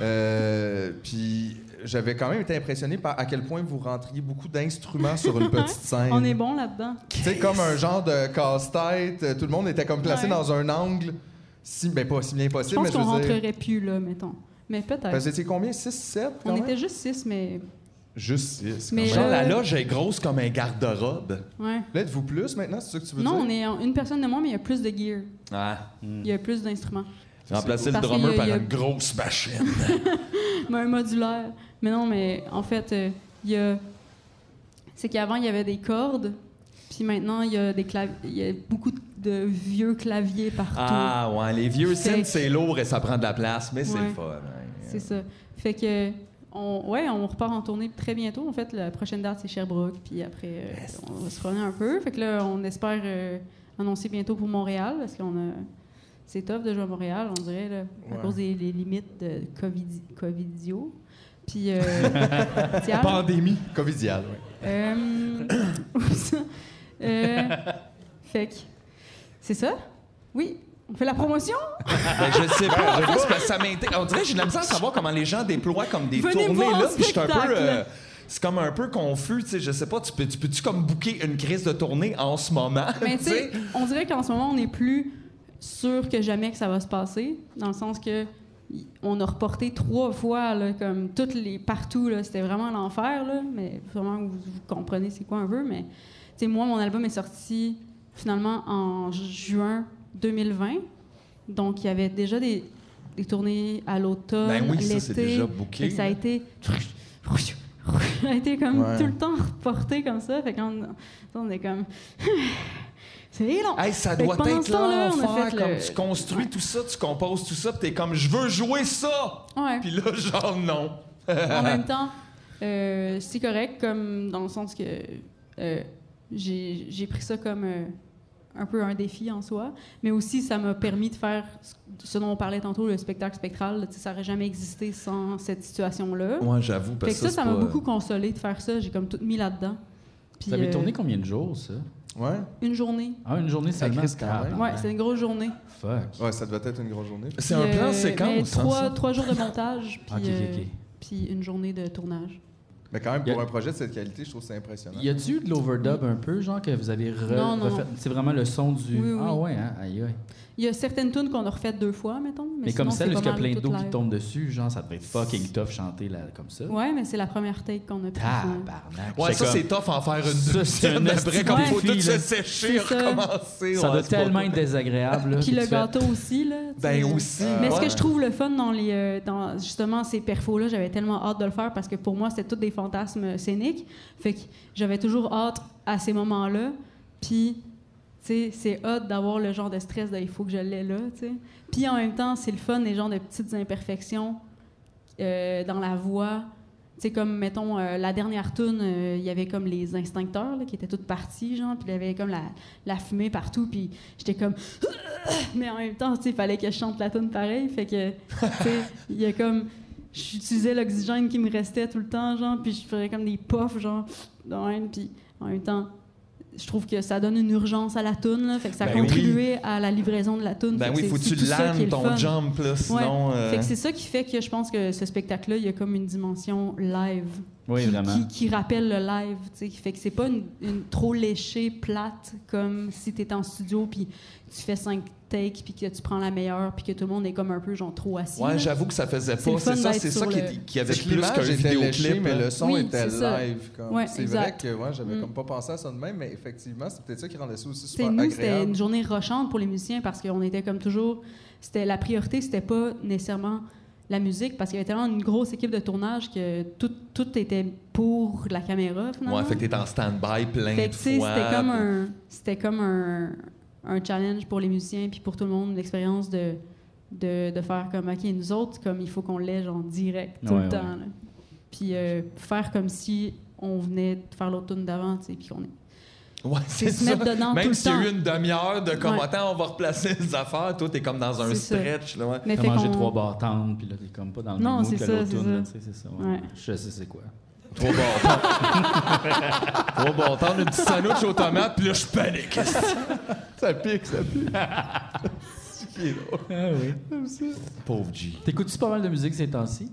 euh, puis j'avais quand même été impressionné par à quel point vous rentriez beaucoup d'instruments sur une petite scène. On est bon là-dedans. Tu sais, comme un genre de casse-tête. euh, Tout le monde était comme placé Ouais. dans un angle, si, ben pas si bien Je possible, pense mais je qu'on veux dire. rentrerait plus là, mettons. Mais peut-être. Parce que c'est combien? 6, 7 quand On même? était juste six, mais. Juste 6. Mais Genre, là- la loge est grosse comme un garde-robe. Ouais. Là, êtes-vous plus maintenant, c'est ça que tu veux Non, on dire? est en- une personne de moins, mais il y a plus de gear. Ah. Il y a plus d'instruments. Remplacer le drummer a- par a- une grosse machine. mais un modulaire. Mais non, mais en fait, euh, il y a. C'est qu'avant, il y avait des cordes, puis maintenant, il y a des clav... il y a beaucoup de vieux claviers partout. Ah, ouais, les vieux synths, que- c'est lourd et ça prend de la place, mais c'est Ouais. le fun. hein. C'est ça. Fait que. On, ouais, on repart en tournée très bientôt. En fait, la prochaine date, c'est Sherbrooke. Puis après, euh, on va se revenir un peu. Fait que là, on espère euh, annoncer bientôt pour Montréal parce qu'on a. C'est tough de jouer à Montréal, on dirait, là, à Ouais. cause des, des limites de COVID, Covidio. Puis. Euh. Pandémie covidiale, oui. Euh. Euh, fait que. C'est ça? Oui. On fait la promotion? Ben, je sais pas. En fait, c'est parce que ça m'intéresse. On dirait que j'ai de la misère à savoir comment les gens déploient comme des Venez tournées voir là. le Puis je suis un peu. spectacle. euh, c'est comme un peu confus, tu sais. Je sais pas, tu peux- tu peux-tu comme booker une crise de tournée en ce moment? Mais tu tu sais? sais, on dirait qu'en ce moment, on est plus sûr que jamais que ça va se passer, dans le sens que y- on a reporté trois fois, là, comme toutes les partout, là, c'était vraiment l'enfer, là, mais vraiment vous, vous comprenez c'est quoi un peu, mais tu sais, moi, mon album est sorti finalement en ju- juin 2020, donc il y avait déjà des, des tournées à l'automne, Ben oui, ça, l'été, c'est déjà booké, ça a là. été ça a été comme Ouais. tout le temps reporté comme ça, fait qu'on on est comme c'est long. Hey, ça Fait doit être fait comme le- tu construis tout ça, tu composes tout ça, puis t'es comme, je veux jouer ça! Ouais. Puis là, genre, non. en même temps, euh, c'est correct, comme dans le sens que euh, j'ai j'ai pris ça comme euh, un peu un défi en soi, mais aussi ça m'a permis de faire ce- dont on parlait tantôt, le spectacle spectral. ça n'aurait jamais existé sans cette situation-là. Ouais, j'avoue, parce Fait que ça, ça, ça m'a pas- beaucoup consolé de faire ça. J'ai comme tout mis là-dedans. Vous avez euh, tourné combien de jours, ça? Ouais. Une journée. Ah, une journée seulement? Même. Ouais, c'est une grosse journée. Fuck. Ouais, ça doit être une grosse journée. C'est un plan euh, séquence, hein, trois, ça? trois jours de montage, euh, puis une journée de tournage. Mais quand même, a- pour un projet de cette qualité, je trouve que c'est impressionnant. Y a-tu eu de l'overdub un peu, genre que vous avez re- Non, non. refait? C'est vraiment le son du. Oui, oui. Ah ouais, hein? Aïe, aïe. Il y a certaines tunes qu'on a refaites deux fois, mettons. Mais, Mais, comme sinon, celle c'est où pas il y a plein d'eau qui tombe dessus, genre, ça devait être fucking tough chanter là, comme ça. Ouais, mais c'est la première take qu'on a pris. Tabarnak. Ouais, ça, comme- c'est tough en faire une Ça, c'est deuxième après, quand il faut tout se sécher, recommencer. Ça doit tellement être désagréable. Puis le gâteau aussi, là. Ben aussi. Mais ce que je trouve le fun dans les, euh, dans justement ces perfos-là, j'avais tellement hâte de le faire parce que pour moi, c'était tous des fantasmes scéniques. Fait que j'avais toujours hâte à ces moments-là. Puis, c'est hot d'avoir le genre de stress de il faut que je l'ai là. Puis en même temps, c'est le fun, les genres de petites imperfections euh, dans la voix. Sais, comme, mettons, euh, la dernière tune, il y avait comme les instincteurs qui étaient toutes parties, genre, puis il y avait comme la, fumée partout, puis j'étais comme... Mais en même temps, il fallait que je chante la tune pareil, fait que, il y a comme... J'utilisais l'oxygène qui me restait tout le temps, genre, puis je ferais comme des puffs, genre, puis en même temps, je trouve que ça donne une urgence à la tune, là, fait que ça a Ben oui. contribué à la livraison de la tune. Ben fait oui, faut que tu le ton fun. jump, là, sinon, Ouais. euh, Fait que c'est ça qui fait que je pense que ce spectacle-là, il y a comme une dimension live Oui, qui, vraiment. qui- qui rappelle le live. tu sais. Fait que c'est pas une, une trop léchée, plate, comme si tu en studio puis tu fais cinq takes puis que tu prends la meilleure puis que tout le monde est comme un peu genre trop assis. Ouais, j'avoue que ça faisait pas. le C'est ça, c'est ça sur qui, le- qui avait plus qu'un vidéoclip. mais hein. le son Oui, était live. comme. Ouais, c'est exact. vrai que ouais, j'avais Mm. comme pas pensé à ça de même, mais effectivement, c'est peut-être ça qui rendait ça aussi C'était super nous, c'était agréable. une journée rochante pour les musiciens parce qu'on était comme toujours. C'était la priorité, c'était pas nécessairement la musique parce qu'il y avait tellement une grosse équipe de tournage que tout, tout était pour la caméra finalement. Ouais, fait que t'es en stand-by plein Fait de que, tu sais, fois. C'était comme un, c'était comme un, un challenge pour les musiciens puis pour tout le monde, l'expérience de, de, de faire comme ok nous autres comme il faut qu'on l'ait genre direct tout Ouais, le temps. là. Puis euh, faire comme si on venait de faire l'automne d'avant, tu sais, puis qu'on est Ouais, c'est se ça. mettre dedans Même tout le s'il y a eu une demi-heure de comme, Ouais. attends, on va replacer les affaires, toi, t'es comme dans un stretch. Là, ouais. Mais T'as mangé trois bartendes, puis là, t'es comme pas dans le Non, même mood c'est que ça, l'autre c'est tune, c'est ça. ouais. Ouais. Je sais c'est quoi. Trois bartendes. Trois bartendes, une petite sandwich aux tomates, puis là, je panique. ça pique, ça pique. Ah oui. Pauvre G. T'écoutes-tu pas mal de musique ces temps-ci?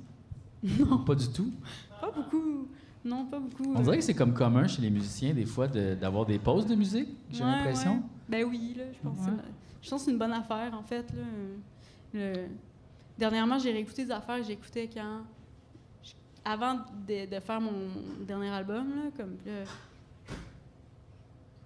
Non. Pas du tout? Pas beaucoup. Non, pas beaucoup. On dirait que c'est comme commun chez les musiciens, des fois, de- d'avoir des pauses de musique, j'ai Ouais, l'impression. ouais. Ben oui, là, je pense, que c'est- je pense que c'est une bonne affaire, en fait. Là. Le- Dernièrement, j'ai réécouté des affaires que j'écoutais quand. Avant de, de faire mon dernier album, là, comme. là,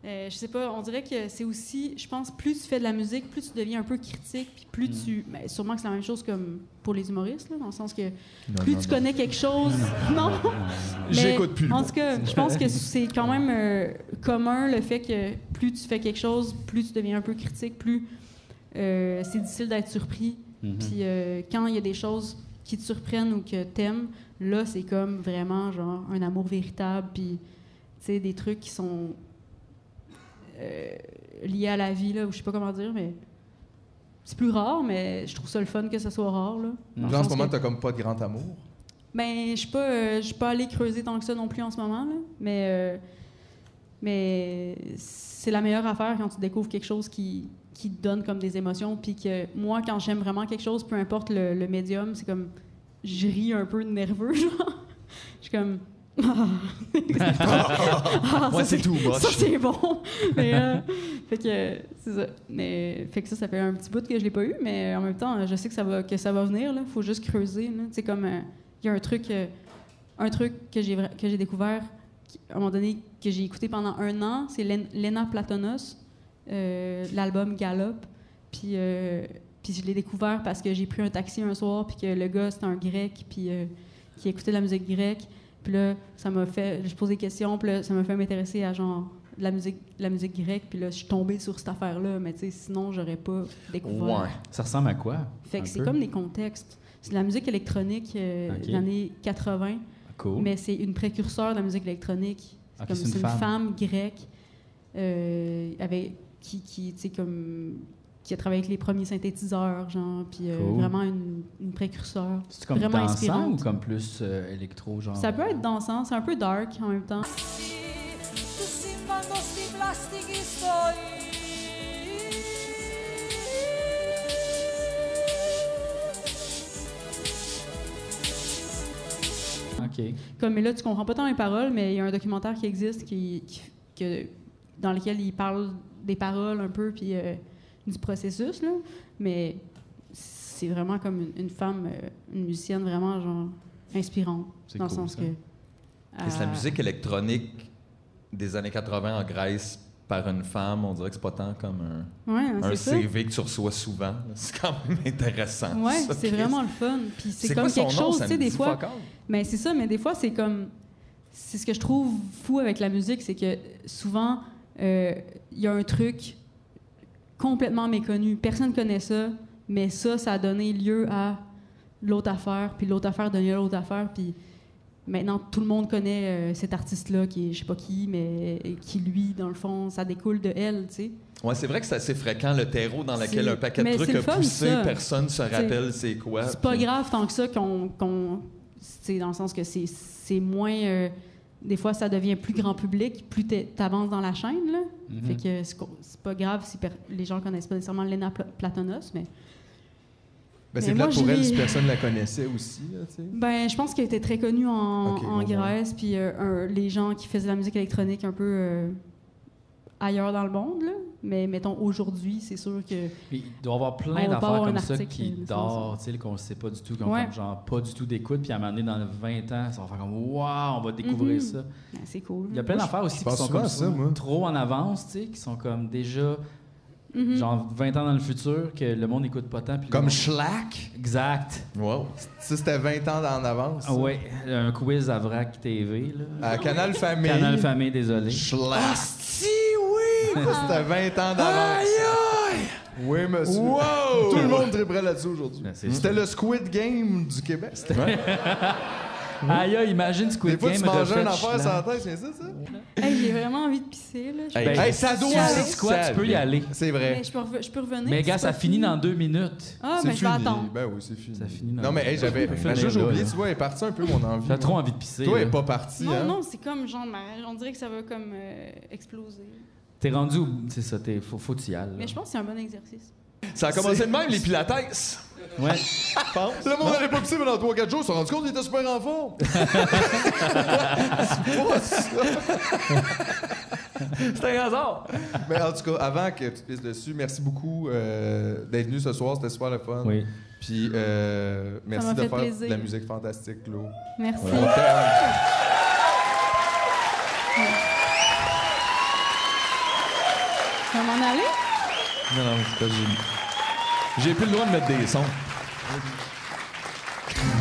euh, je sais pas, on dirait que c'est aussi, je pense, plus tu fais de la musique, plus tu deviens un peu critique, puis plus Mm. tu. ben, sûrement que c'est la même chose comme pour les humoristes, là, dans le sens que Non, plus non, tu non. connais quelque chose. Non! J'écoute plus En tout cas, je pense que c'est quand même euh, commun le fait que plus tu fais quelque chose, plus tu deviens un peu critique, plus euh, c'est difficile d'être surpris. Mhm. Puis euh, quand il y a des choses qui te surprennent ou que t'aimes, là, c'est comme vraiment genre un amour véritable, puis tu sais, des trucs qui sont euh, liés à la vie, là, ou je sais pas comment dire, mais c'est plus rare, mais je trouve ça le fun que ce soit rare, là. En ce moment, que- t'as comme pas de grand amour? ben, je suis pas, euh, je suis pas allée creuser tant que ça non plus en ce moment, là. Mais, euh, mais c'est la meilleure affaire quand tu découvres quelque chose qui, qui donne comme des émotions. Puis que moi, quand j'aime vraiment quelque chose, peu importe le, le médium, c'est comme je ris un peu nerveux, genre. Je suis comme. Ah, Ouais, ça, c'est too much. Ça, c'est bon. Mais, euh, fait que, c'est ça. Mais, fait que ça, ça fait un petit bout que je l'ai pas eu, mais en même temps, je sais que ça va, que ça va venir, là. Faut juste creuser, sais, comme, euh, il y a un truc, euh, un truc que j'ai, que j'ai découvert, qui- à un moment donné, que j'ai écouté pendant un an, c'est Len- Lena Platonos, l'album Galop. Puis, euh, puis je l'ai découvert parce que j'ai pris un taxi un soir, puis que le gars, c'était un grec, puis euh, qui écoutait de la musique grecque. Puis là, ça m'a fait. Je posais des questions, puis là, ça m'a fait m'intéresser à genre de la musique, de la musique grecque. Puis là, je suis tombée sur cette affaire-là, mais tu sais, sinon, j'aurais pas découvert. Ouais. Ça ressemble à quoi? Fait que c'est comme des contextes. C'est de la musique électronique euh, des années 80. Cool. Mais c'est une précurseur de la musique électronique. C'est Ok, comme c'est une c'est une femme. femme, grecque euh, avec, qui, tu sais, comme qui a travaillé avec les premiers synthétiseurs, genre, puis euh, vraiment une, précurseur. C'est comme dansant ou comme plus euh, électro, genre? Ça peut être dansant, c'est un peu dark en même temps. OK. Comme, mais là, tu comprends pas tant les paroles, mais il y a un documentaire qui existe qui, que, dans lequel il parle des paroles un peu, puis euh, du processus, là. Mais c'est vraiment comme une, une femme, euh, une musicienne vraiment, genre, inspirante. C'est Dans cool, le sens ça. que... C'est la euh, musique électronique des années 80 en Grèce par une femme, on dirait que c'est pas tant comme un, Ouais, un ça. CV que tu reçois souvent. C'est quand même intéressant. Ouais, ça, c'est vraiment le fun. Puis c'est comme quoi quelque nom? chose, tu sais, des fois. Mais c'est ça, mais des fois, c'est comme. C'est ce que je trouve fou avec la musique, c'est que souvent, il y a un truc complètement méconnu. Personne connaît ça, mais ça, ça a donné lieu à l'autre affaire, puis l'autre affaire à l'autre affaire, puis maintenant, tout le monde connaît euh, cet artiste-là, qui est je sais pas qui, mais qui, lui, dans le fond, ça découle de elle, tu sais. Ouais, c'est vrai que c'est assez fréquent, le terreau dans lequel un paquet de trucs a fun, poussé, ça. personne se rappelle c'est quoi. C'est pas puis- grave tant que ça qu'on. qu'on c'est dans le sens que c'est c'est moins. euh, des fois, ça devient plus grand public, plus tu avances dans la chaîne. Là. Mhm. Fait que c'est pas grave si les gens connaissent pas nécessairement Lena Pla- Platonos, mais. Ben, c'est plate pour elle si personne la connaissait aussi, là. Ben, je pense qu'elle était très connue en, Ok, en bon, Grèce, puis euh, les gens qui faisaient de la musique électronique un peu euh, ailleurs dans le monde, là. Mais mettons, aujourd'hui, c'est sûr que... Puis il doit y avoir plein d'affaires comme ça qui dort, tu sais, qu'on ne sait pas du tout, qui ont Ouais. genre pas du tout d'écoute, puis à un moment donné, dans 20 ans, ça va faire comme Waouh, on va découvrir Mhm. ça. Ben, c'est cool. Il y a plein d'affaires aussi je qui sont comme ça, moi. trop en avance, tu sais, qui sont comme déjà Mhm. genre 20 ans dans le futur, que le monde n'écoute pas tant. puis Comme monde- Schlack? Exact. Wow. Ça, c'était 20 ans en avance. Ah ouais, un quiz à Vrac TV, là. À Canal Famille. Canal Famille, désolé. Schlack. Ça, c'était 20 ans d'avance. Aïe, aïe! Oui, monsieur. Wow! Tout le monde triperait là-dessus aujourd'hui. Ben, C'était le Squid Game du Québec. Aïe, aïe, imagine Squid Des fois, Game tu manges refait un affaire la tête, c'est ça, ça? Hey, j'ai vraiment envie de pisser, là. Hey, Ben, Hey, ça doit aller. Quoi, tu peux y aller. C'est vrai. Mais je peux, je peux revenir. Mais gars, ça finit fini. dans deux minutes. Ah, mais je vais attendre. Ben oui, c'est fini. Ça finit dans Non, mais hey, j'avais. Finir j'ai oublié, là. tu vois, elle est partie un peu mon envie. T'as trop envie de pisser. Toi, elle est pas partie, Non, hein? non, c'est comme genre, on dirait que ça va comme euh, exploser. T'es rendu où? C'est ça, t'es, faut, faut t'y aller. Mais je pense que c'est un bon exercice. Ça a commencé de même, les pilates. Ouais. pense. Le monde n'allait pas pisser pendant 3-4 jours, ils se sont rendus compte qu'il était super en forme. c'est pas ça. C'est un hasard. Mais en tout cas, avant que tu te pisses dessus, merci beaucoup euh, d'être venu ce soir. C'était super le fun. Oui. Puis euh, merci m'a de fait faire plaisir. de la musique fantastique, Claude. Merci. On t'aime. Vas m'en aller? Non, non, c'est pas j'ai... J'ai plus le droit de mettre des sons.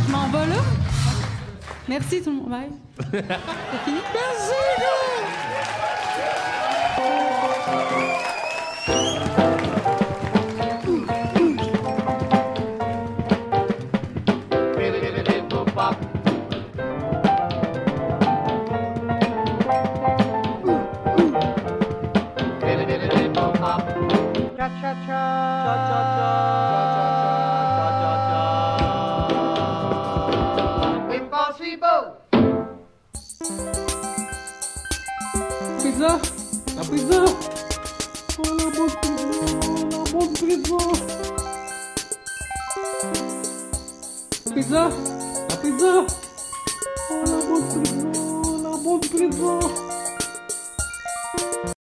Je m'en vais là? Merci tout le monde. Bye. C'est fini? Merci, Impossible! La pizza! Oh la bonne pizza! La bonne pizza! Pizza! La pizza! Oh la bonne pizza! La bonne pizza!